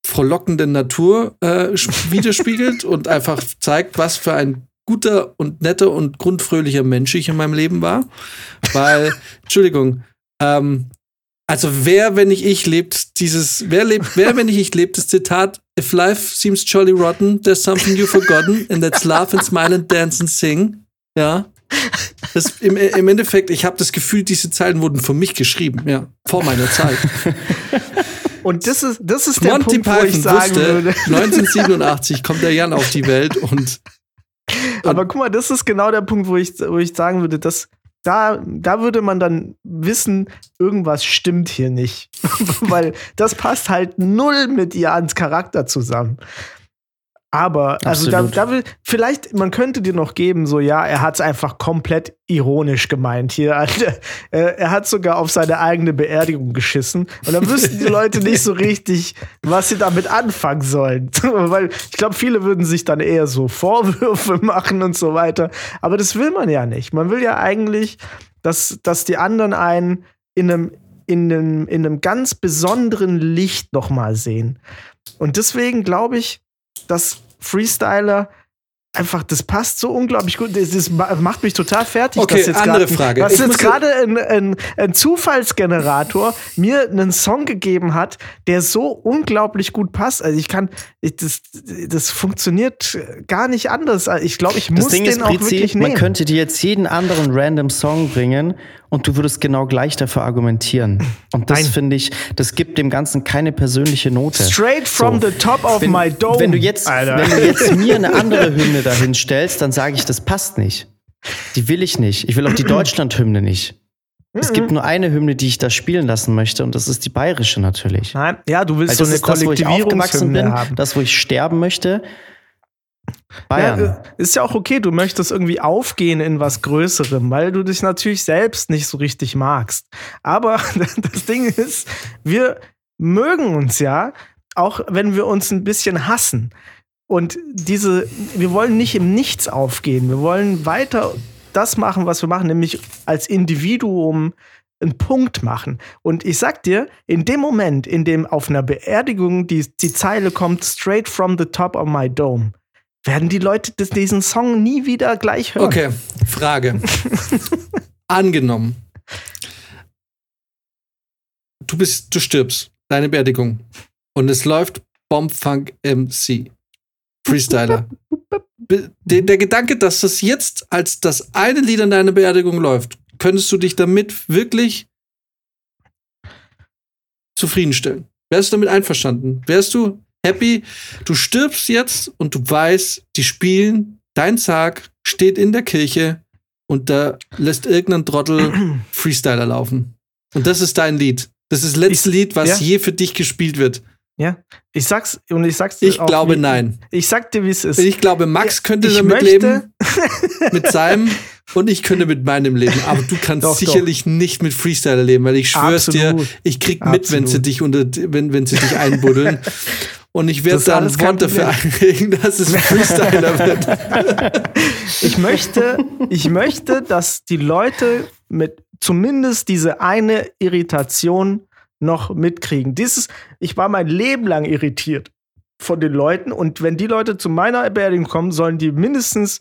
frohlockende Natur äh, widerspiegelt und einfach zeigt, was für ein guter und netter und grundfröhlicher Mensch ich in meinem Leben war. Weil, Entschuldigung, ähm, also wer, wenn nicht ich, lebt dieses, wer lebt, wer, wenn nicht ich, lebt das Zitat, if life seems jolly rotten, there's something you've forgotten, and that's laugh and smile and dance and sing. Ja. Das, im, Im Endeffekt, ich habe das Gefühl, diese Zeilen wurden für mich geschrieben, ja, vor meiner Zeit. Und das ist, das ist der Monty Punkt, wo ich Python sagen wusste, würde. 1987 kommt der Jan auf die Welt und Aber guck mal, das ist genau der Punkt, wo ich, wo ich sagen würde, dass da, da würde man dann wissen, irgendwas stimmt hier nicht. Weil das passt halt null mit Jans Charakter zusammen. Aber, also da, da will, vielleicht, man könnte dir noch geben, so, ja, er hat es einfach komplett ironisch gemeint hier. äh, er hat sogar auf seine eigene Beerdigung geschissen. Und dann wüssten die Leute nicht so richtig, was sie damit anfangen sollen. Weil ich glaube, viele würden sich dann eher so Vorwürfe machen und so weiter. Aber das will man ja nicht. Man will ja eigentlich, dass, dass die anderen einen in einem, in einem, in einem ganz besonderen Licht nochmal sehen. Und deswegen glaube ich, dass Freestyler einfach, das passt so unglaublich gut. Das, das ma- macht mich total fertig. Okay, dass jetzt andere grad- Frage. Dass Ich jetzt gerade ein, ein, ein Zufallsgenerator mir einen Song gegeben hat, der so unglaublich gut passt. Also ich kann, ich, das, das funktioniert gar nicht anders. Ich glaube, ich Das muss Ding den ist, auch Prizi, wirklich man nehmen. könnte dir jetzt jeden anderen random Song bringen und du würdest genau gleich dafür argumentieren. Und das finde ich, das gibt dem Ganzen keine persönliche Note. Straight from So. the top of wenn, my dome. Wenn du jetzt, Alter. wenn du jetzt mir eine andere Hymne dahin stellst, dann sage ich, das passt nicht. Die will ich nicht. Ich will auch die Deutschland-Hymne nicht. Es gibt nur eine Hymne, die ich da spielen lassen möchte, und das ist die bayerische natürlich. Nein, ja, du willst Weil so das eine ist das, wo ich aufgewachsen Kollektivierungshymne bin, haben. das, wo ich sterben möchte. Bayern. Ja, ist ja auch okay, du möchtest irgendwie aufgehen in was Größerem, weil du dich natürlich selbst nicht so richtig magst. Aber das Ding ist, wir mögen uns ja, auch wenn wir uns ein bisschen hassen. Und diese, wir wollen nicht im Nichts aufgehen. Wir wollen weiter das machen, was wir machen, nämlich als Individuum einen Punkt machen. Und ich sag dir, in dem Moment, in dem auf einer Beerdigung die, die Zeile kommt, straight from the top of my dome, werden die Leute diesen Song nie wieder gleich hören. Okay, Frage. Angenommen. Du bist, du stirbst, deine Beerdigung. Und es läuft Bombfunk MC. Freestyler. Der, der Gedanke, dass das jetzt als das eine Lied an deiner Beerdigung läuft, könntest du dich damit wirklich zufriedenstellen? Wärst du damit einverstanden? Wärst du happy? Du stirbst jetzt und du weißt, die spielen, dein Sarg steht in der Kirche und da lässt irgendein Trottel Freestyler laufen. Und das ist dein Lied. Das ist das letzte Ich- Lied, was ja. je für dich gespielt wird. Ja, ich sag's und ich sag's dir Ich auch, glaube wie- nein. Ich sag dir, wie es ist. Ich glaube, Max könnte ich damit möchte- leben, mit seinem, und ich könnte mit meinem leben. Aber du kannst Doch, doch. sicherlich nicht mit Freestyler leben, weil ich schwör's dir, Absolut. ich krieg mit, wenn sie Absolut. dich unter, wenn, wenn sie dich einbuddeln. Und ich werde dann alles kein Wort dafür einlegen, dass es Freestyler wird. Ich möchte, ich möchte, dass die Leute mit zumindest diese eine Irritation noch mitkriegen. Dieses, ich war mein Leben lang irritiert von den Leuten und wenn die Leute zu meiner Beerdigung kommen, sollen die mindestens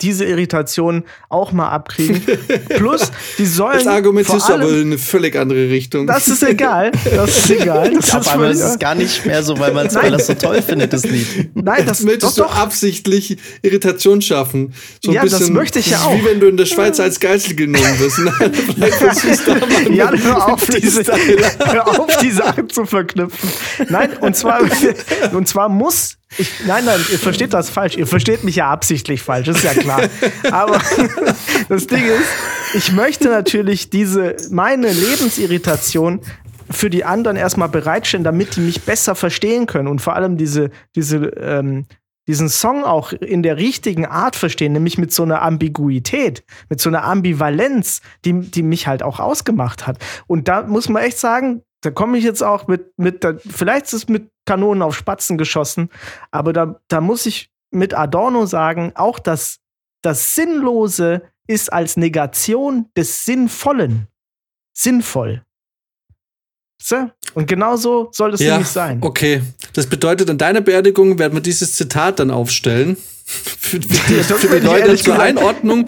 diese Irritation auch mal abkriegen. Plus, die sollen Das Argument vor ist aber allem- in eine völlig andere Richtung. Das ist egal. Das ist egal. Das Auf ist einmal ist es gar nicht mehr so, weil man es das so toll findet, das Lied. Nein, das das möchtest doch, du doch. absichtlich Irritation schaffen. So ein Ja, das bisschen, möchte ich ja ist auch. Wie wenn du in der Schweiz als Geißel genommen wirst. Nein, da Ja, hör auf, diese, hör auf, die Sachen zu verknüpfen. Nein, und zwar, und zwar muss, ich, nein, nein, ihr versteht das falsch. Ihr versteht mich ja absichtlich falsch, ist ja klar. Aber das Ding ist, ich möchte natürlich diese, meine Lebensirritation für die anderen erstmal bereitstellen, damit die mich besser verstehen können und vor allem diese, diese, ähm, diesen Song auch in der richtigen Art verstehen, nämlich mit so einer Ambiguität, mit so einer Ambivalenz, die, die mich halt auch ausgemacht hat. Und da muss man echt sagen, da komme ich jetzt auch mit, mit der, vielleicht ist es mit Kanonen auf Spatzen geschossen, aber da, da muss ich mit Adorno sagen, auch das, das Sinnlose ist als Negation des Sinnvollen sinnvoll. Und genau so soll es Ja, nämlich sein. okay. Das bedeutet, an deiner Beerdigung werden wir dieses Zitat dann aufstellen. Für, für, die, das für bin die ich Leute zur gesagt- Einordnung,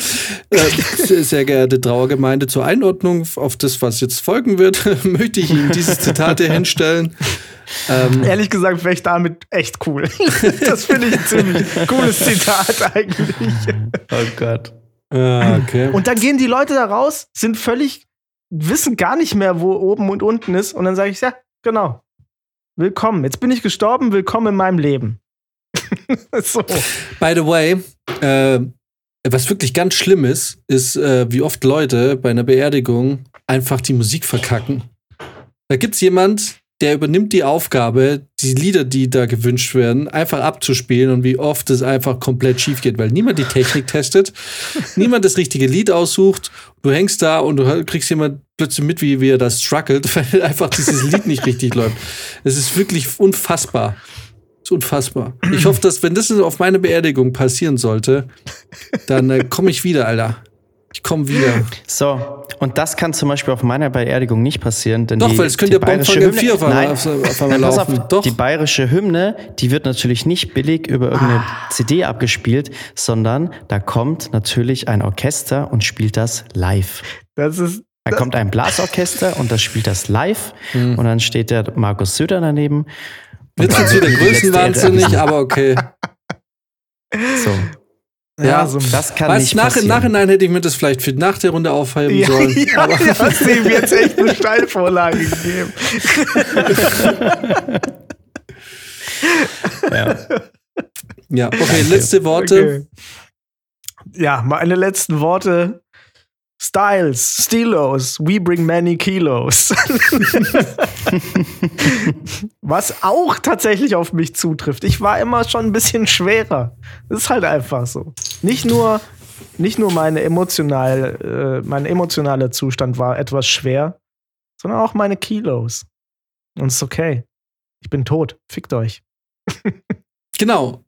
äh, sehr, sehr geehrte Trauergemeinde, zur Einordnung auf das, was jetzt folgen wird, möchte ich Ihnen dieses Zitat hier hinstellen. Ähm, Ehrlich gesagt wäre ich damit echt cool. das finde ich ein ziemlich cooles Zitat eigentlich. Oh Gott. ah, okay. Und dann gehen die Leute da raus, sind völlig, wissen gar nicht mehr, wo oben und unten ist. Und dann sage ich, ja, genau. willkommen. Jetzt bin ich gestorben, willkommen in meinem Leben. so. By the way, äh, was wirklich ganz schlimm ist, ist, äh, wie oft Leute bei einer Beerdigung einfach die Musik verkacken. Da gibt's jemand, der übernimmt die Aufgabe, die Lieder, die da gewünscht werden, einfach abzuspielen und wie oft es einfach komplett schief geht, weil niemand die Technik testet, niemand das richtige Lied aussucht. Du hängst da und du kriegst jemand plötzlich mit, wie, wie er das struggelt, weil einfach dieses Lied nicht richtig läuft. Es ist wirklich unfassbar. Es ist unfassbar. Ich hoffe, dass, wenn das auf meine Beerdigung passieren sollte, dann äh, komme ich wieder, Alter. Ich komme wieder. So, und das kann zum Beispiel auf meiner Beerdigung nicht passieren, denn Doch, die, weil es könnte ja bayerische Hymne, M4 auf einmal, nein, auf, auf einmal nein, pass laufen. auf, Doch. die bayerische Hymne, die wird natürlich nicht billig über irgendeine CD abgespielt, sondern da kommt natürlich ein Orchester und spielt das live. Das ist. Da kommt ein Blasorchester und das spielt das live Hm. und dann steht der Markus Söder daneben. Jetzt dann wieder größenwahnsinnig, aber okay. So, Ja, Ja, so. das kann Weißt, nicht nach, Im passieren. Nachhinein hätte ich mir das vielleicht für nach der Runde aufheben Ja, sollen. ja, aber ja, hast du ihm jetzt echt eine Steilvorlage gegeben. Ja. ja, okay, letzte Worte. Okay. Ja, meine letzten Worte. Styles, Stilos, we bring many kilos. Was auch tatsächlich auf mich zutrifft. Ich war immer schon ein bisschen schwerer. Das ist halt einfach so. Nicht nur, nicht nur meine emotional, äh, mein emotionaler Zustand war etwas schwer, sondern auch meine Kilos. Und es ist okay. Ich bin tot. Fickt euch. Genau.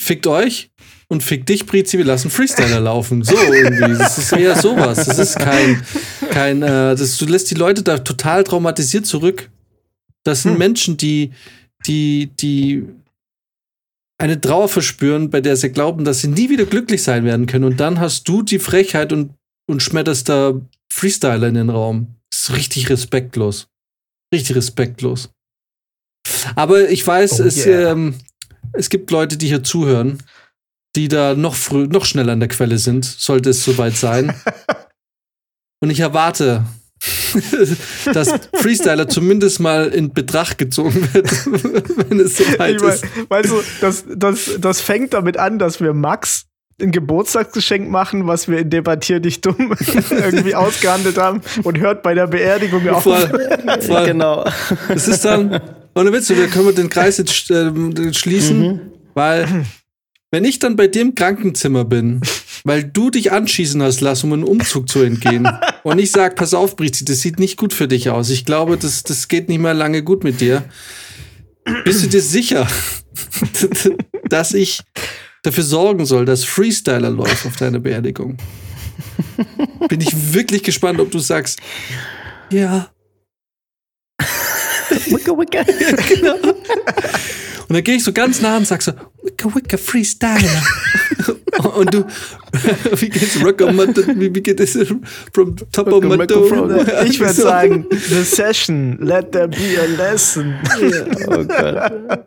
Fickt euch und fickt dich, Brizi, wir lassen Freestyler laufen. So irgendwie. Das ist eher sowas. Das ist kein, kein äh, das, du lässt die Leute da total traumatisiert zurück. Das sind Hm. Menschen, die, die, die eine Trauer verspüren, bei der sie glauben, dass sie nie wieder glücklich sein werden können. Und dann hast du die Frechheit und, und schmetterst da Freestyler in den Raum. Das ist richtig respektlos. Richtig respektlos. Aber ich weiß, Oh es, yeah. ähm, es gibt Leute, die hier zuhören, die da noch früh, noch schneller an der Quelle sind, sollte es soweit sein. Und ich erwarte, dass Freestyler zumindest mal in Betracht gezogen wird, wenn es soweit Ich mein, ist. weißt du, das, das, das fängt damit an, dass wir Max ein Geburtstagsgeschenk machen, was wir in Debattier dich dumm irgendwie ausgehandelt haben und hört bei der Beerdigung auf. Voll, voll. Genau. Es ist dann, ohne Witz, da können wir den Kreis jetzt äh, schließen, weil wenn ich dann bei dir im Krankenzimmer bin, weil du dich anschießen hast lassen, um einen Umzug zu entgehen, und ich sag, pass auf, Brizi, das sieht nicht gut für dich aus. Ich glaube, das, das geht nicht mehr lange gut mit dir. Bist du dir sicher, dass ich dafür sorgen soll, dass Freestyler läuft auf deiner Beerdigung? Bin ich wirklich gespannt, ob du sagst, ja. Wicke, wicke. genau. Und dann gehe ich so ganz nah und sag so, Wicca Wicca Freestyler. und du, wie geht's? Rockamatto, wie, wie geht es? From top of my dome. Ich würde sagen, the session, let there be a lesson. Oh Gott.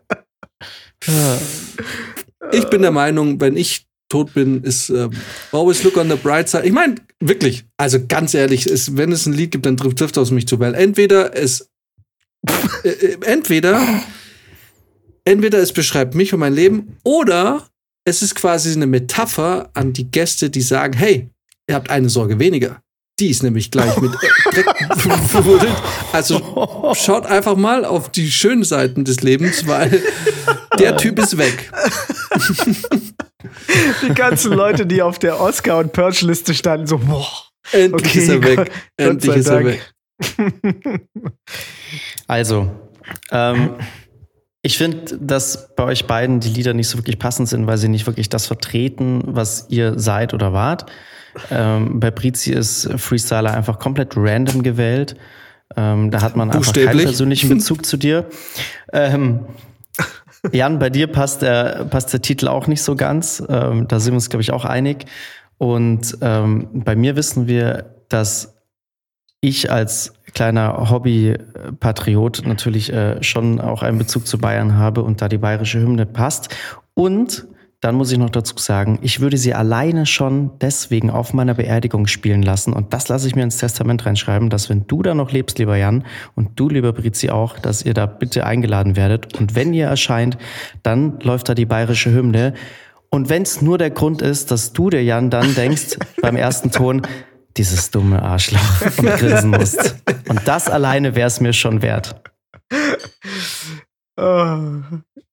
Ich bin der Meinung, wenn ich tot bin, ist ähm, always look on the bright side. Ich meine, wirklich, also ganz ehrlich, ist, wenn es ein Lied gibt, dann trifft es mich zu, weil entweder es äh, äh, entweder entweder es beschreibt mich und mein Leben oder es ist quasi eine Metapher an die Gäste, die sagen, hey, ihr habt eine Sorge weniger. Die ist nämlich gleich mit äh, Dreck verwurzelt. Also schaut einfach mal auf die schönen Seiten des Lebens, weil der Typ ist weg. Die ganzen Leute, die auf der Oscar- und Perch-Liste standen, so, boah. Endlich Okay, ist er weg. Gott- Endlich Gott ist er Dank. weg. Also, ähm, ich finde, dass bei euch beiden die Lieder nicht so wirklich passend sind, weil sie nicht wirklich das vertreten, was ihr seid oder wart. Ähm, bei Brizi ist Freestyler einfach komplett random gewählt. Ähm, da hat man einfach keinen persönlichen Bezug zu dir. Ähm, Jan, bei dir passt der, passt der Titel auch nicht so ganz. Ähm, da sind wir uns, glaube ich, auch einig. Und ähm, bei mir wissen wir, dass ich als kleiner Hobby-Patriot natürlich äh, schon auch einen Bezug zu Bayern habe und da die bayerische Hymne passt. Und dann muss ich noch dazu sagen, ich würde sie alleine schon deswegen auf meiner Beerdigung spielen lassen. Und das lasse ich mir ins Testament reinschreiben, dass wenn du da noch lebst, lieber Jan, und du, lieber Brizi, auch, dass ihr da bitte eingeladen werdet. Und wenn ihr erscheint, dann läuft da die bayerische Hymne. Und wenn es nur der Grund ist, dass du dir, Jan, dann denkst beim ersten Ton, dieses dumme Arschloch und grinsen musst. Und das alleine wäre es mir schon wert. Oh.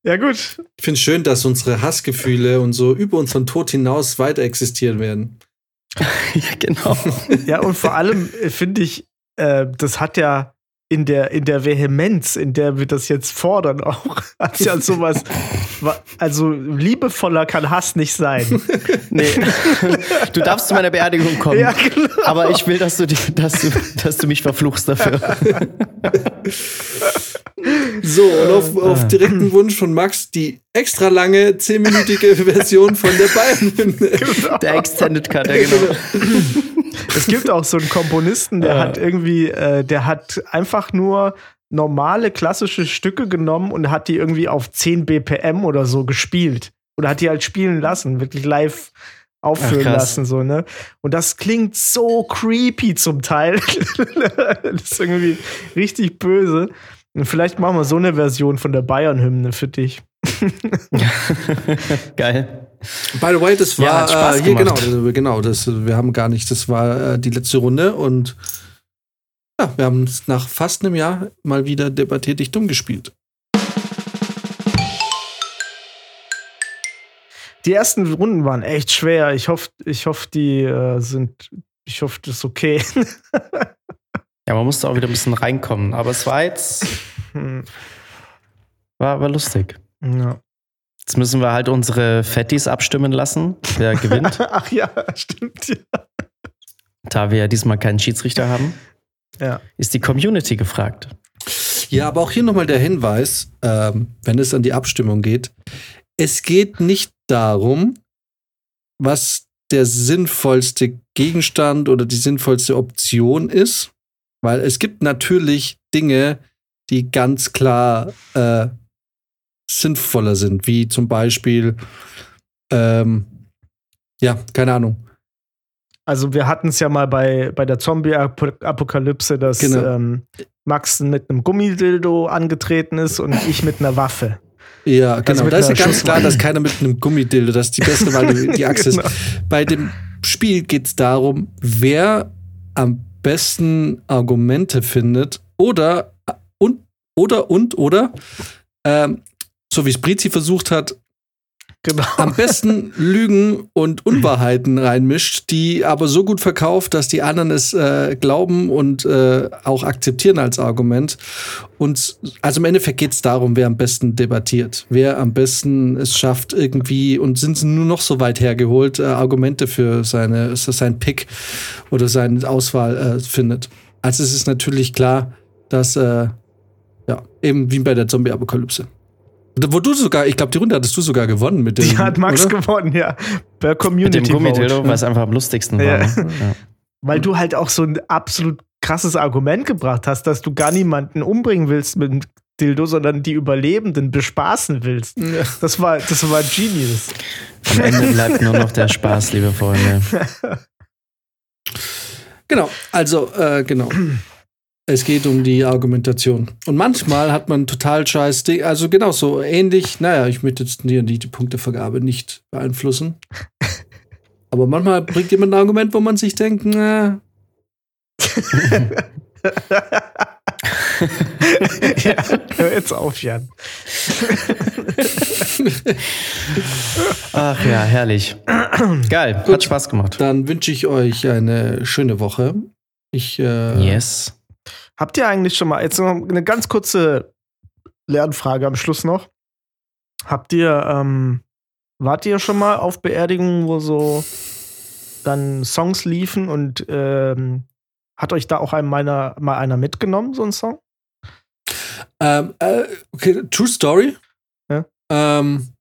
Ja, gut. Ich finde es schön, dass unsere Hassgefühle und so über unseren Tod hinaus weiter existieren werden. ja, genau. Ja, und vor allem äh, finde ich, äh, das hat ja in der, in der Vehemenz, in der wir das jetzt fordern, auch, hat ja sowas. wa- Also liebevoller kann Hass nicht sein. Nee. Du darfst zu meiner Beerdigung kommen. Ja, genau. Aber ich will, dass du, die, dass, du, dass du mich verfluchst dafür. So, und auf, auf direkten Wunsch von Max die extra lange, zehnminütige Version von der Bayern-Hymne. Der Extended Cut, ja, genau. Es gibt auch so einen Komponisten, der hat irgendwie, äh, der hat einfach nur normale klassische Stücke genommen und hat die irgendwie auf 10 BPM oder so gespielt. Oder hat die halt spielen lassen, wirklich live aufführen Ach, lassen, so, ne? Und das klingt so creepy zum Teil. das ist irgendwie richtig böse. Und vielleicht machen wir so eine Version von der Bayern-Hymne für dich. Geil. By the way, das war Ja, hat Spaß äh, hier genau, gemacht. das, genau, das, wir haben gar nicht, das war äh, die letzte Runde und ja, wir haben es nach fast einem Jahr mal wieder debattiert dich dumm gespielt. Die ersten Runden waren echt schwer. Ich hoffe, ich hoffe, die äh, sind, ich hoffe, das ist okay. Ja, man musste auch wieder ein bisschen reinkommen. Aber es war jetzt, Hm, war, war lustig. ja. Jetzt müssen wir halt unsere Fettis abstimmen lassen, wer gewinnt. Ach ja, stimmt. Ja. da wir ja diesmal keinen Schiedsrichter haben, ja. ist die Community gefragt. Ja, aber auch hier nochmal der Hinweis, ähm, wenn es an die Abstimmung geht. Es geht nicht darum, was der sinnvollste Gegenstand oder die sinnvollste Option ist, weil es gibt natürlich Dinge, die ganz klar äh, sinnvoller sind, wie zum Beispiel, ähm, ja, keine Ahnung. Also wir hatten es ja mal bei, bei der Zombie-Apokalypse, dass Genau. ähm, Max mit einem Gummidildo angetreten ist und ich mit einer Waffe. Ja, genau. mit da ist ja ganz klar, dass keiner mit einem Gummidildo, das ist die beste Wahl, die, die Achse ist. Genau. Bei dem Spiel geht es darum, wer am besten Argumente findet oder und oder und oder ähm, so wie es Brizi versucht hat, Genau. am besten Lügen und Unwahrheiten reinmischt, die aber so gut verkauft, dass die anderen es äh, glauben und äh, auch akzeptieren als Argument. Und also im Endeffekt geht es darum, wer am besten debattiert, wer am besten es schafft, irgendwie und sind sie nur noch so weit hergeholt, äh, Argumente für seine, sein Pick oder seine Auswahl äh, findet. Also es ist natürlich klar, dass äh, ja, eben wie bei der Zombie-Apokalypse. Wo du sogar, ich glaube, die Runde hattest du sogar gewonnen mit dem. Die hat Max oder? gewonnen, ja. Per Mit Community dem Gummidildo, weil es einfach am lustigsten war. Ja. ne? Ja. Weil du halt auch so ein absolut krasses Argument gebracht hast, dass du gar niemanden umbringen willst mit dem Dildo, sondern die Überlebenden bespaßen willst. Das war, das war genius. Am Ende bleibt nur noch der Spaß, liebe Freunde. Genau, also, äh, genau. Es geht um die Argumentation. Und manchmal hat man total scheiß Ding, also genau so ähnlich, naja, ich möchte jetzt die, die, die Punktevergabe nicht beeinflussen. Aber manchmal bringt jemand ein Argument, wo man sich denkt, na, ja, hör jetzt auf, Jan. Ach ja, herrlich. Geil, hat Spaß gemacht. dann wünsche ich euch eine schöne Woche. Ich, äh, Yes. Habt ihr eigentlich schon mal, jetzt noch eine ganz kurze Lernfrage am Schluss noch. Habt ihr, ähm, wart ihr schon mal auf Beerdigungen, wo so dann Songs liefen und ähm, hat euch da auch ein meiner, mal einer mitgenommen, so ein Song? ähm, äh, okay, True Story. Ja. Ähm,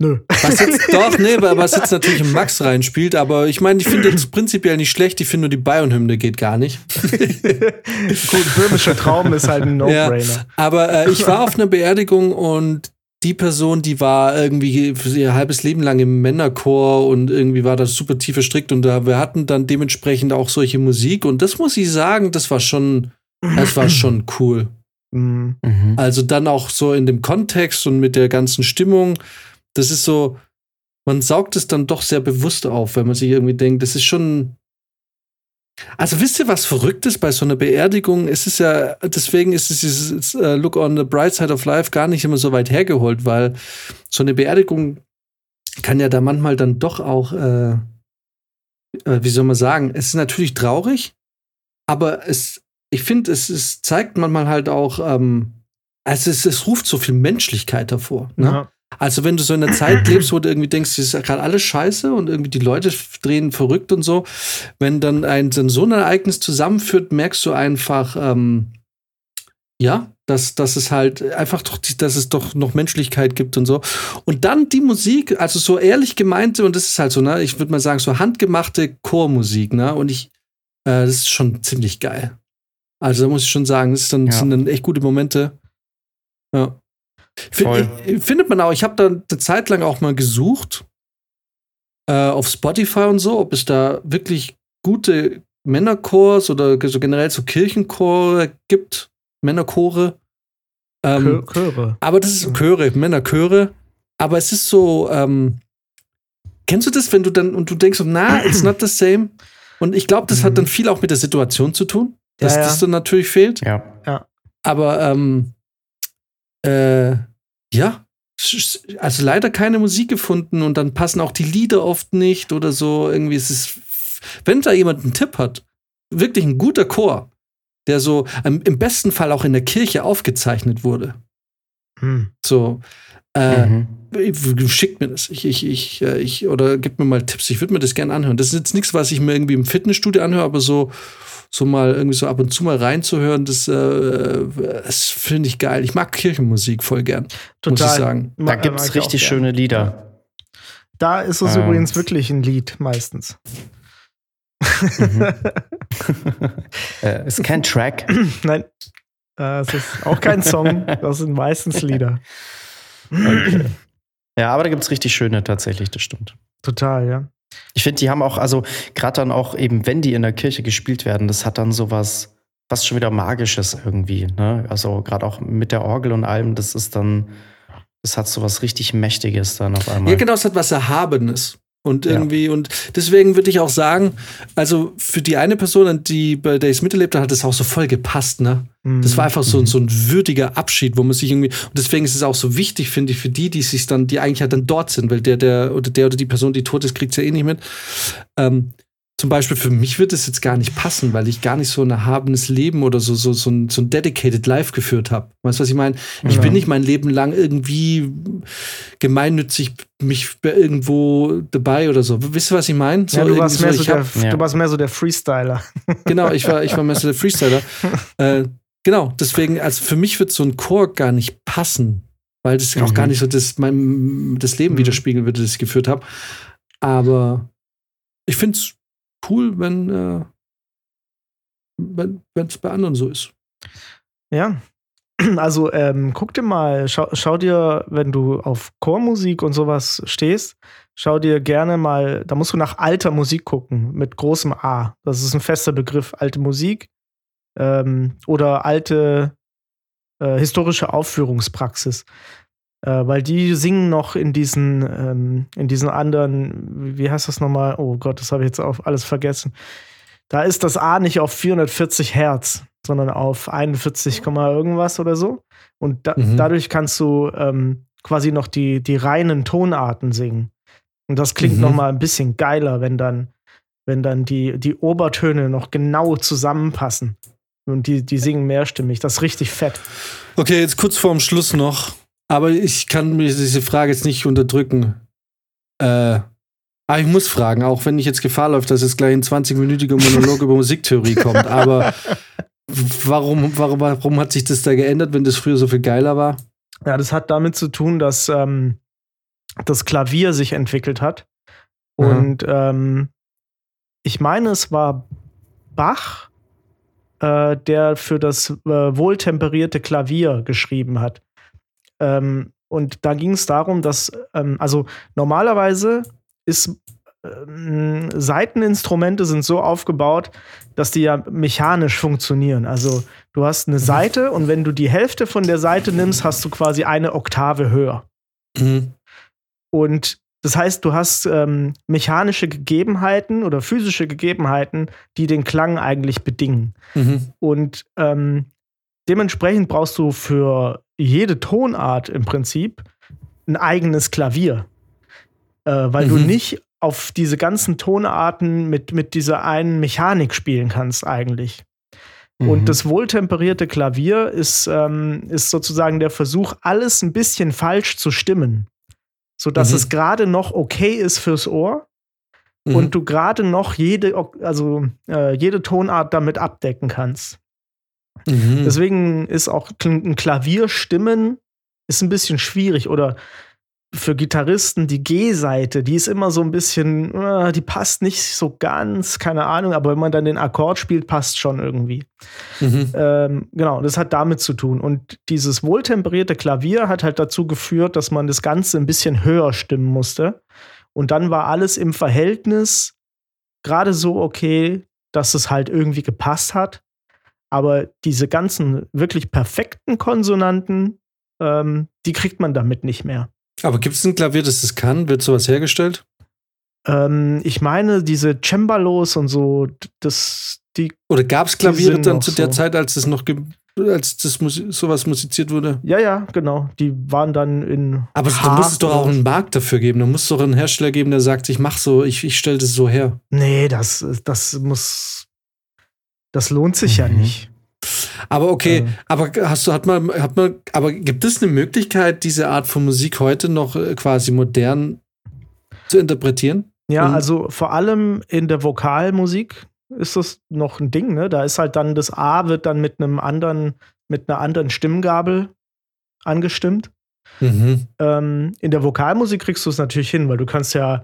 Nö. Was jetzt, doch, nee, aber was jetzt natürlich im Max reinspielt, aber ich meine, ich finde jetzt prinzipiell nicht schlecht, ich finde nur die Bayern-Hymne geht gar nicht. Gut, böhmischer Traum ist halt ein No-Brainer. Aber äh, ich war auf einer Beerdigung und die Person, die war irgendwie für ihr halbes Leben lang im Männerchor und irgendwie war das super tief verstrickt und da, wir hatten dann dementsprechend auch solche Musik und das muss ich sagen, das war schon, das war schon cool. Mhm. Mhm. Also dann auch so in dem Kontext und mit der ganzen Stimmung, das ist so, man saugt es dann doch sehr bewusst auf, wenn man sich irgendwie denkt, das ist schon. Also wisst ihr, was verrückt ist bei so einer Beerdigung? Es ist ja, deswegen ist es dieses äh, Look on the Bright Side of Life gar nicht immer so weit hergeholt, weil so eine Beerdigung kann ja da manchmal dann doch auch, äh, äh, wie soll man sagen, es ist natürlich traurig, aber es, ich finde, es, es zeigt manchmal halt auch, ähm, also es, es ruft so viel Menschlichkeit hervor. Ne? Ja. Also wenn du so in einer Zeit lebst, wo du irgendwie denkst, das ist ja gerade alles scheiße und irgendwie die Leute drehen verrückt und so, wenn dann ein dann so ein Ereignis zusammenführt, merkst du einfach, ähm, ja, dass, dass es halt einfach doch, dass es doch noch Menschlichkeit gibt und so. Und dann die Musik, also so ehrlich gemeinte, und das ist halt so, ne, ich würde mal sagen, so handgemachte Chormusik, ne? Und ich, äh, das ist schon ziemlich geil. Also da muss ich schon sagen, das, dann, Ja. sind dann echt gute Momente. Ja. Voll. Find, findet man auch, ich habe da eine Zeit lang auch mal gesucht äh, auf Spotify und so, ob es da wirklich gute Männerchors oder so generell so Kirchenchore gibt, Männerchore. Ähm, Chö- Chöre. aber das ist Chöre, Männerchöre. Aber es ist so, ähm, kennst du das, wenn du dann und du denkst, na, it's not the same? Und ich glaube, das Mhm. hat dann viel auch mit der Situation zu tun, dass Ja, ja. das dann natürlich fehlt. Ja. Aber ähm, äh, ja, also leider keine Musik gefunden und dann passen auch die Lieder oft nicht oder so. Irgendwie ist es, wenn da jemand einen Tipp hat, wirklich ein guter Chor, der so im besten Fall auch in der Kirche aufgezeichnet wurde. Hm. So, äh, Mhm. schickt mir das. Ich, ich, ich, äh, ich, oder gib mir mal Tipps. Ich würde mir das gerne anhören. Das ist jetzt nichts, was ich mir irgendwie im Fitnessstudio anhöre, aber so, so mal irgendwie so ab und zu mal reinzuhören, das, äh, das finde ich geil. Ich mag Kirchenmusik voll gern, muss ich Total. sagen. Da Ma- gibt es ich richtig schöne Lieder. Da ist es Ähm. übrigens wirklich ein Lied meistens. Mhm. äh, ist kein Track. Nein, äh, es ist auch kein Song, das sind meistens Lieder. Okay. Ja, aber da gibt es richtig schöne tatsächlich, das stimmt. Total, ja. Ich finde, die haben auch, also gerade dann auch eben, wenn die in der Kirche gespielt werden, das hat dann sowas, was schon wieder Magisches irgendwie. Ne? Also gerade auch mit der Orgel und allem, das ist dann, das hat sowas richtig Mächtiges dann auf einmal. Ja, genau, es hat was Erhabenes. Und Ja. irgendwie, und deswegen würde ich auch sagen, also für die eine Person, die, bei der ich es miterlebt habe, hat es auch so voll gepasst, ne? Das war einfach so, so ein würdiger Abschied, wo man sich irgendwie, und deswegen ist es auch so wichtig, finde ich, für die, die sich dann, die eigentlich halt dann dort sind, weil der, der, oder der oder die Person, die tot ist, kriegt ja eh nicht mit. Ähm, zum Beispiel für mich wird es jetzt gar nicht passen, weil ich gar nicht so ein erhabenes Leben oder so, so, so, ein, so ein dedicated Life geführt habe. Weißt du, was ich meine? Ich Ja. bin nicht mein Leben lang irgendwie gemeinnützig mich irgendwo dabei oder so. Wisst ihr, was ich meine? ja, du, warst mehr so der, Ja. du warst mehr so der Freestyler. genau, ich war, ich war mehr so der Freestyler. äh, genau, deswegen, also für mich wird so ein Chor gar nicht passen, weil das auch Mhm. gar nicht so das, mein, das Leben Mhm. widerspiegeln würde, das ich geführt habe. Aber ich finde es cool, wenn äh, es bei anderen so ist. Ja. Also ähm, guck dir mal, schau, schau dir, wenn du auf Chormusik und sowas stehst, schau dir gerne mal, da musst du nach alter Musik gucken, mit großem A. Das ist ein fester Begriff, alte Musik ähm, oder alte äh, historische Aufführungspraxis. Äh, weil die singen noch in diesen, ähm, in diesen anderen, wie heißt das nochmal? Oh Gott, das habe ich jetzt auf alles vergessen. Da ist das A nicht auf 440 Hertz, sondern auf 41, Komma irgendwas oder so. Und da, Mhm. dadurch kannst du ähm, quasi noch die, die reinen Tonarten singen. Und das klingt Mhm. noch mal ein bisschen geiler, wenn dann, wenn dann die, die Obertöne noch genau zusammenpassen. Und die, die singen mehrstimmig. Das ist richtig fett. Okay, jetzt kurz vorm Schluss noch. Aber ich kann mir diese Frage jetzt nicht unterdrücken. Äh, aber ich muss fragen, auch wenn ich jetzt Gefahr läuft, dass jetzt gleich ein 20-minütiger Monolog über Musiktheorie kommt. Aber warum, warum, warum hat sich das da geändert, wenn das früher so viel geiler war? Ja, das hat damit zu tun, dass ähm, das Klavier sich entwickelt hat. Und ähm, ich meine, es war Bach, äh, der für das äh, wohltemperierte Klavier geschrieben hat. Ähm, und da ging es darum, dass, ähm, also normalerweise ist ähm, Seiteninstrumente sind so aufgebaut, dass die ja mechanisch funktionieren. Also du hast eine Seite und wenn du die Hälfte von der Seite nimmst, hast du quasi eine Oktave höher. Mhm. Und das heißt, du hast ähm, mechanische Gegebenheiten oder physische Gegebenheiten, die den Klang eigentlich bedingen. Mhm. Und ähm, dementsprechend brauchst du für jede Tonart im Prinzip ein eigenes Klavier. Äh, weil du Mhm. nicht auf diese ganzen Tonarten mit, mit dieser einen Mechanik spielen kannst, eigentlich. Mhm. Und das wohltemperierte Klavier ist, ähm, ist sozusagen der Versuch, alles ein bisschen falsch zu stimmen. Sodass Mhm. es gerade noch okay ist fürs Ohr Mhm. und du gerade noch jede, also, äh, jede Tonart damit abdecken kannst. Mhm. Deswegen ist auch ein Klavierstimmen ist ein bisschen schwierig oder für Gitarristen die G-Seite, die ist immer so ein bisschen, äh, die passt nicht so ganz, keine Ahnung, aber wenn man dann den Akkord spielt, passt schon irgendwie. Mhm. Ähm, genau, das hat damit zu tun. Und dieses wohltemperierte Klavier hat halt dazu geführt, dass man das Ganze ein bisschen höher stimmen musste. Und dann war alles im Verhältnis gerade so okay, dass es halt irgendwie gepasst hat. Aber diese ganzen wirklich perfekten Konsonanten, ähm, die kriegt man damit nicht mehr. Aber gibt es ein Klavier, das das kann? Wird sowas hergestellt? Ähm, ich meine, diese Cembalos und so, das, die Oder gab es Klaviere dann zu der so. Zeit, als es noch als das Musi sowas musiziert wurde? Ja, ja, genau. Die waren dann in. Aber da Haar muss es doch auch einen Markt dafür geben. Da muss es doch einen Hersteller geben, der sagt, ich mach so, ich, ich stelle das so her. Nee, das, das muss. Das lohnt sich ja Mhm. nicht. Aber okay, Äh. aber hast du, hat man, hat man, aber gibt es eine Möglichkeit, diese Art von Musik heute noch äh, quasi modern zu interpretieren? Ja, Und- also vor allem in der Vokalmusik ist das noch ein Ding, ne? Da ist halt dann das A wird dann mit einem anderen, mit einer anderen Stimmgabel angestimmt. Mhm. Ähm, in der Vokalmusik kriegst du es natürlich hin, weil du kannst ja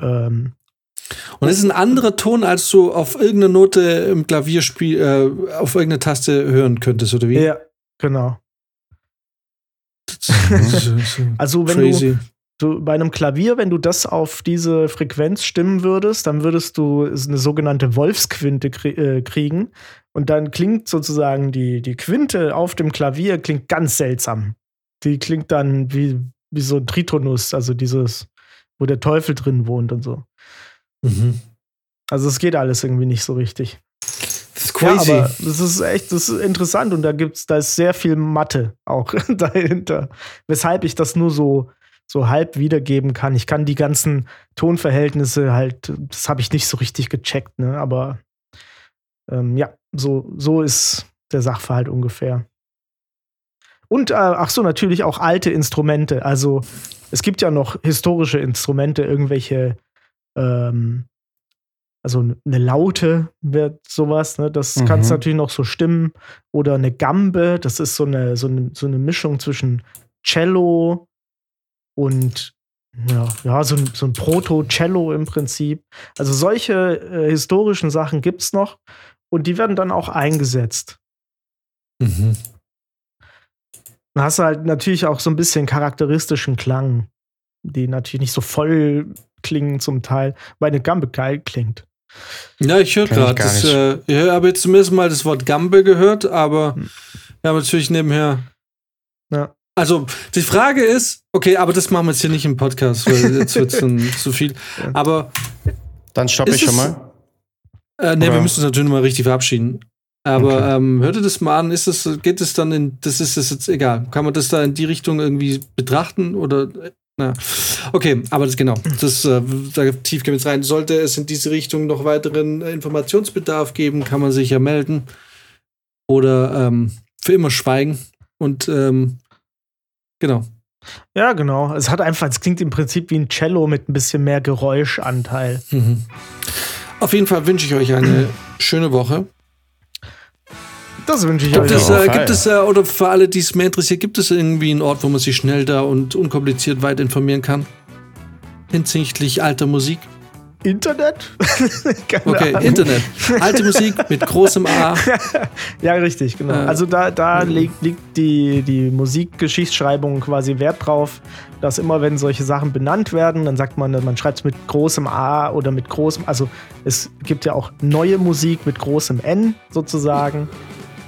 ähm, Und es ist ein anderer Ton, als du auf irgendeine Note im Klavierspiel, äh, auf irgendeine Taste hören könntest, oder wie? ja, genau. Also wenn du, du bei einem Klavier, wenn du das auf diese Frequenz stimmen würdest, dann würdest du eine sogenannte Wolfsquinte krie äh, kriegen. Und dann klingt sozusagen die, die Quinte auf dem Klavier klingt ganz seltsam. Die klingt dann wie, wie so ein Tritonus, also dieses, wo der Teufel drin wohnt und so. Mhm. Also es geht alles irgendwie nicht so richtig. Das ist crazy. Ja, aber das ist echt, das ist interessant und da gibt's, da ist sehr viel Mathe auch dahinter. Weshalb ich das nur so, so halb wiedergeben kann. Ich kann die ganzen Tonverhältnisse halt, das habe ich nicht so richtig gecheckt, ne? Aber ähm, ja, so, so ist der Sachverhalt ungefähr. Und äh, ach so, natürlich auch alte Instrumente. Also es gibt ja noch historische Instrumente, irgendwelche ähm, also eine Laute wird sowas, ne? Das Mhm. kann es natürlich noch so stimmen. Oder eine Gambe, das ist so eine, so eine, so eine Mischung zwischen Cello und ja, ja so ein, so ein Proto-Cello im Prinzip. Also solche äh, historischen Sachen gibt es noch und die werden dann auch eingesetzt. Mhm. Dann hast du halt natürlich auch so ein bisschen charakteristischen Klang, die natürlich nicht so voll klingen zum Teil, weil eine Gambe geil klingt. Ja, ich höre ich gerade. nicht. Äh, ich habe jetzt zumindest mal das Wort Gambe gehört, aber Hm. ja, natürlich nebenher. Ja. Also, die Frage ist, okay, aber das machen wir jetzt hier nicht im Podcast, weil jetzt wird es dann zu viel. Aber Dann stoppe ich schon es- mal. Äh, nee, Oder- wir müssen uns natürlich mal richtig verabschieden. Aber Okay. ähm, hört ihr das mal an? Ist das, geht es dann in, das ist das jetzt egal. Kann man das da in die Richtung irgendwie betrachten oder, na, okay, aber das genau, das, äh, da tief gehen wir jetzt rein. Sollte es in diese Richtung noch weiteren Informationsbedarf geben, kann man sich ja melden oder ähm, für immer schweigen und ähm, genau. Ja, genau. Es hat einfach, es klingt im Prinzip wie ein Cello mit ein bisschen mehr Geräuschanteil. Mhm. Auf jeden Fall wünsche ich euch eine schöne Woche. Das wünsche ich Gibt euch es, auch. äh, gibt es äh, oder für alle, die es mehr interessiert, gibt es irgendwie einen Ort, wo man sich schnell da und unkompliziert weit informieren kann? Hinsichtlich alter Musik? Internet? Keine Okay, Ahnung. Internet. Alte Musik mit großem A. Ja, richtig, genau. Äh, also da, da liegt, liegt die, die Musikgeschichtsschreibung quasi Wert drauf, dass immer wenn solche Sachen benannt werden, dann sagt man, man schreibt es mit großem A oder mit großem, also es gibt ja auch neue Musik mit großem N sozusagen.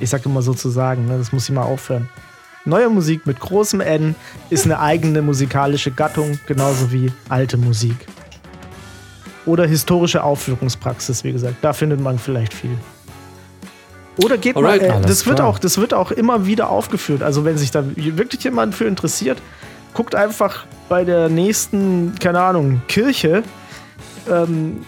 Ich sage immer sozusagen, ne, das muss ich mal aufhören. Neue Musik mit großem N ist eine eigene musikalische Gattung, genauso wie alte Musik. Oder historische Aufführungspraxis, wie gesagt. Da findet man vielleicht viel. Oder geht Alright. mal, äh, das, wird klar. auch, das wird auch immer wieder aufgeführt. Also wenn sich da wirklich jemand für interessiert, guckt einfach bei der nächsten, keine Ahnung, Kirche. Ähm,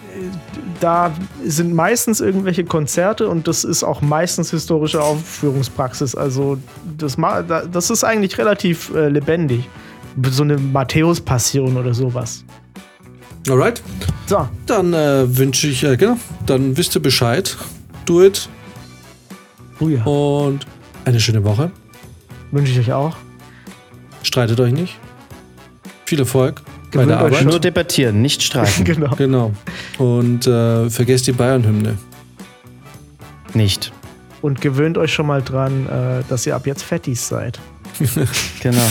da sind meistens irgendwelche Konzerte und das ist auch meistens historische Aufführungspraxis. Also das, das ist eigentlich relativ äh, lebendig. So eine Matthäus-Passion oder sowas. Alright. So, Dann äh, wünsche ich, äh, genau, dann wisst ihr Bescheid. Do it. oh ja. Und eine schöne Woche. wünsche ich euch auch. Streitet euch nicht. Viel Erfolg bei Gewöhnt der euch Arbeit. Nur debattieren, nicht streiten. Genau. Genau. Und äh, vergesst die Bayern-Hymne. nicht. Und gewöhnt euch schon mal dran, äh, dass ihr ab jetzt Fettis seid. Genau.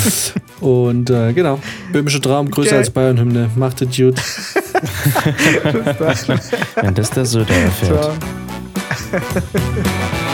Und äh, genau. Böhmischer Traum, größer Okay. als Bayern-Hymne. Macht es gut. Wenn das der Söder erfährt. Ciao.